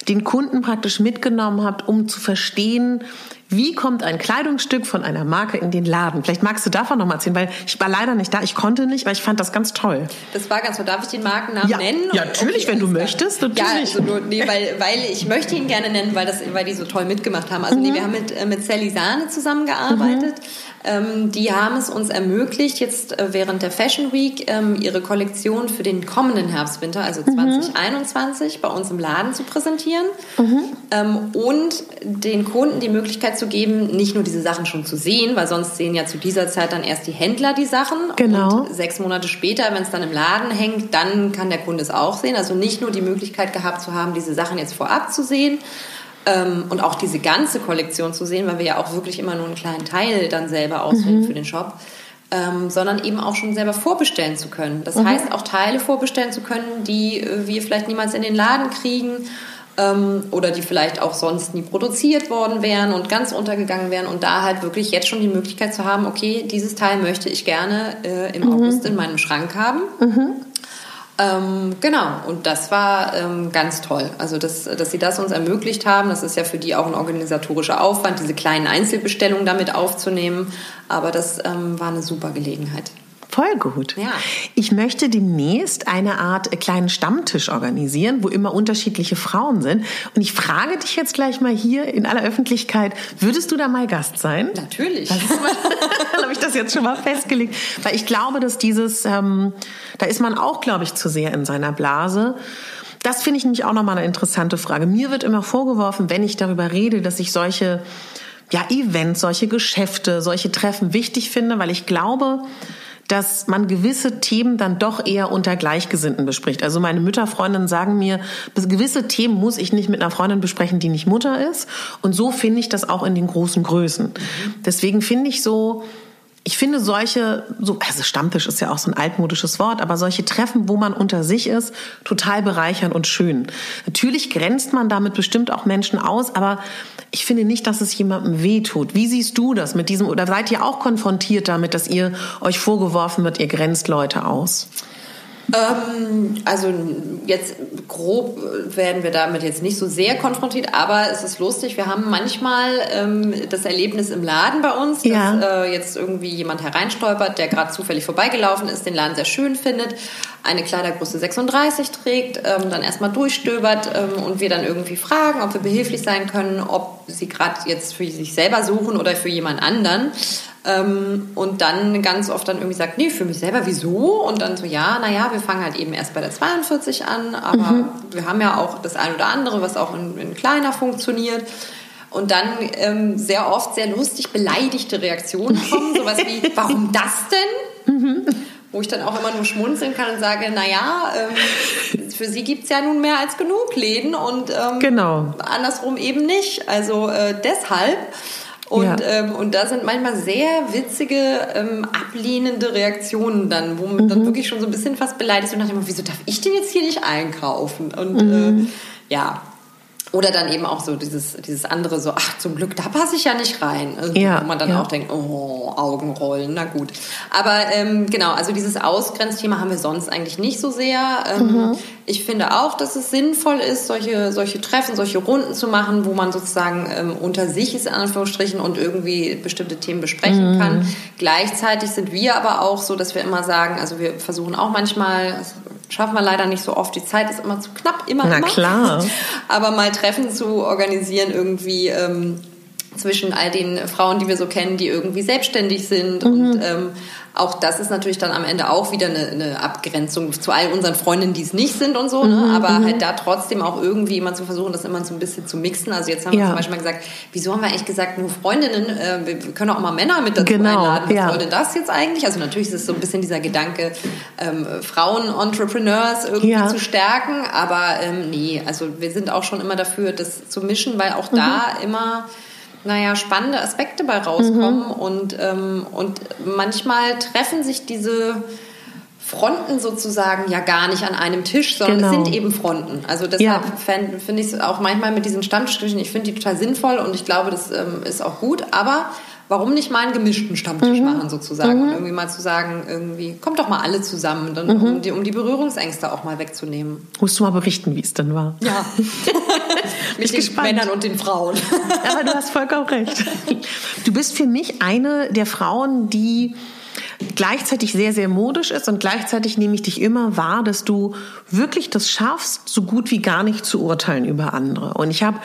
den Kunden praktisch mitgenommen habt, um zu verstehen, Wie kommt ein Kleidungsstück von einer Marke in den Laden? Vielleicht magst du davon noch mal erzählen, weil ich war leider nicht da. Ich konnte nicht, weil ich fand das ganz toll. Das war ganz toll. Darf ich den Markennamen ja, nennen? Ja, natürlich, okay, wenn du möchtest. Natürlich. Ja, also nur, nee, weil, weil ich möchte ihn gerne nennen, weil, das, weil die so toll mitgemacht haben. Also mhm. nee, wir haben mit, äh, mit Sally Sahne zusammengearbeitet. Mhm. Ähm, die haben es uns ermöglicht, jetzt äh, während der Fashion Week ähm, ihre Kollektion für den kommenden Herbst-Winter, also 2021, mhm. bei uns im Laden zu präsentieren mhm. ähm, und den Kunden die Möglichkeit zu geben, nicht nur diese Sachen schon zu sehen, weil sonst sehen ja zu dieser Zeit dann erst die Händler die Sachen. Genau. Und sechs Monate später, wenn es dann im Laden hängt, dann kann der Kunde es auch sehen. Also nicht nur die Möglichkeit gehabt zu haben, diese Sachen jetzt vorab zu sehen, ähm, und auch diese ganze Kollektion zu sehen, weil wir ja auch wirklich immer nur einen kleinen Teil dann selber auswählen mhm. für den Shop. Ähm, sondern eben auch schon selber vorbestellen zu können. Das mhm. heißt, auch Teile vorbestellen zu können, die äh, wir vielleicht niemals in den Laden kriegen ähm, oder die vielleicht auch sonst nie produziert worden wären und ganz untergegangen wären und da halt wirklich jetzt schon die Möglichkeit zu haben, okay, dieses Teil möchte ich gerne äh, im mhm. August in meinem Schrank haben. Mhm. Ähm, genau, und das war ähm, ganz toll. Also, dass, dass sie das uns ermöglicht haben, das ist ja für die auch ein organisatorischer Aufwand, diese kleinen Einzelbestellungen damit aufzunehmen. Aber das ähm, war eine super Gelegenheit. Voll gut. Ja. Ich möchte demnächst eine Art kleinen Stammtisch organisieren, wo immer unterschiedliche Frauen sind. Und ich frage dich jetzt gleich mal hier in aller Öffentlichkeit, würdest du da mal Gast sein? Natürlich. Dann *laughs* habe ich das jetzt schon mal festgelegt. Weil ich glaube, dass dieses, ähm, da ist man auch, glaube ich, zu sehr in seiner Blase. Das finde ich nämlich auch nochmal eine interessante Frage. Mir wird immer vorgeworfen, wenn ich darüber rede, dass ich solche ja, Events, solche Geschäfte, solche Treffen wichtig finde, weil ich glaube, dass man gewisse Themen dann doch eher unter Gleichgesinnten bespricht. Also meine Mütterfreundinnen sagen mir, gewisse Themen muss ich nicht mit einer Freundin besprechen, die nicht Mutter ist. Und so finde ich das auch in den großen Größen. Deswegen finde ich so, ich finde solche, so, also Stammtisch ist ja auch so ein altmodisches Wort, aber solche Treffen, wo man unter sich ist, total bereichernd und schön. Natürlich grenzt man damit bestimmt auch Menschen aus, aber ich finde nicht, dass es jemandem wehtut. Wie siehst du das mit diesem, oder seid ihr auch konfrontiert damit, dass ihr euch vorgeworfen wird, ihr grenzt Leute aus? Ähm, also jetzt grob werden wir damit jetzt nicht so sehr konfrontiert, aber es ist lustig. Wir haben manchmal ähm, das Erlebnis im Laden bei uns, dass ja. äh, jetzt irgendwie jemand hereinstolpert, der gerade zufällig vorbeigelaufen ist, den Laden sehr schön findet, eine Kleidergröße 36 trägt, ähm, dann erstmal durchstöbert ähm, und wir dann irgendwie fragen, ob wir behilflich sein können, ob sie gerade jetzt für sich selber suchen oder für jemand anderen. Ähm, und dann ganz oft dann irgendwie sagt, nee, für mich selber, wieso? Und dann so, ja, naja, wir fangen halt eben erst bei der 42 an, aber mhm. wir haben ja auch das ein oder andere, was auch in, in kleiner funktioniert. Und dann ähm, sehr oft sehr lustig beleidigte Reaktionen *laughs* kommen, sowas wie, warum das denn? Mhm. Wo ich dann auch immer nur schmunzeln kann und sage, naja, ähm, für sie gibt es ja nun mehr als genug Läden und ähm, genau. andersrum eben nicht. Also äh, deshalb. Und, ja. ähm, und da sind manchmal sehr witzige, ähm, ablehnende Reaktionen dann, wo man mhm. dann wirklich schon so ein bisschen fast beleidigt ist und dachte, wieso darf ich denn jetzt hier nicht einkaufen? Und mhm. äh, ja, oder dann eben auch so dieses, dieses andere, so, ach, zum Glück, da passe ich ja nicht rein. Also, ja, wo man dann ja. auch denkt, oh, Augenrollen, na gut. Aber ähm, genau, also dieses Ausgrenzthema haben wir sonst eigentlich nicht so sehr. Ähm, mhm. Ich finde auch, dass es sinnvoll ist, solche, solche Treffen, solche Runden zu machen, wo man sozusagen ähm, unter sich ist, in Anführungsstrichen, und irgendwie bestimmte Themen besprechen mhm. kann. Gleichzeitig sind wir aber auch so, dass wir immer sagen, also wir versuchen auch manchmal, schaffen wir leider nicht so oft. Die Zeit ist immer zu knapp, immer, Na immer. klar. *laughs* Aber mal Treffen zu organisieren irgendwie ähm, zwischen all den Frauen, die wir so kennen, die irgendwie selbstständig sind mhm. und ähm, auch das ist natürlich dann am Ende auch wieder eine, eine Abgrenzung zu all unseren Freundinnen, die es nicht sind und so, ne? mhm, aber mhm. halt da trotzdem auch irgendwie immer zu versuchen, das immer so ein bisschen zu mixen. Also jetzt haben ja. wir zum Beispiel mal gesagt, wieso haben wir eigentlich gesagt, nur Freundinnen, äh, wir können auch mal Männer mit dazu genau, einladen. Was ja. soll denn das jetzt eigentlich? Also natürlich ist es so ein bisschen dieser Gedanke, ähm, Frauen-Entrepreneurs irgendwie ja. zu stärken, aber ähm, nee, also wir sind auch schon immer dafür, das zu mischen, weil auch mhm. da immer naja, spannende Aspekte bei rauskommen. Mhm. Und, ähm, und manchmal treffen sich diese Fronten sozusagen ja gar nicht an einem Tisch, sondern genau. es sind eben Fronten. Also deshalb ja. finde ich es auch manchmal mit diesen Stammstrichen, ich finde die total sinnvoll und ich glaube, das ähm, ist auch gut. Aber warum nicht mal einen gemischten Stammtisch mhm. machen sozusagen mhm. und irgendwie mal zu sagen, irgendwie kommt doch mal alle zusammen, dann, mhm. um, die, um die Berührungsängste auch mal wegzunehmen. Musst du mal berichten, wie es denn war? Ja. *laughs* Mit den gespannt. Männern und den Frauen. Aber du hast vollkommen recht. *laughs* Du bist für mich eine der Frauen, die gleichzeitig sehr, sehr modisch ist und gleichzeitig nehme ich dich immer wahr, dass du wirklich das schaffst, so gut wie gar nicht zu urteilen über andere. Und ich habe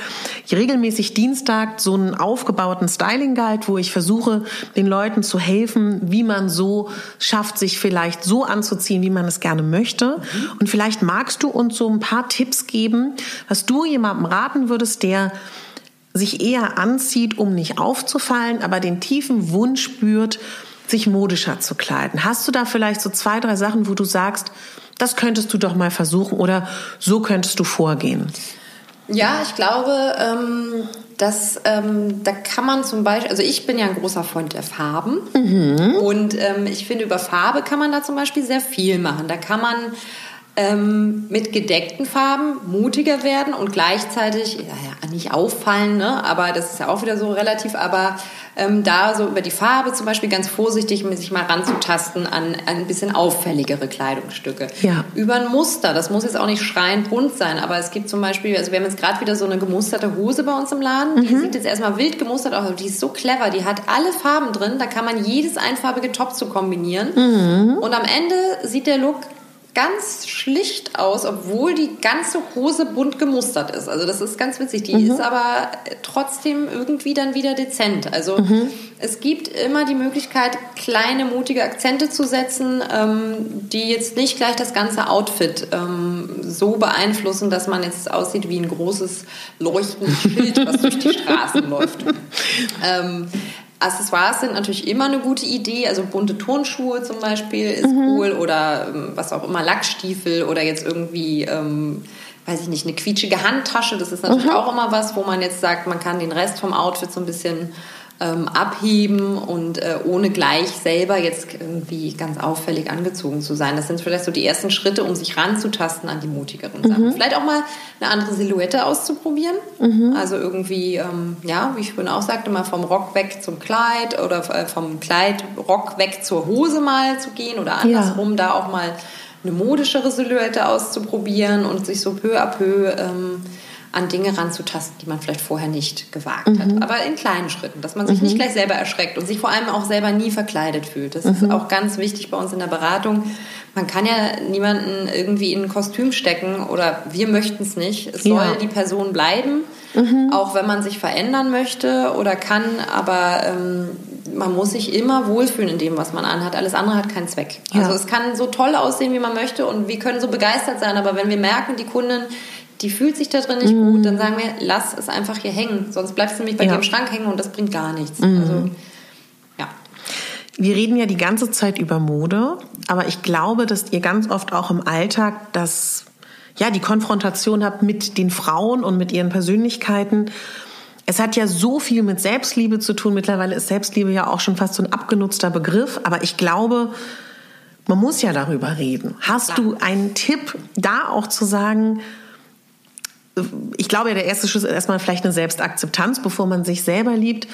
regelmäßig Dienstag so einen aufgebauten Styling Guide, wo ich versuche, den Leuten zu helfen, wie man so schafft, sich vielleicht so anzuziehen, wie man es gerne möchte. Und vielleicht magst du uns so ein paar Tipps geben, was du jemandem raten würdest, der sich eher anzieht, um nicht aufzufallen, aber den tiefen Wunsch spürt, sich modischer zu kleiden. Hast du da vielleicht so zwei, drei Sachen, wo du sagst, das könntest du doch mal versuchen oder so könntest du vorgehen? Ja, ich glaube, ähm, dass ähm, da kann man zum Beispiel, also ich bin ja ein großer Freund der Farben mhm. und ähm, ich finde, über Farbe kann man da zum Beispiel sehr viel machen. Da kann man ähm, mit gedeckten Farben mutiger werden und gleichzeitig, ja, nicht auffallen, ne? aber das ist ja auch wieder so relativ, aber ähm, da so über die Farbe zum Beispiel ganz vorsichtig sich mal ranzutasten an, an ein bisschen auffälligere Kleidungsstücke. Ja. Über ein Muster, das muss jetzt auch nicht schreiend bunt sein, aber es gibt zum Beispiel, also wir haben jetzt gerade wieder so eine gemusterte Hose bei uns im Laden, mhm. die sieht jetzt erstmal wild gemustert aus, aber die ist so clever, die hat alle Farben drin, da kann man jedes einfarbige Top zu kombinieren mhm. und am Ende sieht der Look ganz schlicht aus, obwohl die ganze Hose bunt gemustert ist. Also das ist ganz witzig. Die mhm. ist aber trotzdem irgendwie dann wieder dezent. Also mhm. es gibt immer die Möglichkeit, kleine, mutige Akzente zu setzen, ähm, die jetzt nicht gleich das ganze Outfit ähm, so beeinflussen, dass man jetzt aussieht wie ein großes leuchtendes Schild, was durch die *laughs* Straßen läuft. Ähm, Accessoires sind natürlich immer eine gute Idee. Also bunte Turnschuhe zum Beispiel ist mhm. cool oder ähm, was auch immer, Lackstiefel oder jetzt irgendwie, ähm, weiß ich nicht, eine quietschige Handtasche. Das ist natürlich mhm. auch immer was, wo man jetzt sagt, man kann den Rest vom Outfit so ein bisschen ähm, abheben und äh, ohne gleich selber jetzt irgendwie ganz auffällig angezogen zu sein. Das sind vielleicht so die ersten Schritte, um sich ranzutasten an die mutigeren mhm. Sachen. Vielleicht auch mal eine andere Silhouette auszuprobieren. Mhm. Also irgendwie, ähm, ja, wie ich vorhin auch sagte, mal vom Rock weg zum Kleid oder äh, vom Kleid Rock weg zur Hose mal zu gehen oder andersrum ja. da auch mal eine modischere Silhouette auszuprobieren und sich so peu à peu ähm, an Dinge ranzutasten, die man vielleicht vorher nicht gewagt mhm. hat. Aber in kleinen Schritten, dass man sich mhm. nicht gleich selber erschreckt und sich vor allem auch selber nie verkleidet fühlt. Das mhm. ist auch ganz wichtig bei uns in der Beratung. Man kann ja niemanden irgendwie in ein Kostüm stecken oder wir möchten es nicht. Es soll ja. die Person bleiben, mhm. auch wenn man sich verändern möchte oder kann, aber ähm, man muss sich immer wohlfühlen in dem, was man anhat. Alles andere hat keinen Zweck. Ja. Also es kann so toll aussehen, wie man möchte und wir können so begeistert sein, aber wenn wir merken, die Kundin die fühlt sich da drin nicht mhm. gut, dann sagen wir, lass es einfach hier hängen. Sonst bleibst du nämlich bei ja. dir im Schrank hängen und das bringt gar nichts. Mhm. Also, ja. Wir reden ja die ganze Zeit über Mode, aber ich glaube, dass ihr ganz oft auch im Alltag das, ja, die Konfrontation habt mit den Frauen und mit ihren Persönlichkeiten. Es hat ja so viel mit Selbstliebe zu tun. Mittlerweile ist Selbstliebe ja auch schon fast so ein abgenutzter Begriff. Aber ich glaube, man muss ja darüber reden. Hast du einen Tipp, da auch zu sagen, ich glaube, der erste Schritt ist erstmal vielleicht eine Selbstakzeptanz, bevor man sich selber liebt.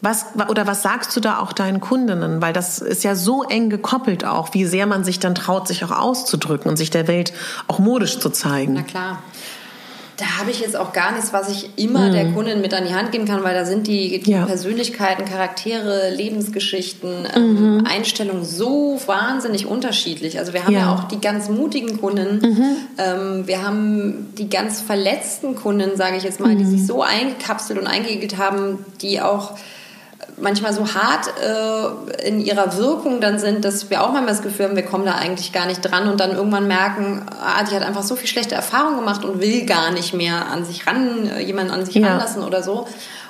Was, oder was sagst du da auch deinen Kundinnen? Weil das ist ja so eng gekoppelt auch, wie sehr man sich dann traut, sich auch auszudrücken und sich der Welt auch modisch zu zeigen. Na klar. Da habe ich jetzt auch gar nichts, was ich immer mhm. der Kundin mit an die Hand geben kann, weil da sind die, die ja. Persönlichkeiten, Charaktere, Lebensgeschichten, ähm, mhm. Einstellungen so wahnsinnig unterschiedlich. Also wir haben ja, ja auch die ganz mutigen Kunden, mhm. ähm, wir haben die ganz verletzten Kunden, sage ich jetzt mal, die mhm. sich so eingekapselt und eingeegelt haben, die auch manchmal so hart äh, in ihrer Wirkung dann sind, dass wir auch manchmal das Gefühl haben, wir kommen da eigentlich gar nicht dran und dann irgendwann merken, ah, die hat einfach so viel schlechte Erfahrungen gemacht und will gar nicht mehr an sich ran, äh, jemanden an sich ja. ranlassen oder so.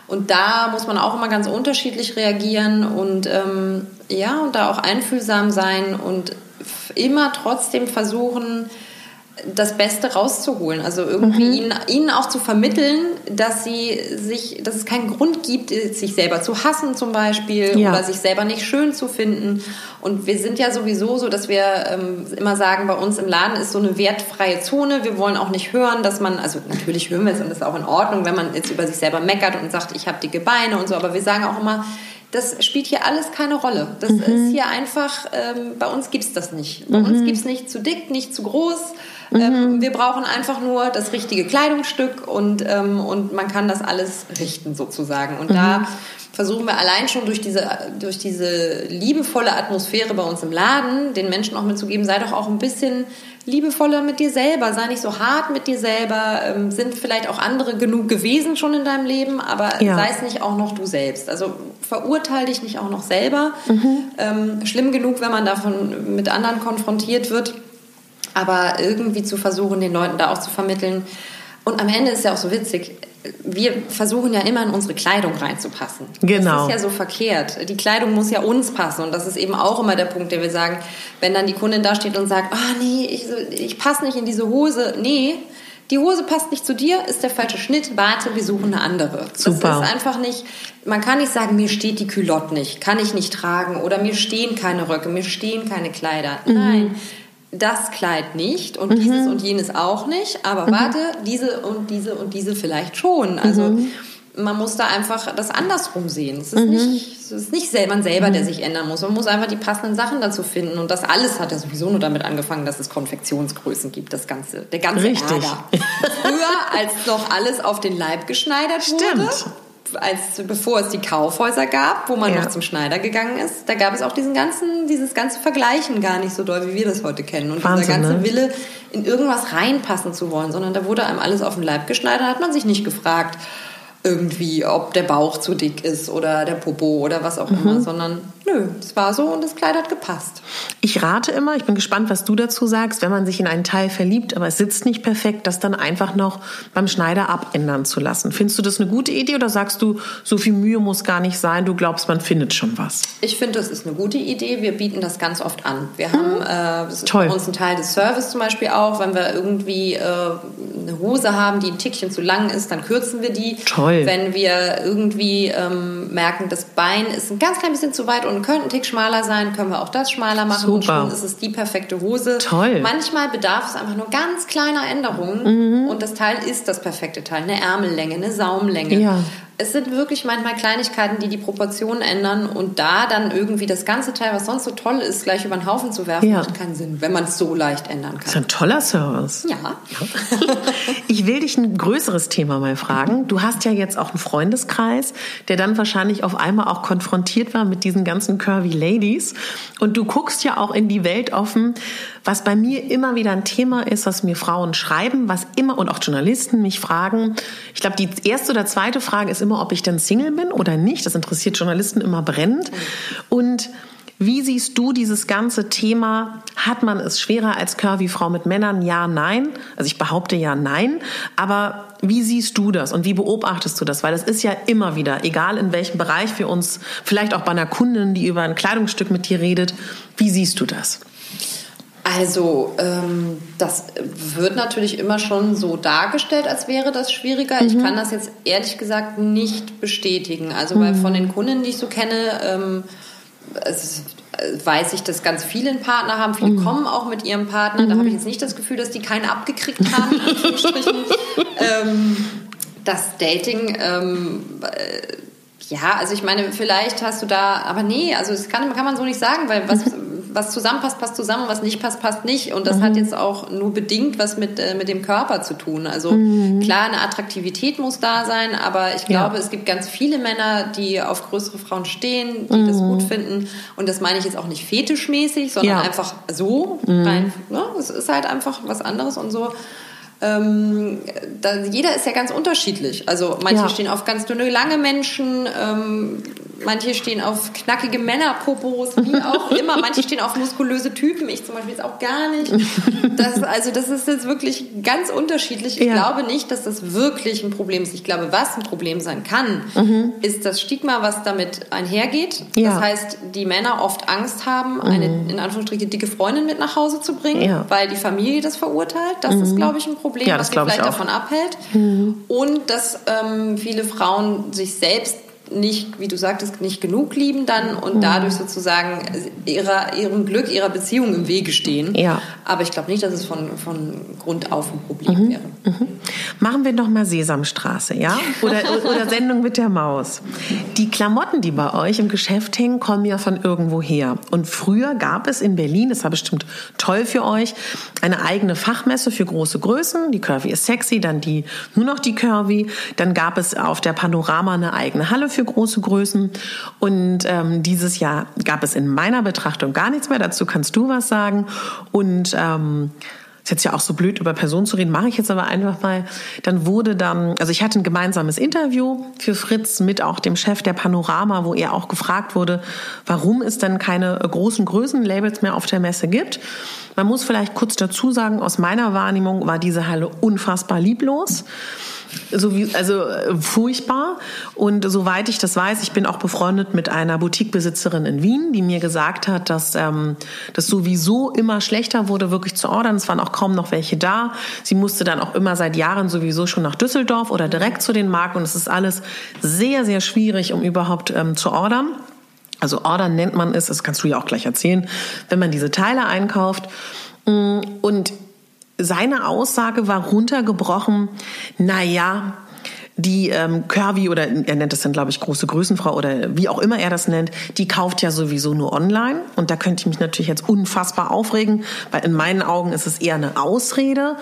Und da muss man auch immer ganz unterschiedlich reagieren und ähm, ja, und da auch einfühlsam sein und immer trotzdem versuchen, das Beste rauszuholen. Also irgendwie mhm. ihnen, ihnen auch zu vermitteln, dass sie sich, dass es keinen Grund gibt, sich selber zu hassen zum Beispiel ja. oder sich selber nicht schön zu finden. Und wir sind ja sowieso so, dass wir ähm, immer sagen, bei uns im Laden ist so eine wertfreie Zone. Wir wollen auch nicht hören, dass man, also natürlich hören wir es und das ist auch in Ordnung, wenn man jetzt über sich selber meckert und sagt, ich habe dicke Beine und so, aber wir sagen auch immer, das spielt hier alles keine Rolle. Das mhm. ist hier einfach, ähm, bei uns gibt es das nicht. Bei mhm. uns gibt es nicht zu dick, nicht zu groß. Mhm. Ähm, wir brauchen einfach nur das richtige Kleidungsstück und, ähm, und man kann das alles richten sozusagen. Und da mhm. versuchen wir allein schon durch diese, durch diese liebevolle Atmosphäre bei uns im Laden den Menschen auch mitzugeben, sei doch auch ein bisschen liebevoller mit dir selber, sei nicht so hart mit dir selber, ähm, sind vielleicht auch andere genug gewesen schon in deinem Leben, aber ja. sei es nicht auch noch du selbst. Also verurteile dich nicht auch noch selber. Mhm. Ähm, schlimm genug, wenn man davon mit anderen konfrontiert wird, aber irgendwie zu versuchen, den Leuten da auch zu vermitteln. Und am Ende ist ja auch so witzig, wir versuchen ja immer in unsere Kleidung reinzupassen. Genau. Das ist ja so verkehrt. Die Kleidung muss ja uns passen. Und das ist eben auch immer der Punkt, den wir sagen, wenn dann die Kundin da steht und sagt, oh nee, ich, ich passe nicht in diese Hose. Nee, die Hose passt nicht zu dir, ist der falsche Schnitt, warte, wir suchen eine andere. Super. Das ist einfach nicht, man kann nicht sagen, mir steht die Culotte nicht, kann ich nicht tragen oder mir stehen keine Röcke, mir stehen keine Kleider. Mhm. Nein, das Kleid nicht und mhm. dieses und jenes auch nicht, aber mhm. warte, diese und diese und diese vielleicht schon. Also mhm. man muss da einfach das andersrum sehen. Es ist mhm. nicht, es ist nicht man selber, der mhm. sich ändern muss. Man muss einfach die passenden Sachen dazu finden. Und das alles hat ja sowieso nur damit angefangen, dass es Konfektionsgrößen gibt, das Ganze, der ganze Richtig. Ärger. Früher, als noch alles auf den Leib geschneidert Stimmt. wurde als bevor es die Kaufhäuser gab, wo man ja. noch zum Schneider gegangen ist, da gab es auch diesen ganzen, dieses ganze Vergleichen gar nicht so doll, wie wir das heute kennen. Und Wahnsinn, dieser ganze ne? Wille, in irgendwas reinpassen zu wollen, sondern da wurde einem alles auf den Leib geschneidert, hat man sich nicht gefragt, irgendwie, ob der Bauch zu dick ist oder der Popo oder was auch mhm. immer, sondern nö, es war so und das Kleid hat gepasst. Ich rate immer, ich bin gespannt, was du dazu sagst, wenn man sich in einen Teil verliebt, aber es sitzt nicht perfekt, das dann einfach noch beim Schneider abändern zu lassen. Findest du das eine gute Idee oder sagst du, so viel Mühe muss gar nicht sein, du glaubst, man findet schon was? Ich finde, das ist eine gute Idee. Wir bieten das ganz oft an. Wir haben, mhm. äh, das ist Toll. bei uns ein Teil des Service zum Beispiel auch, wenn wir irgendwie äh, eine Hose haben, die ein Tickchen zu lang ist, dann kürzen wir die. Toll. Wenn wir irgendwie ähm, merken, das Bein ist ein ganz klein bisschen zu weit und könnte ein Tick schmaler sein, können wir auch das schmaler machen. Super. Und schon ist es die perfekte Hose. Toll. Manchmal bedarf es einfach nur ganz kleiner Änderungen mhm. und das Teil ist das perfekte Teil. Eine Ärmellänge, eine Saumlänge. Ja es sind wirklich manchmal Kleinigkeiten, die die Proportionen ändern und da dann irgendwie das ganze Teil, was sonst so toll ist, gleich über den Haufen zu werfen, ja. macht keinen Sinn, wenn man es so leicht ändern kann. Das ist ein toller Service. Ja. ja. *laughs* Ich will dich ein größeres Thema mal fragen. Du hast ja jetzt auch einen Freundeskreis, der dann wahrscheinlich auf einmal auch konfrontiert war mit diesen ganzen curvy Ladies und du guckst ja auch in die Welt offen, was bei mir immer wieder ein Thema ist, was mir Frauen schreiben, was immer und auch Journalisten mich fragen. Ich glaube, die erste oder zweite Frage ist immer, ob ich denn Single bin oder nicht. Das interessiert Journalisten immer brennend. Und wie siehst du dieses ganze Thema? Hat man es schwerer als Curvy-Frau mit Männern? Ja, nein. Also ich behaupte ja, nein. Aber wie siehst du das und wie beobachtest du das? Weil das ist ja immer wieder, egal in welchem Bereich wir uns, vielleicht auch bei einer Kundin, die über ein Kleidungsstück mit dir redet, wie siehst du das? Also ähm, das wird natürlich immer schon so dargestellt, als wäre das schwieriger. Mhm. Ich kann das jetzt ehrlich gesagt nicht bestätigen. Also mhm. weil von den Kunden, die ich so kenne, ähm, es, äh, weiß ich, dass ganz viele einen Partner haben. Viele mhm. kommen auch mit ihrem Partner. Da habe ich mhm. jetzt nicht das Gefühl, dass die keinen abgekriegt haben. *laughs* ähm, das Dating ähm, äh, ja, also ich meine, vielleicht hast du da, aber nee, also das kann, kann man so nicht sagen, weil was, *laughs* was zusammenpasst, passt zusammen, was nicht passt, passt nicht. Und das mhm. hat jetzt auch nur bedingt was mit, äh, mit dem Körper zu tun. Also mhm. klar, eine Attraktivität muss da sein, aber ich glaube, ja. es gibt ganz viele Männer, die auf größere Frauen stehen, die mhm. das gut finden. Und das meine ich jetzt auch nicht fetischmäßig, sondern ja. einfach so. Mhm. Rein, ne? Es ist halt einfach was anderes und so ähm, da, jeder ist ja ganz unterschiedlich. Also manche ja. stehen auf ganz dünne, lange Menschen, ähm, manche stehen auf knackige Männerpopos, wie auch *laughs* immer. Manche stehen auf muskulöse Typen, ich zum Beispiel jetzt auch gar nicht. Das, also das ist jetzt wirklich ganz unterschiedlich. Ich ja. glaube nicht, dass das wirklich ein Problem ist. Ich glaube, was ein Problem sein kann, mhm. ist das Stigma, was damit einhergeht. Ja. Das heißt, die Männer oft Angst haben, eine mhm. in Anführungsstrichen dicke Freundin mit nach Hause zu bringen, weil die Familie das verurteilt. Das mhm. ist, glaube ich, ein Problem. Problem, ja, was sie vielleicht davon abhält. Mhm. Und dass ähm, viele Frauen sich selbst nicht, wie du sagtest, nicht genug lieben dann und mhm. dadurch sozusagen ihrer, ihrem Glück, ihrer Beziehung im Wege stehen. Ja. Aber ich glaube nicht, dass es von, von Grund auf ein Problem mhm. wäre. Mhm. Machen wir noch mal Sesamstraße, ja? Oder, *laughs* oder Sendung mit der Maus. Die Klamotten, die bei euch im Geschäft hängen, kommen ja von irgendwo her. Und früher gab es in Berlin, das war bestimmt toll für euch, eine eigene Fachmesse für große Größen. Die Curvy ist sexy, dann die nur noch die Curvy. Dann gab es auf der Panorama eine eigene Halle für große Größen. Und ähm, dieses Jahr gab es in meiner Betrachtung gar nichts mehr. Dazu kannst du was sagen. Und ähm, ist jetzt ja auch so blöd, über Personen zu reden, mache ich jetzt aber einfach mal. Dann wurde dann, also ich hatte ein gemeinsames Interview für Fritz mit auch dem Chef der Panorama, wo er auch gefragt wurde, warum es denn keine großen Größenlabels mehr auf der Messe gibt. Man muss vielleicht kurz dazu sagen, aus meiner Wahrnehmung war diese Halle unfassbar lieblos so wie, also äh, furchtbar. Und soweit ich das weiß, ich bin auch befreundet mit einer Boutiquebesitzerin in Wien, die mir gesagt hat, dass ähm, das sowieso immer schlechter wurde, wirklich zu ordern. Es waren auch kaum noch welche da. Sie musste dann auch immer seit Jahren sowieso schon nach Düsseldorf oder direkt zu den Marken. Und es ist alles sehr, sehr schwierig, um überhaupt ähm, zu ordern. Also ordern nennt man es, das kannst du ja auch gleich erzählen, wenn man diese Teile einkauft. Mm, und seine Aussage war runtergebrochen, na ja, die ähm, Curvy oder er nennt es dann glaube ich große Größenfrau oder wie auch immer er das nennt, die kauft ja sowieso nur online. Und da könnte ich mich natürlich jetzt unfassbar aufregen, weil in meinen Augen ist es eher eine Ausrede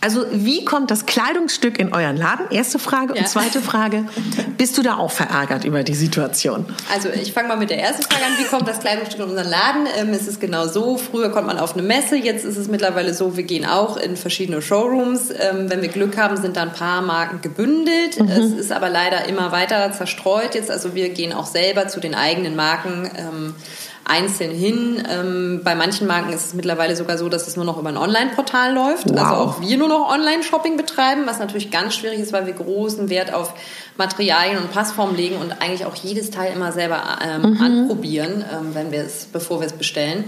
also wie kommt das Kleidungsstück in euren Laden? Erste Frage. Ja. Und zweite Frage, bist du da auch verärgert über die Situation? Also ich fange mal mit der ersten Frage an. Wie kommt das Kleidungsstück in unseren Laden? Ähm, es ist genau so. Früher kommt man auf eine Messe. Jetzt ist es mittlerweile so, wir gehen auch in verschiedene Showrooms. Ähm, wenn wir Glück haben, sind da ein paar Marken gebündelt. Mhm. Es ist aber leider immer weiter zerstreut jetzt. Also wir gehen auch selber zu den eigenen Marken. Ähm, einzeln hin. Ähm, bei manchen Marken ist es mittlerweile sogar so, dass es nur noch über ein Online-Portal läuft. Wow. Also auch wir nur noch Online-Shopping betreiben, was natürlich ganz schwierig ist, weil wir großen Wert auf Materialien und Passformen legen und eigentlich auch jedes Teil immer selber ähm, mhm. anprobieren, ähm, wenn wir es, bevor wir es bestellen.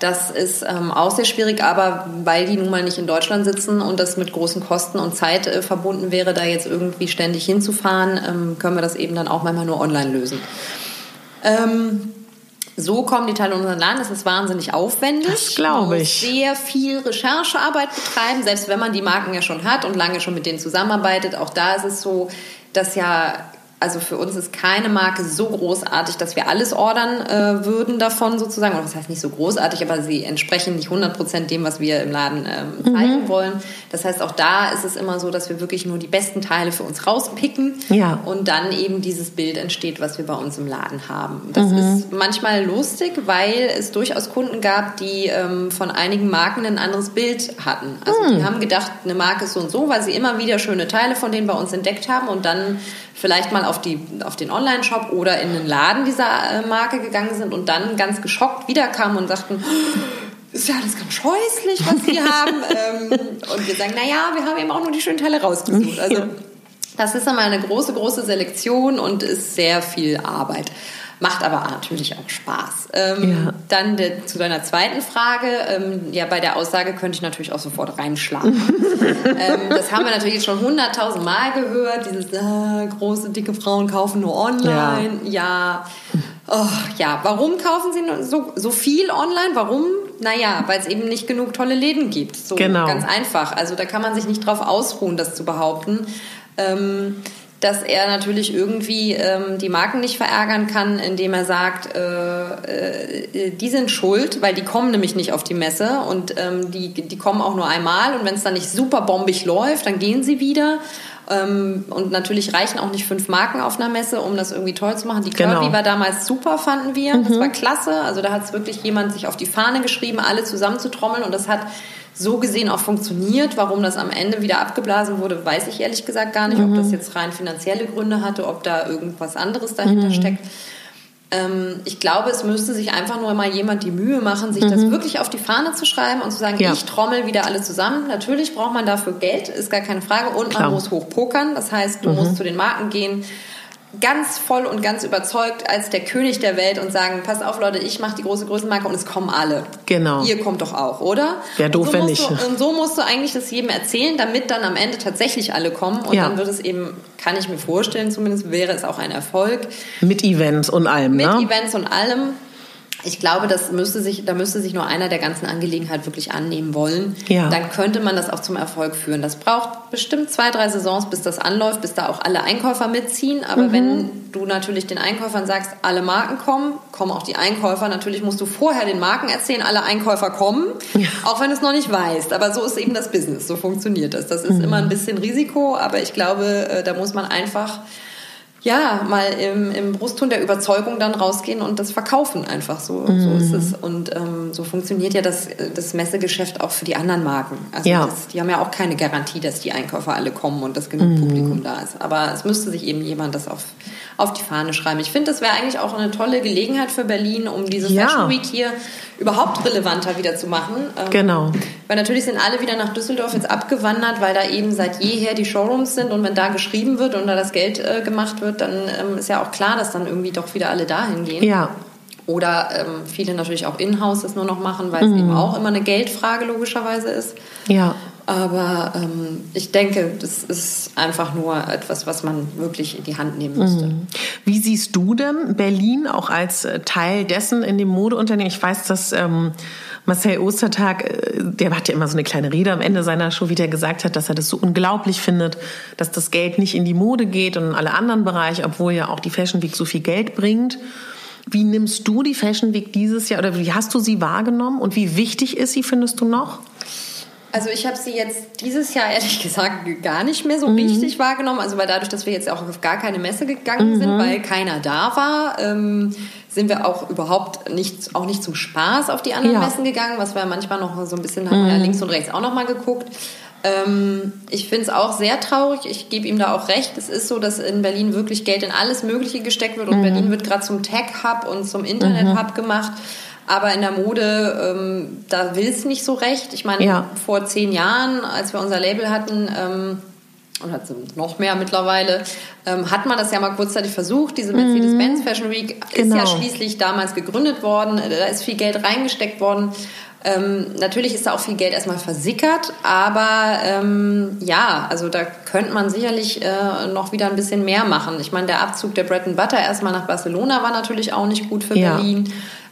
Das ist ähm, auch sehr schwierig, aber weil die nun mal nicht in Deutschland sitzen und das mit großen Kosten und Zeit äh, verbunden wäre, da jetzt irgendwie ständig hinzufahren, ähm, können wir das eben dann auch manchmal nur online lösen. Ähm, so kommen die Teile in unseren Laden. Das ist wahnsinnig aufwendig. Das glaube ich. Sehr viel Recherchearbeit betreiben, selbst wenn man die Marken ja schon hat und lange schon mit denen zusammenarbeitet. Auch da ist es so, dass ja also für uns ist keine Marke so großartig, dass wir alles ordern äh, würden davon sozusagen. Oder das heißt nicht so großartig, aber sie entsprechen nicht 100% dem, was wir im Laden ähm, zeigen mhm. wollen. Das heißt, auch da ist es immer so, dass wir wirklich nur die besten Teile für uns rauspicken ja. und dann eben dieses Bild entsteht, was wir bei uns im Laden haben. Das mhm. ist manchmal lustig, weil es durchaus Kunden gab, die ähm, von einigen Marken ein anderes Bild hatten. Also mhm. die haben gedacht, eine Marke ist so und so, weil sie immer wieder schöne Teile von denen bei uns entdeckt haben und dann vielleicht mal auf, die, auf den Online-Shop oder in den Laden dieser äh, Marke gegangen sind und dann ganz geschockt wiederkamen und sagten, ist ja alles ganz scheußlich, was Sie *laughs* haben. Ähm, und wir sagen, naja, wir haben eben auch nur die schönen Teile rausgesucht. Also *laughs* das ist einmal eine große, große Selektion und ist sehr viel Arbeit. Macht aber natürlich auch Spaß. Ähm, ja. Dann de, zu deiner zweiten Frage. Ähm, ja, bei der Aussage könnte ich natürlich auch sofort reinschlagen. *laughs* ähm, das haben wir natürlich schon hunderttausend Mal gehört. Dieses äh, große, dicke Frauen kaufen nur online. Ja. Ja. Oh, ja. Warum kaufen sie so, so viel online? Warum? Naja, weil es eben nicht genug tolle Läden gibt. So genau. ganz einfach. Also da kann man sich nicht drauf ausruhen, das zu behaupten. Ähm, dass er natürlich irgendwie ähm, die Marken nicht verärgern kann, indem er sagt, äh, äh, die sind schuld, weil die kommen nämlich nicht auf die Messe und ähm, die, die kommen auch nur einmal und wenn es dann nicht super bombig läuft, dann gehen sie wieder. Ähm, und natürlich reichen auch nicht fünf Marken auf einer Messe, um das irgendwie toll zu machen. Die Kirby genau. war damals super, fanden wir. Mhm. Das war klasse. Also da hat es wirklich jemand sich auf die Fahne geschrieben, alle zusammenzutrommeln und das hat so gesehen auch funktioniert. Warum das am Ende wieder abgeblasen wurde, weiß ich ehrlich gesagt gar nicht. Mhm. Ob das jetzt rein finanzielle Gründe hatte, ob da irgendwas anderes dahinter mhm. steckt. Ähm, ich glaube, es müsste sich einfach nur mal jemand die Mühe machen, sich mhm. das wirklich auf die Fahne zu schreiben und zu sagen, ja. ich trommel wieder alle zusammen. Natürlich braucht man dafür Geld, ist gar keine Frage. Und Klar. man muss hochpokern. Das heißt, du mhm. musst zu den Marken gehen ganz voll und ganz überzeugt als der König der Welt und sagen, passt auf Leute, ich mache die große Größenmarke und es kommen alle. Genau. Ihr kommt doch auch, oder? Ja, doof, so wenn nicht. Du, und so musst du eigentlich das jedem erzählen, damit dann am Ende tatsächlich alle kommen und Ja. dann wird es eben, kann ich mir vorstellen, zumindest wäre es auch ein Erfolg. Mit Events und allem, Mit ne? Events und allem. Ich glaube, das müsste sich, da müsste sich nur einer der ganzen Angelegenheit wirklich annehmen wollen. Ja. Dann könnte man das auch zum Erfolg führen. Das braucht bestimmt zwei, drei Saisons, bis das anläuft, bis da auch alle Einkäufer mitziehen. Aber Mhm. wenn du natürlich den Einkäufern sagst, alle Marken kommen, kommen auch die Einkäufer. Natürlich musst du vorher den Marken erzählen, alle Einkäufer kommen, auch wenn du es noch nicht weißt. Aber so ist eben das Business, so funktioniert das. Das ist Mhm. immer ein bisschen Risiko, aber ich glaube, äh, da muss man einfach ja, mal im, im Brustton der Überzeugung dann rausgehen und das verkaufen einfach. So, so Mhm. ist es. Und ähm, so funktioniert ja das, das Messegeschäft auch für die anderen Marken. Also Ja. das, die haben ja auch keine Garantie, dass die Einkäufer alle kommen und dass genug Mhm. Publikum da ist. Aber es müsste sich eben jemand das auf, auf die Fahne schreiben. Ich finde, das wäre eigentlich auch eine tolle Gelegenheit für Berlin, um diese Ja. Fashion Week hier überhaupt relevanter wieder zu machen. Ähm, Genau. weil natürlich sind alle wieder nach Düsseldorf jetzt abgewandert, weil da eben seit jeher die Showrooms sind und wenn da geschrieben wird und da das Geld äh, gemacht wird, dann ähm, ist ja auch klar, dass dann irgendwie doch wieder alle dahin gehen. Ja. Oder ähm, viele natürlich auch in-house das nur noch machen, weil Mhm. es eben auch immer eine Geldfrage logischerweise ist. Ja. Aber ähm, ich denke, das ist einfach nur etwas, was man wirklich in die Hand nehmen müsste. Mhm. Wie siehst du denn Berlin auch als äh, Teil dessen in dem Modeunternehmen? Ich weiß, dass ähm, Marcel Ostertag, äh, der hat ja immer so eine kleine Rede am Ende seiner Show, wie der gesagt hat, dass er das so unglaublich findet, dass das Geld nicht in die Mode geht und in alle anderen Bereiche, obwohl ja auch die Fashion Week so viel Geld bringt. Wie nimmst du die Fashion Week dieses Jahr oder wie hast du sie wahrgenommen und wie wichtig ist sie, findest du noch? Also ich habe sie jetzt dieses Jahr *laughs* ehrlich gesagt gar nicht mehr so Mhm. richtig wahrgenommen. Also weil dadurch, dass wir jetzt auch auf gar keine Messe gegangen Mhm. sind, weil keiner da war, ähm, sind wir auch überhaupt nicht, auch nicht zum Spaß auf die anderen Ja. Messen gegangen, was wir manchmal noch so ein bisschen, haben wir ja Mhm. links und rechts auch noch mal geguckt. Ähm, ich finde es auch sehr traurig. Ich gebe ihm da auch recht. Es ist so, dass in Berlin wirklich Geld in alles Mögliche gesteckt wird und Mhm. Berlin wird gerade zum Tech-Hub und zum Internet-Hub gemacht. Aber in der Mode, ähm, da will es nicht so recht. Ich meine, Ja. vor zehn Jahren, als wir unser Label hatten, ähm, oder noch mehr mittlerweile, ähm, hat man das ja mal kurzzeitig versucht. Diese Mercedes-Benz Fashion Week ist Genau. ja schließlich damals gegründet worden. Da ist viel Geld reingesteckt worden. Ähm, natürlich ist da auch viel Geld erstmal versickert, aber ähm, ja, also da könnte man sicherlich äh, noch wieder ein bisschen mehr machen. Ich meine, der Abzug der Bread and Butter erstmal nach Barcelona war natürlich auch nicht gut für Ja. Berlin.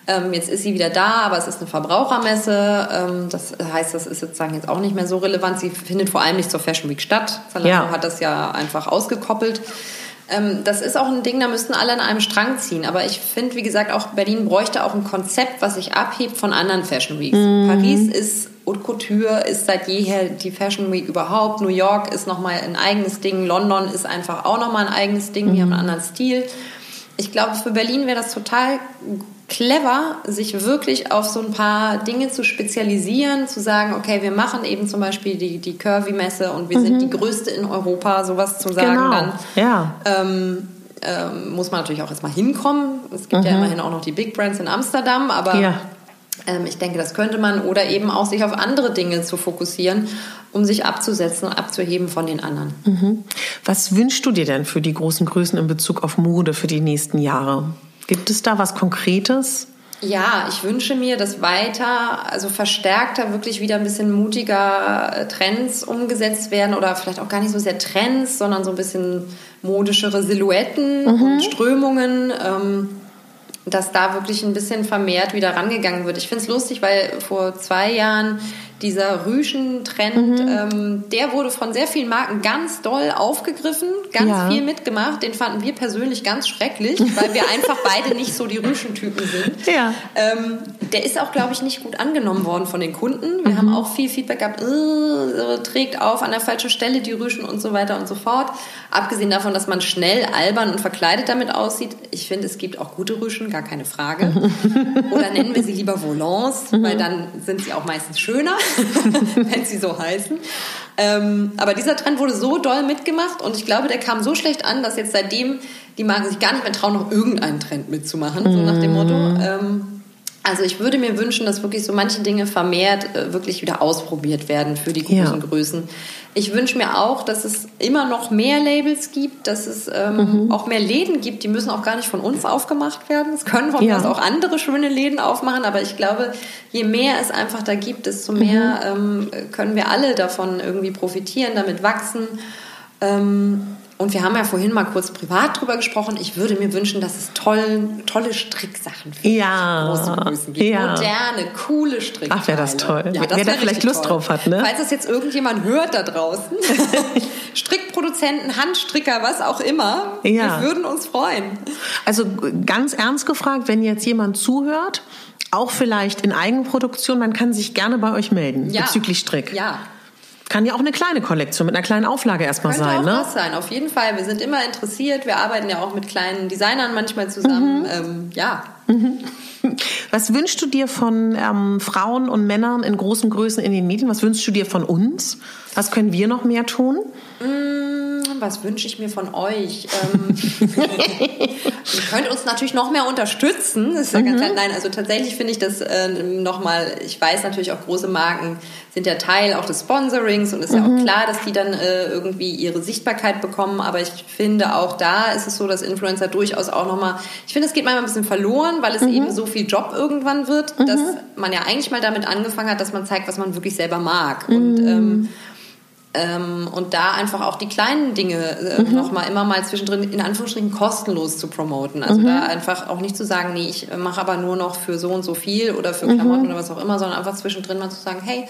Ähm, jetzt ist sie wieder da, aber es ist eine Verbrauchermesse. Ähm, das heißt, das ist sozusagen jetzt auch nicht mehr so relevant. Sie findet vor allem nicht zur Fashion Week statt. Zalando Ja. hat das ja einfach ausgekoppelt. Ähm, das ist auch ein Ding, da müssten alle an einem Strang ziehen. Aber ich finde, wie gesagt, auch Berlin bräuchte auch ein Konzept, was sich abhebt von anderen Fashion Weeks. Paris ist Haute Couture, ist seit jeher die Fashion Week überhaupt. New York ist nochmal ein eigenes Ding. London ist einfach auch nochmal ein eigenes Ding. Die haben einen anderen Stil. Ich glaube, für Berlin wäre das total clever, sich wirklich auf so ein paar Dinge zu spezialisieren, zu sagen, okay, wir machen eben zum Beispiel die, die Curvy-Messe und wir sind die größte in Europa, sowas zu sagen Genau. dann. Ja. Ähm, ähm, muss man natürlich auch erstmal hinkommen. Es gibt ja immerhin auch noch die Big Brands in Amsterdam, aber Ja. ähm, ich denke, das könnte man oder eben auch sich auf andere Dinge zu fokussieren, um sich abzusetzen und abzuheben von den anderen. Mhm. Was wünschst du dir denn für die großen Größen in Bezug auf Mode für die nächsten Jahre? Gibt es da was Konkretes? Ja, ich wünsche mir, dass weiter, also verstärkter, wirklich wieder ein bisschen mutiger äh, Trends umgesetzt werden oder vielleicht auch gar nicht so sehr Trends, sondern so ein bisschen modischere Silhouetten und Strömungen. Ähm, dass da wirklich ein bisschen vermehrt wieder rangegangen wird. Ich finde es lustig, weil vor zwei Jahren dieser Rüschen-Trend, ähm, der wurde von sehr vielen Marken ganz doll aufgegriffen, ganz Ja. viel mitgemacht. Den fanden wir persönlich ganz schrecklich, weil wir einfach beide nicht so die Rüschen-Typen sind. *laughs* Ja. Ähm, der ist auch, glaube ich, nicht gut angenommen worden von den Kunden. Wir haben auch viel Feedback gehabt, äh, trägt auf an der falschen Stelle die Rüschen und so weiter und so fort. Abgesehen davon, dass man schnell albern und verkleidet damit aussieht. Ich finde, es gibt auch gute Rüschen, gar keine Frage. *laughs* Oder nennen wir sie lieber Volants, weil dann sind sie auch meistens schöner, *laughs* wenn sie so heißen. Ähm, aber dieser Trend wurde so doll mitgemacht und ich glaube, der kam so schlecht an, dass jetzt seitdem die Marken sich gar nicht mehr trauen, noch irgendeinen Trend mitzumachen, so nach dem Motto. Ähm, Also ich würde mir wünschen, dass wirklich so manche Dinge vermehrt äh, wirklich wieder ausprobiert werden für die großen ja. Größen. Ich wünsche mir auch, dass es immer noch mehr Labels gibt, dass es ähm, mhm. auch mehr Läden gibt, die müssen auch gar nicht von uns aufgemacht werden. Es können von ja. uns auch andere schöne Läden aufmachen, aber ich glaube, je mehr es einfach da gibt, desto mehr mhm. ähm, können wir alle davon irgendwie profitieren, damit wachsen. Ähm, und wir haben ja vorhin mal kurz privat drüber gesprochen. Ich würde mir wünschen, dass es toll, tolle Stricksachen für ja. große Größen gibt. Ja. Moderne, coole Stricksachen. Ach, wäre das toll. Ja, das Wer da vielleicht Lust toll. drauf hat, ne? Falls das jetzt irgendjemand hört da draußen. *laughs* Strickproduzenten, Handstricker, was auch immer. Ja. Wir würden uns freuen. Also ganz ernst gefragt, wenn jetzt jemand zuhört, auch vielleicht in Eigenproduktion, man kann sich gerne bei euch melden ja. bezüglich Strick. Ja, kann ja auch eine kleine Kollektion mit einer kleinen Auflage erstmal Könnte sein, auch ne? das sein, auf jeden Fall. Wir sind immer interessiert. Wir arbeiten ja auch mit kleinen Designern manchmal zusammen. Mhm. Ähm, ja. Mhm. *laughs* Was wünschst du dir von ähm, Frauen und Männern in großen Größen in den Medien? Was wünschst du dir von uns? Was können wir noch mehr tun? Mm, was wünsche ich mir von euch? Ähm, *laughs* ihr könnt uns natürlich noch mehr unterstützen. Das ist ja mhm. ganz klar. Nein, also tatsächlich finde ich das äh, nochmal, ich weiß natürlich auch große Marken sind ja Teil auch des Sponsorings und ist mhm. ja auch mhm. klar, dass die dann äh, irgendwie ihre Sichtbarkeit bekommen. Aber ich finde auch da ist es so, dass Influencer durchaus auch nochmal, ich finde, es geht manchmal ein bisschen verloren, weil es mhm. eben so viel Job irgendwann wird, dass mhm. man ja eigentlich mal damit angefangen hat, dass man zeigt, was man wirklich selber mag. Und mhm. ähm, ähm, und da einfach auch die kleinen Dinge äh, mhm. nochmal immer mal zwischendrin in Anführungsstrichen kostenlos zu promoten. Also mhm. da einfach auch nicht zu sagen, nee, ich mache aber nur noch für so und so viel oder für Klamotten mhm. oder was auch immer, sondern einfach zwischendrin mal zu sagen, hey,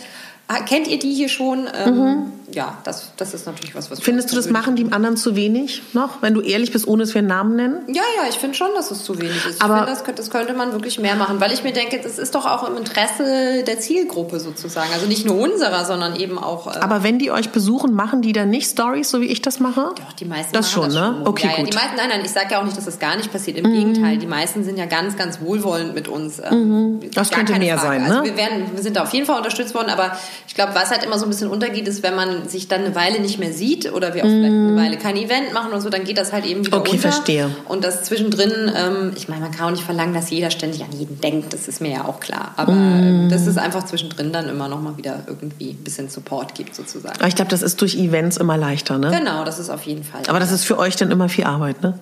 kennt ihr die hier schon? Ähm, mhm. Ja, das, das ist natürlich was, was. Findest du, das machen die anderen zu wenig noch, wenn du ehrlich bist, ohne dass wir einen Namen nennen? Ja, ja, ich finde schon, dass es zu wenig ist. Aber ich finde, das, das, könnte man wirklich mehr machen, weil ich mir denke, das ist doch auch im Interesse der Zielgruppe sozusagen. Also nicht nur unserer, sondern eben auch. Äh Aber wenn die euch besuchen, machen die dann nicht Stories, so wie ich das mache? Doch, die meisten das schon, das schon, ne? Okay, ja, gut. Ja, die meisten, nein, nein, ich sage ja auch nicht, dass das gar nicht passiert. Im mhm. Gegenteil, die meisten sind ja ganz, ganz wohlwollend mit uns. Ähm, mhm. Das könnte mehr Frage. sein, ne? Also wir, werden, wir sind da auf jeden Fall unterstützt worden, aber ich glaube, was halt immer so ein bisschen untergeht, ist, wenn man sich dann eine Weile nicht mehr sieht oder wir auch mm. vielleicht eine Weile kein Event machen und so, dann geht das halt eben wieder okay, unter. verstehe. Und das zwischendrin, ähm, ich meine, man kann auch nicht verlangen, dass jeder ständig an jeden denkt, das ist mir ja auch klar. Aber mm. das ist einfach zwischendrin dann immer noch mal wieder irgendwie ein bisschen Support gibt sozusagen. Aber ich glaube, das ist durch Events immer leichter, ne? Genau, das ist auf jeden Fall. Aber das ist für euch dann immer viel Arbeit, ne?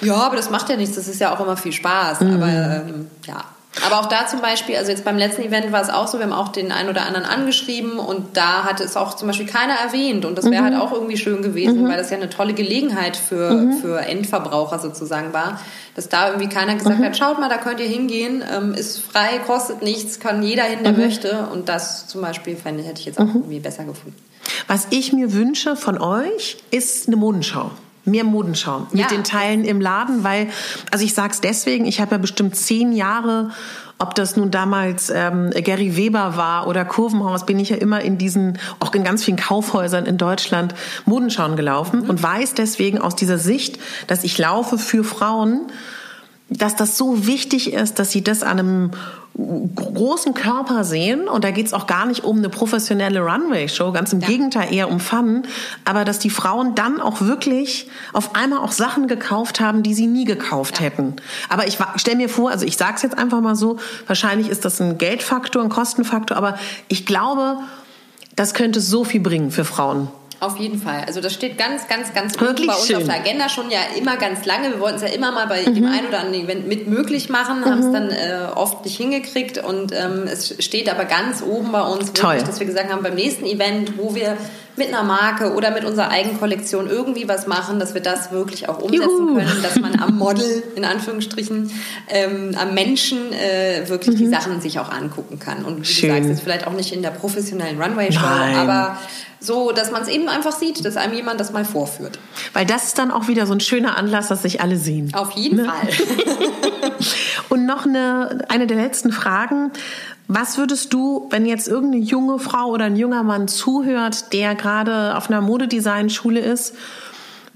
Ja, aber das macht ja nichts, das ist ja auch immer viel Spaß. Mm. Aber ähm, ja, aber auch da zum Beispiel, also jetzt beim letzten Event war es auch so, wir haben auch den einen oder anderen angeschrieben und da hatte es auch zum Beispiel keiner erwähnt und das wäre halt mhm. halt auch irgendwie schön gewesen, mhm. weil das ja eine tolle Gelegenheit für, mhm. für Endverbraucher sozusagen war, dass da irgendwie keiner gesagt mhm. hat, schaut mal, da könnt ihr hingehen, ähm, ist frei, kostet nichts, kann jeder hin, der mhm. möchte und das zum Beispiel fände, hätte ich jetzt auch mhm. irgendwie besser gefunden. Was ich mir wünsche von euch, ist eine Modenschau mehr Modenschau mit ja. den Teilen im Laden, weil, also ich sag's deswegen, ich habe ja bestimmt zehn Jahre ob das nun damals ähm, Gary Weber war oder Kurvenhaus, bin ich ja immer in diesen, auch in ganz vielen Kaufhäusern in Deutschland, Modenschauen gelaufen mhm. und weiß deswegen aus dieser Sicht, dass ich laufe für Frauen, dass das so wichtig ist, dass sie das an einem großen Körper sehen und da geht es auch gar nicht um eine professionelle Runway-Show, ganz im ja. Gegenteil eher um Fun, aber dass die Frauen dann auch wirklich auf einmal auch Sachen gekauft haben, die sie nie gekauft ja. hätten. Aber ich stelle mir vor, also ich sage es jetzt einfach mal so, wahrscheinlich ist das ein Geldfaktor, ein Kostenfaktor, aber ich glaube, das könnte so viel bringen für Frauen. Auf jeden Fall. Also das steht ganz, ganz, ganz Wirklich bei uns schön. auf der Agenda schon ja immer ganz lange. Wir wollten es ja immer mal bei mhm. dem einen oder anderen Event mit möglich machen, mhm. haben es dann äh, oft nicht hingekriegt und ähm, es steht aber ganz oben bei uns, wirklich, dass wir gesagt haben, beim nächsten Event, wo wir mit einer Marke oder mit unserer Eigenkollektion irgendwie was machen, dass wir das wirklich auch umsetzen Juhu. können, dass man am Model, in Anführungsstrichen, ähm, am Menschen äh, wirklich mhm. die Sachen sich auch angucken kann. Und wie Schön. du sagst, ist vielleicht auch nicht in der professionellen Runway-Show, aber so, dass man es eben einfach sieht, dass einem jemand das mal vorführt. Weil das ist dann auch wieder so ein schöner Anlass, dass sich alle sehen. Auf jeden ne? Fall. *laughs* Und noch eine, eine der letzten Fragen. Was würdest du, wenn jetzt irgendeine junge Frau oder ein junger Mann zuhört, der gerade auf einer Modedesign-Schule ist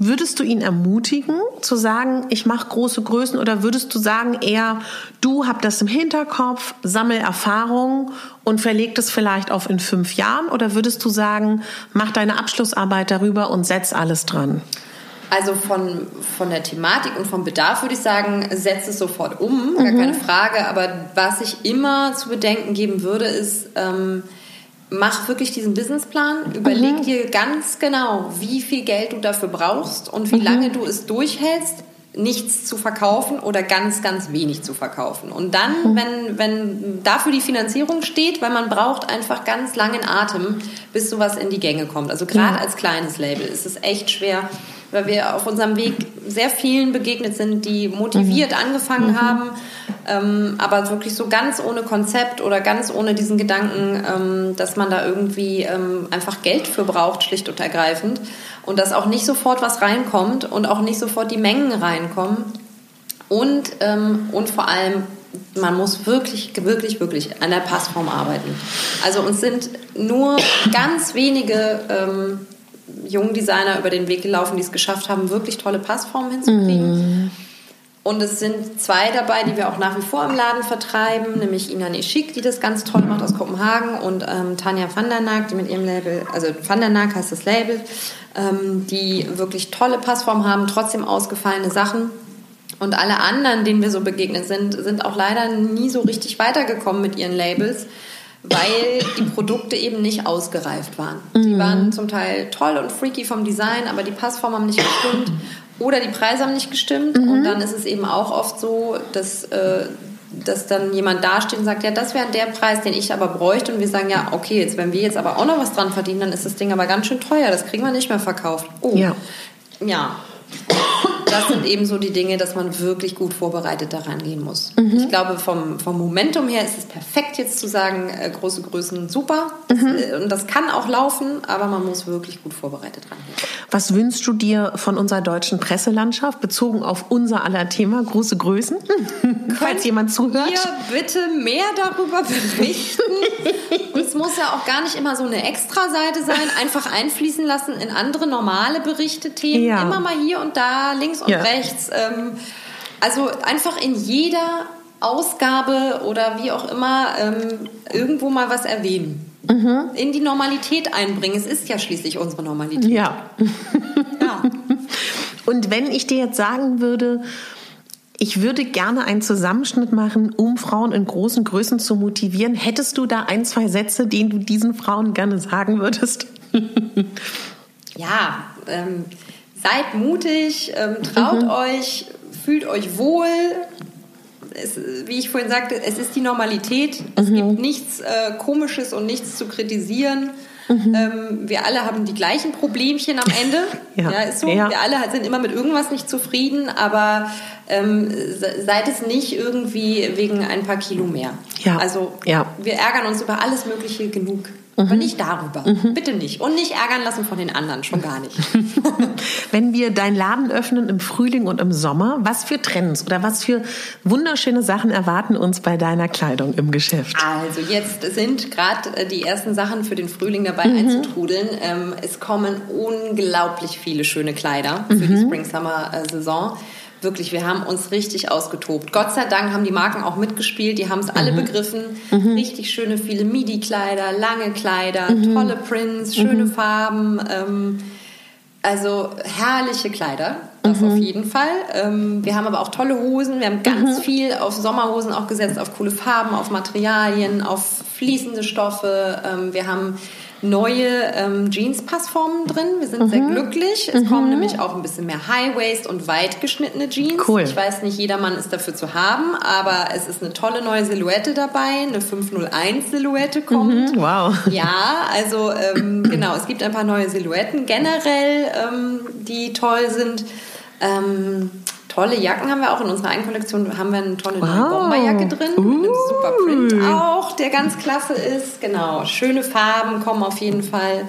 Würdest du ihn ermutigen zu sagen, ich mache große Größen oder würdest du sagen eher, du hab das im Hinterkopf, sammel Erfahrung und verleg das vielleicht auf in fünf Jahren oder würdest du sagen, mach deine Abschlussarbeit darüber und setz alles dran? Also von, von der Thematik und vom Bedarf würde ich sagen, setzt es sofort um, gar mhm. keine Frage. Aber was ich immer zu bedenken geben würde, ist, ähm, mach wirklich diesen Businessplan, überleg mhm. dir ganz genau, wie viel Geld du dafür brauchst und wie mhm. lange du es durchhältst, nichts zu verkaufen oder ganz, ganz wenig zu verkaufen. Und dann, mhm. wenn, wenn dafür die Finanzierung steht, weil man braucht einfach ganz langen Atem, bis sowas in die Gänge kommt. Also gerade als kleines Label ist es echt schwer, weil wir auf unserem Weg sehr vielen begegnet sind, die motiviert mhm. angefangen mhm. haben, ähm, aber wirklich so ganz ohne Konzept oder ganz ohne diesen Gedanken, ähm, dass man da irgendwie ähm, einfach Geld für braucht, schlicht und ergreifend. Und dass auch nicht sofort was reinkommt und auch nicht sofort die Mengen reinkommen. Und, ähm, und vor allem man muss wirklich, wirklich, wirklich an der Passform arbeiten. Also uns sind nur ganz wenige ähm, jungen Designer über den Weg gelaufen, die es geschafft haben, wirklich tolle Passformen hinzukriegen. Mm. Und es sind zwei dabei, die wir auch nach wie vor im Laden vertreiben, nämlich Ina Nischik, die das ganz toll macht aus Kopenhagen und ähm, Tanja van der Naak, die mit ihrem Label, also van der Naak heißt das Label, ähm, die wirklich tolle Passformen haben, trotzdem ausgefallene Sachen. Und alle anderen, denen wir so begegnet sind, sind auch leider nie so richtig weitergekommen mit ihren Labels weil die Produkte eben nicht ausgereift waren. Mhm. Die waren zum Teil toll und freaky vom Design, aber die Passformen haben nicht gestimmt oder die Preise haben nicht gestimmt. Mhm. Und dann ist es eben auch oft so, dass, äh, dass dann jemand dasteht und sagt, ja, das wäre der Preis, den ich aber bräuchte. Und wir sagen, ja, okay, jetzt wenn wir jetzt aber auch noch was dran verdienen, dann ist das Ding aber ganz schön teuer. Das kriegen wir nicht mehr verkauft. Oh. Ja. Ja das sind eben so die Dinge, dass man wirklich gut vorbereitet daran gehen muss. Mhm. Ich glaube, vom, vom Momentum her ist es perfekt, jetzt zu sagen, äh, große Größen super. Mhm. äh, und das kann auch laufen, aber man muss wirklich gut vorbereitet rangehen. Was wünschst du dir von unserer deutschen Presselandschaft, bezogen auf unser aller Thema, große Größen? *laughs* Falls jemand zuhört. Ihr bitte mehr darüber berichten. und *laughs* es muss ja auch gar nicht immer so eine Extra-Seite sein, einfach einfließen lassen in andere normale Berichte, Themen. Ja. Immer mal hier und da, links und ja. rechts. Ähm, also einfach in jeder Ausgabe oder wie auch immer ähm, irgendwo mal was erwähnen. Mhm. In die Normalität einbringen. Es ist ja schließlich unsere Normalität. Ja. ja. *laughs* Und wenn ich dir jetzt sagen würde, ich würde gerne einen Zusammenschnitt machen, um Frauen in großen Größen zu motivieren. Hättest du da ein, zwei Sätze, die du diesen Frauen gerne sagen würdest? ja, ähm, seid mutig, ähm, traut mhm. euch, fühlt euch wohl. Es, wie ich vorhin sagte, es ist die Normalität. Es mhm. gibt nichts äh, Komisches und nichts zu kritisieren. Mhm. Ähm, wir alle haben die gleichen Problemchen am Ende. *laughs* ja. ja. ist so. Ja. Wir alle sind immer mit irgendwas nicht zufrieden, aber ähm, seid es nicht irgendwie wegen ein paar Kilo mehr. Ja. Also ja. wir ärgern uns über alles Mögliche genug. Mhm. Aber nicht darüber. Mhm. Bitte nicht. Und nicht ärgern lassen von den anderen, schon gar nicht. *laughs* Wenn wir deinen Laden öffnen im Frühling und im Sommer, was für Trends oder was für wunderschöne Sachen erwarten uns bei deiner Kleidung im Geschäft? Also jetzt sind gerade äh, die ersten Sachen für den Frühling dabei mhm. einzutrudeln. Ähm, es kommen unglaublich viele schöne Kleider für die mhm. Spring-Summer-Saison. Wirklich, wir haben uns richtig ausgetobt. Gott sei Dank haben die Marken auch mitgespielt, die haben es alle mhm. begriffen. Mhm. Richtig schöne, viele Midi-Kleider, lange Kleider, mhm. tolle Prints, schöne mhm. Farben. Ähm, also herrliche Kleider, das mhm. auf jeden Fall. Ähm, wir haben aber auch tolle Hosen. Wir haben ganz viel auf Sommerhosen auch gesetzt, auf coole Farben, auf Materialien, auf fließende Stoffe. Ähm, wir haben neue ähm, Jeans-Passformen drin. Wir sind mhm. sehr glücklich. Es mhm. kommen nämlich auch ein bisschen mehr High-Waist und weit geschnittene Jeans. Cool. Ich weiß nicht, jeder Mann ist dafür zu haben, aber es ist eine tolle neue Silhouette dabei. Eine 501-Silhouette kommt. Mhm. Wow. Ja, also ähm, *clears throat* genau, es gibt ein paar neue Silhouetten generell, ähm, die toll sind. Ähm, tolle Jacken haben wir auch in unserer einen Kollektion. Haben wir eine tolle wow. Bomberjacke drin uh. mit einem super Print auch, der ganz klasse ist. Genau, schöne Farben kommen auf jeden Fall.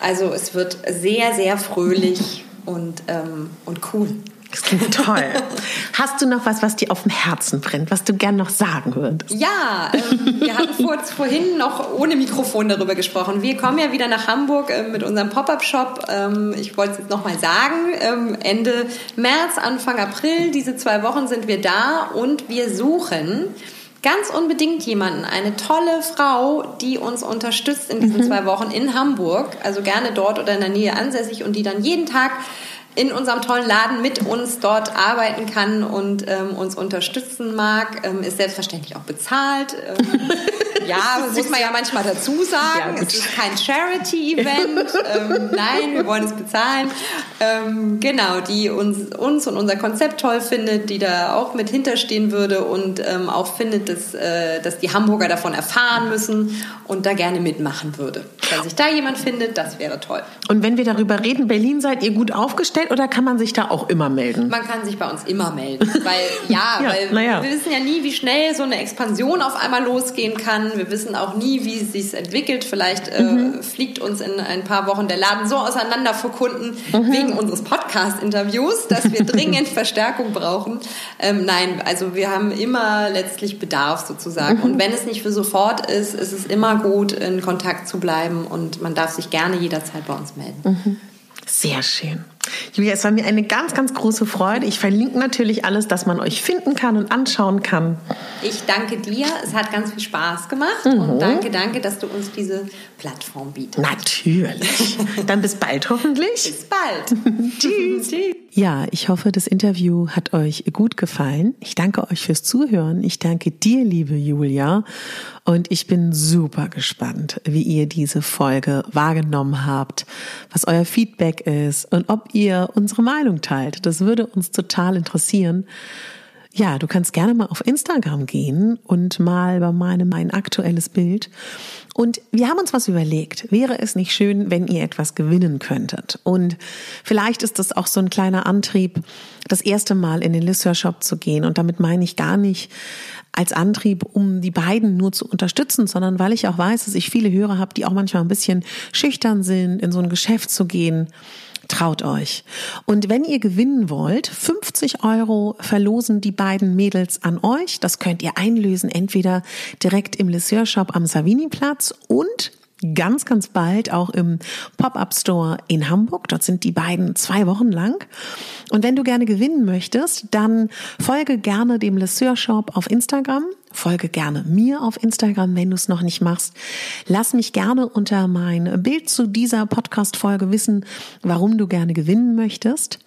Also es wird sehr, sehr fröhlich und, ähm, und cool. Das klingt toll. *laughs* Hast du noch was, was dir auf dem Herzen brennt, was du gern noch sagen würdest? Ja, ähm, wir hatten vor, vorhin noch ohne Mikrofon darüber gesprochen. Wir kommen ja wieder nach Hamburg äh, mit unserem Pop-up-Shop. Ähm, ich wollte es jetzt noch mal sagen. Ähm, Ende März, Anfang April, diese zwei Wochen sind wir da und wir suchen ganz unbedingt jemanden, eine tolle Frau, die uns unterstützt in diesen mhm. zwei Wochen in Hamburg, also gerne dort oder in der Nähe ansässig und die dann jeden Tag in unserem tollen Laden mit uns dort arbeiten kann und ähm, uns unterstützen mag, ähm, ist selbstverständlich auch bezahlt. Ähm, *laughs* ja, muss man ja manchmal dazu sagen. Ja, es ist kein Charity-Event. *laughs* ähm, nein, wir wollen es bezahlen. Ähm, genau, die uns, uns und unser Konzept toll findet, die da auch mit hinterstehen würde und ähm, auch findet, dass, äh, dass die Hamburger davon erfahren müssen und da gerne mitmachen würde. Wenn sich da jemand findet, das wäre toll. Und wenn wir darüber reden, Berlin seid ihr gut aufgestellt oder kann man sich da auch immer melden? Man kann sich bei uns immer melden, *laughs* weil ja, ja weil ja. wir wissen ja nie, wie schnell so eine Expansion auf einmal losgehen kann. Wir wissen auch nie, wie es sich entwickelt. Vielleicht äh, mhm. fliegt uns in ein paar Wochen der Laden so auseinander vor Kunden mhm. wegen unseres Podcast-Interviews, dass wir *laughs* dringend Verstärkung brauchen. Ähm, nein, also wir haben immer letztlich Bedarf sozusagen. Mhm. Und wenn es nicht für sofort ist, ist es immer gut, in Kontakt zu bleiben und man darf sich gerne jederzeit bei uns melden. Mhm. Sehr schön. Julia, es war mir eine ganz, ganz große Freude. Ich verlinke natürlich alles, dass man euch finden kann und anschauen kann. Ich danke dir. Es hat ganz viel Spaß gemacht. Mhm. Und danke, danke, dass du uns diese Plattform bietest. Natürlich. *laughs* Dann bis bald hoffentlich. Bis bald. *laughs* *laughs* Tschüss. Tschüss. Ja, ich hoffe, das Interview hat euch gut gefallen. Ich danke euch fürs Zuhören. Ich danke dir, liebe Julia. Und ich bin super gespannt, wie ihr diese Folge wahrgenommen habt, was euer Feedback ist und ob ihr unsere Meinung teilt. Das würde uns total interessieren. Ja, du kannst gerne mal auf Instagram gehen und mal bei meinem mein aktuelles Bild. Und wir haben uns was überlegt. Wäre es nicht schön, wenn ihr etwas gewinnen könntet? Und vielleicht ist das auch so ein kleiner Antrieb, das erste Mal in den Lisseur Shop zu gehen. Und damit meine ich gar nicht als Antrieb, um die beiden nur zu unterstützen, sondern weil ich auch weiß, dass ich viele Hörer habe, die auch manchmal ein bisschen schüchtern sind, in so ein Geschäft zu gehen Traut euch. Und wenn ihr gewinnen wollt, 50 Euro verlosen die beiden Mädels an euch. Das könnt ihr einlösen, entweder direkt im Lesseur Shop am Savini-Platz und ganz, ganz bald auch im Pop-up Store in Hamburg. Dort sind die beiden zwei Wochen lang. Und wenn du gerne gewinnen möchtest, dann folge gerne dem Lesseur Shop auf Instagram. Folge gerne mir auf Instagram, wenn du es noch nicht machst. Lass mich gerne unter mein Bild zu dieser Podcast-Folge wissen, warum du gerne gewinnen möchtest.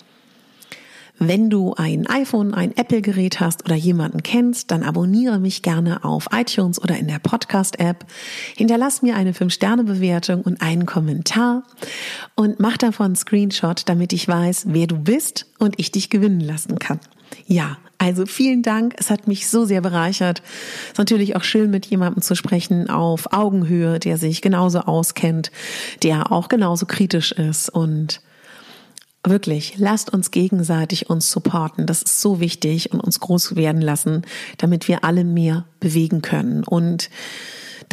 Wenn du ein iPhone, ein Apple-Gerät hast oder jemanden kennst, dann abonniere mich gerne auf iTunes oder in der Podcast-App. Hinterlass mir eine 5-Sterne-Bewertung und einen Kommentar und mach davon einen Screenshot, damit ich weiß, wer du bist und ich dich gewinnen lassen kann. Ja, also vielen Dank. Es hat mich so sehr bereichert. Es ist natürlich auch schön, mit jemandem zu sprechen auf Augenhöhe, der sich genauso auskennt, der auch genauso kritisch ist und Wirklich, lasst uns gegenseitig uns supporten. Das ist so wichtig und uns groß werden lassen, damit wir alle mehr bewegen können. Und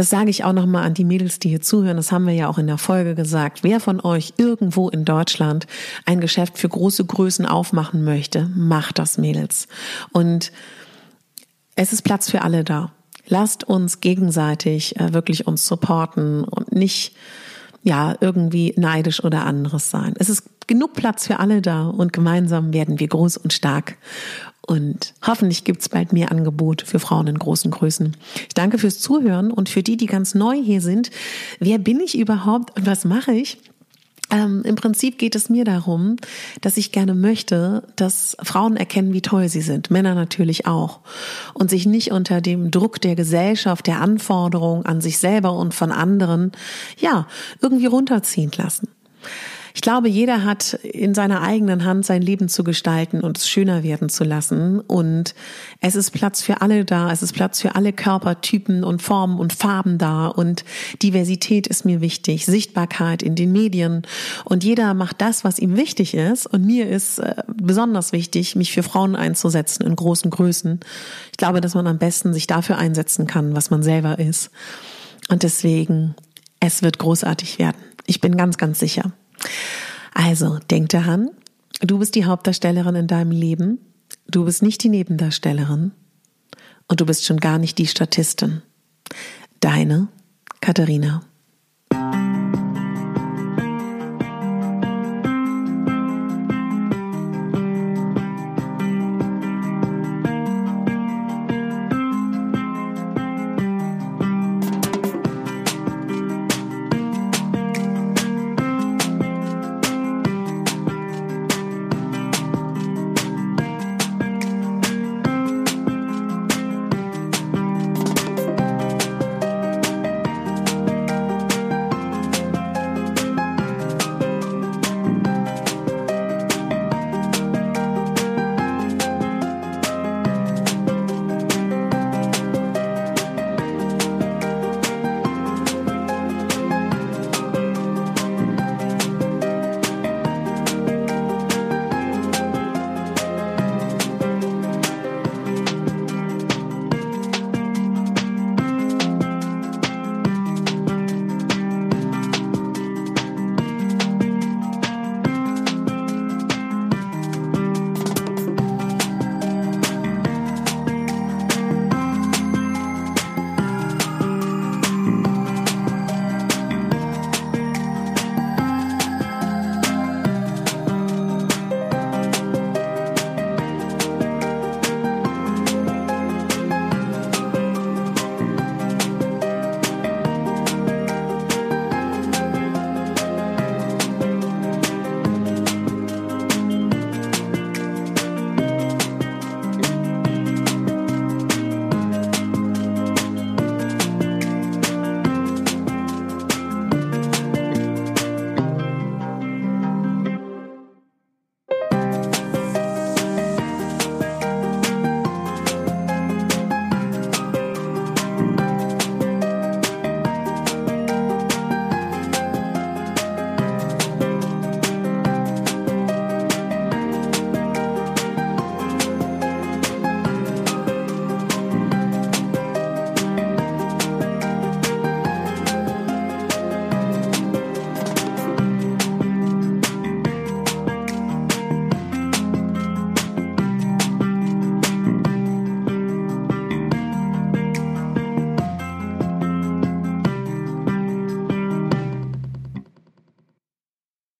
das sage ich auch nochmal an die Mädels, die hier zuhören. Das haben wir ja auch in der Folge gesagt. Wer von euch irgendwo in Deutschland ein Geschäft für große Größen aufmachen möchte, macht das, Mädels. Und es ist Platz für alle da. Lasst uns gegenseitig äh, wirklich uns supporten und nicht ja, irgendwie neidisch oder anderes sein. Es ist genug Platz für alle da und gemeinsam werden wir groß und stark. Und hoffentlich gibt's bald mehr Angebot für Frauen in großen Größen. Ich danke fürs Zuhören und für die, die ganz neu hier sind. Wer bin ich überhaupt und was mache ich? Ähm, Im Prinzip geht es mir darum, dass ich gerne möchte, dass Frauen erkennen, wie toll sie sind, Männer natürlich auch, und sich nicht unter dem Druck der Gesellschaft, der Anforderungen an sich selber und von anderen, ja, irgendwie runterziehen lassen. Ich glaube, jeder hat in seiner eigenen Hand sein Leben zu gestalten und es schöner werden zu lassen. Und es ist Platz für alle da. Es ist Platz für alle Körpertypen und Formen und Farben da. Und Diversität ist mir wichtig. Sichtbarkeit in den Medien. Und jeder macht das, was ihm wichtig ist. Und mir ist äh, besonders wichtig, mich für Frauen einzusetzen in großen Größen. Ich glaube, dass man am besten sich dafür einsetzen kann, was man selber ist. Und deswegen, es wird großartig werden. Ich bin ganz, ganz sicher. Also, denk daran, du bist die Hauptdarstellerin in deinem Leben, du bist nicht die Nebendarstellerin und du bist schon gar nicht die Statistin. Deine Katharina.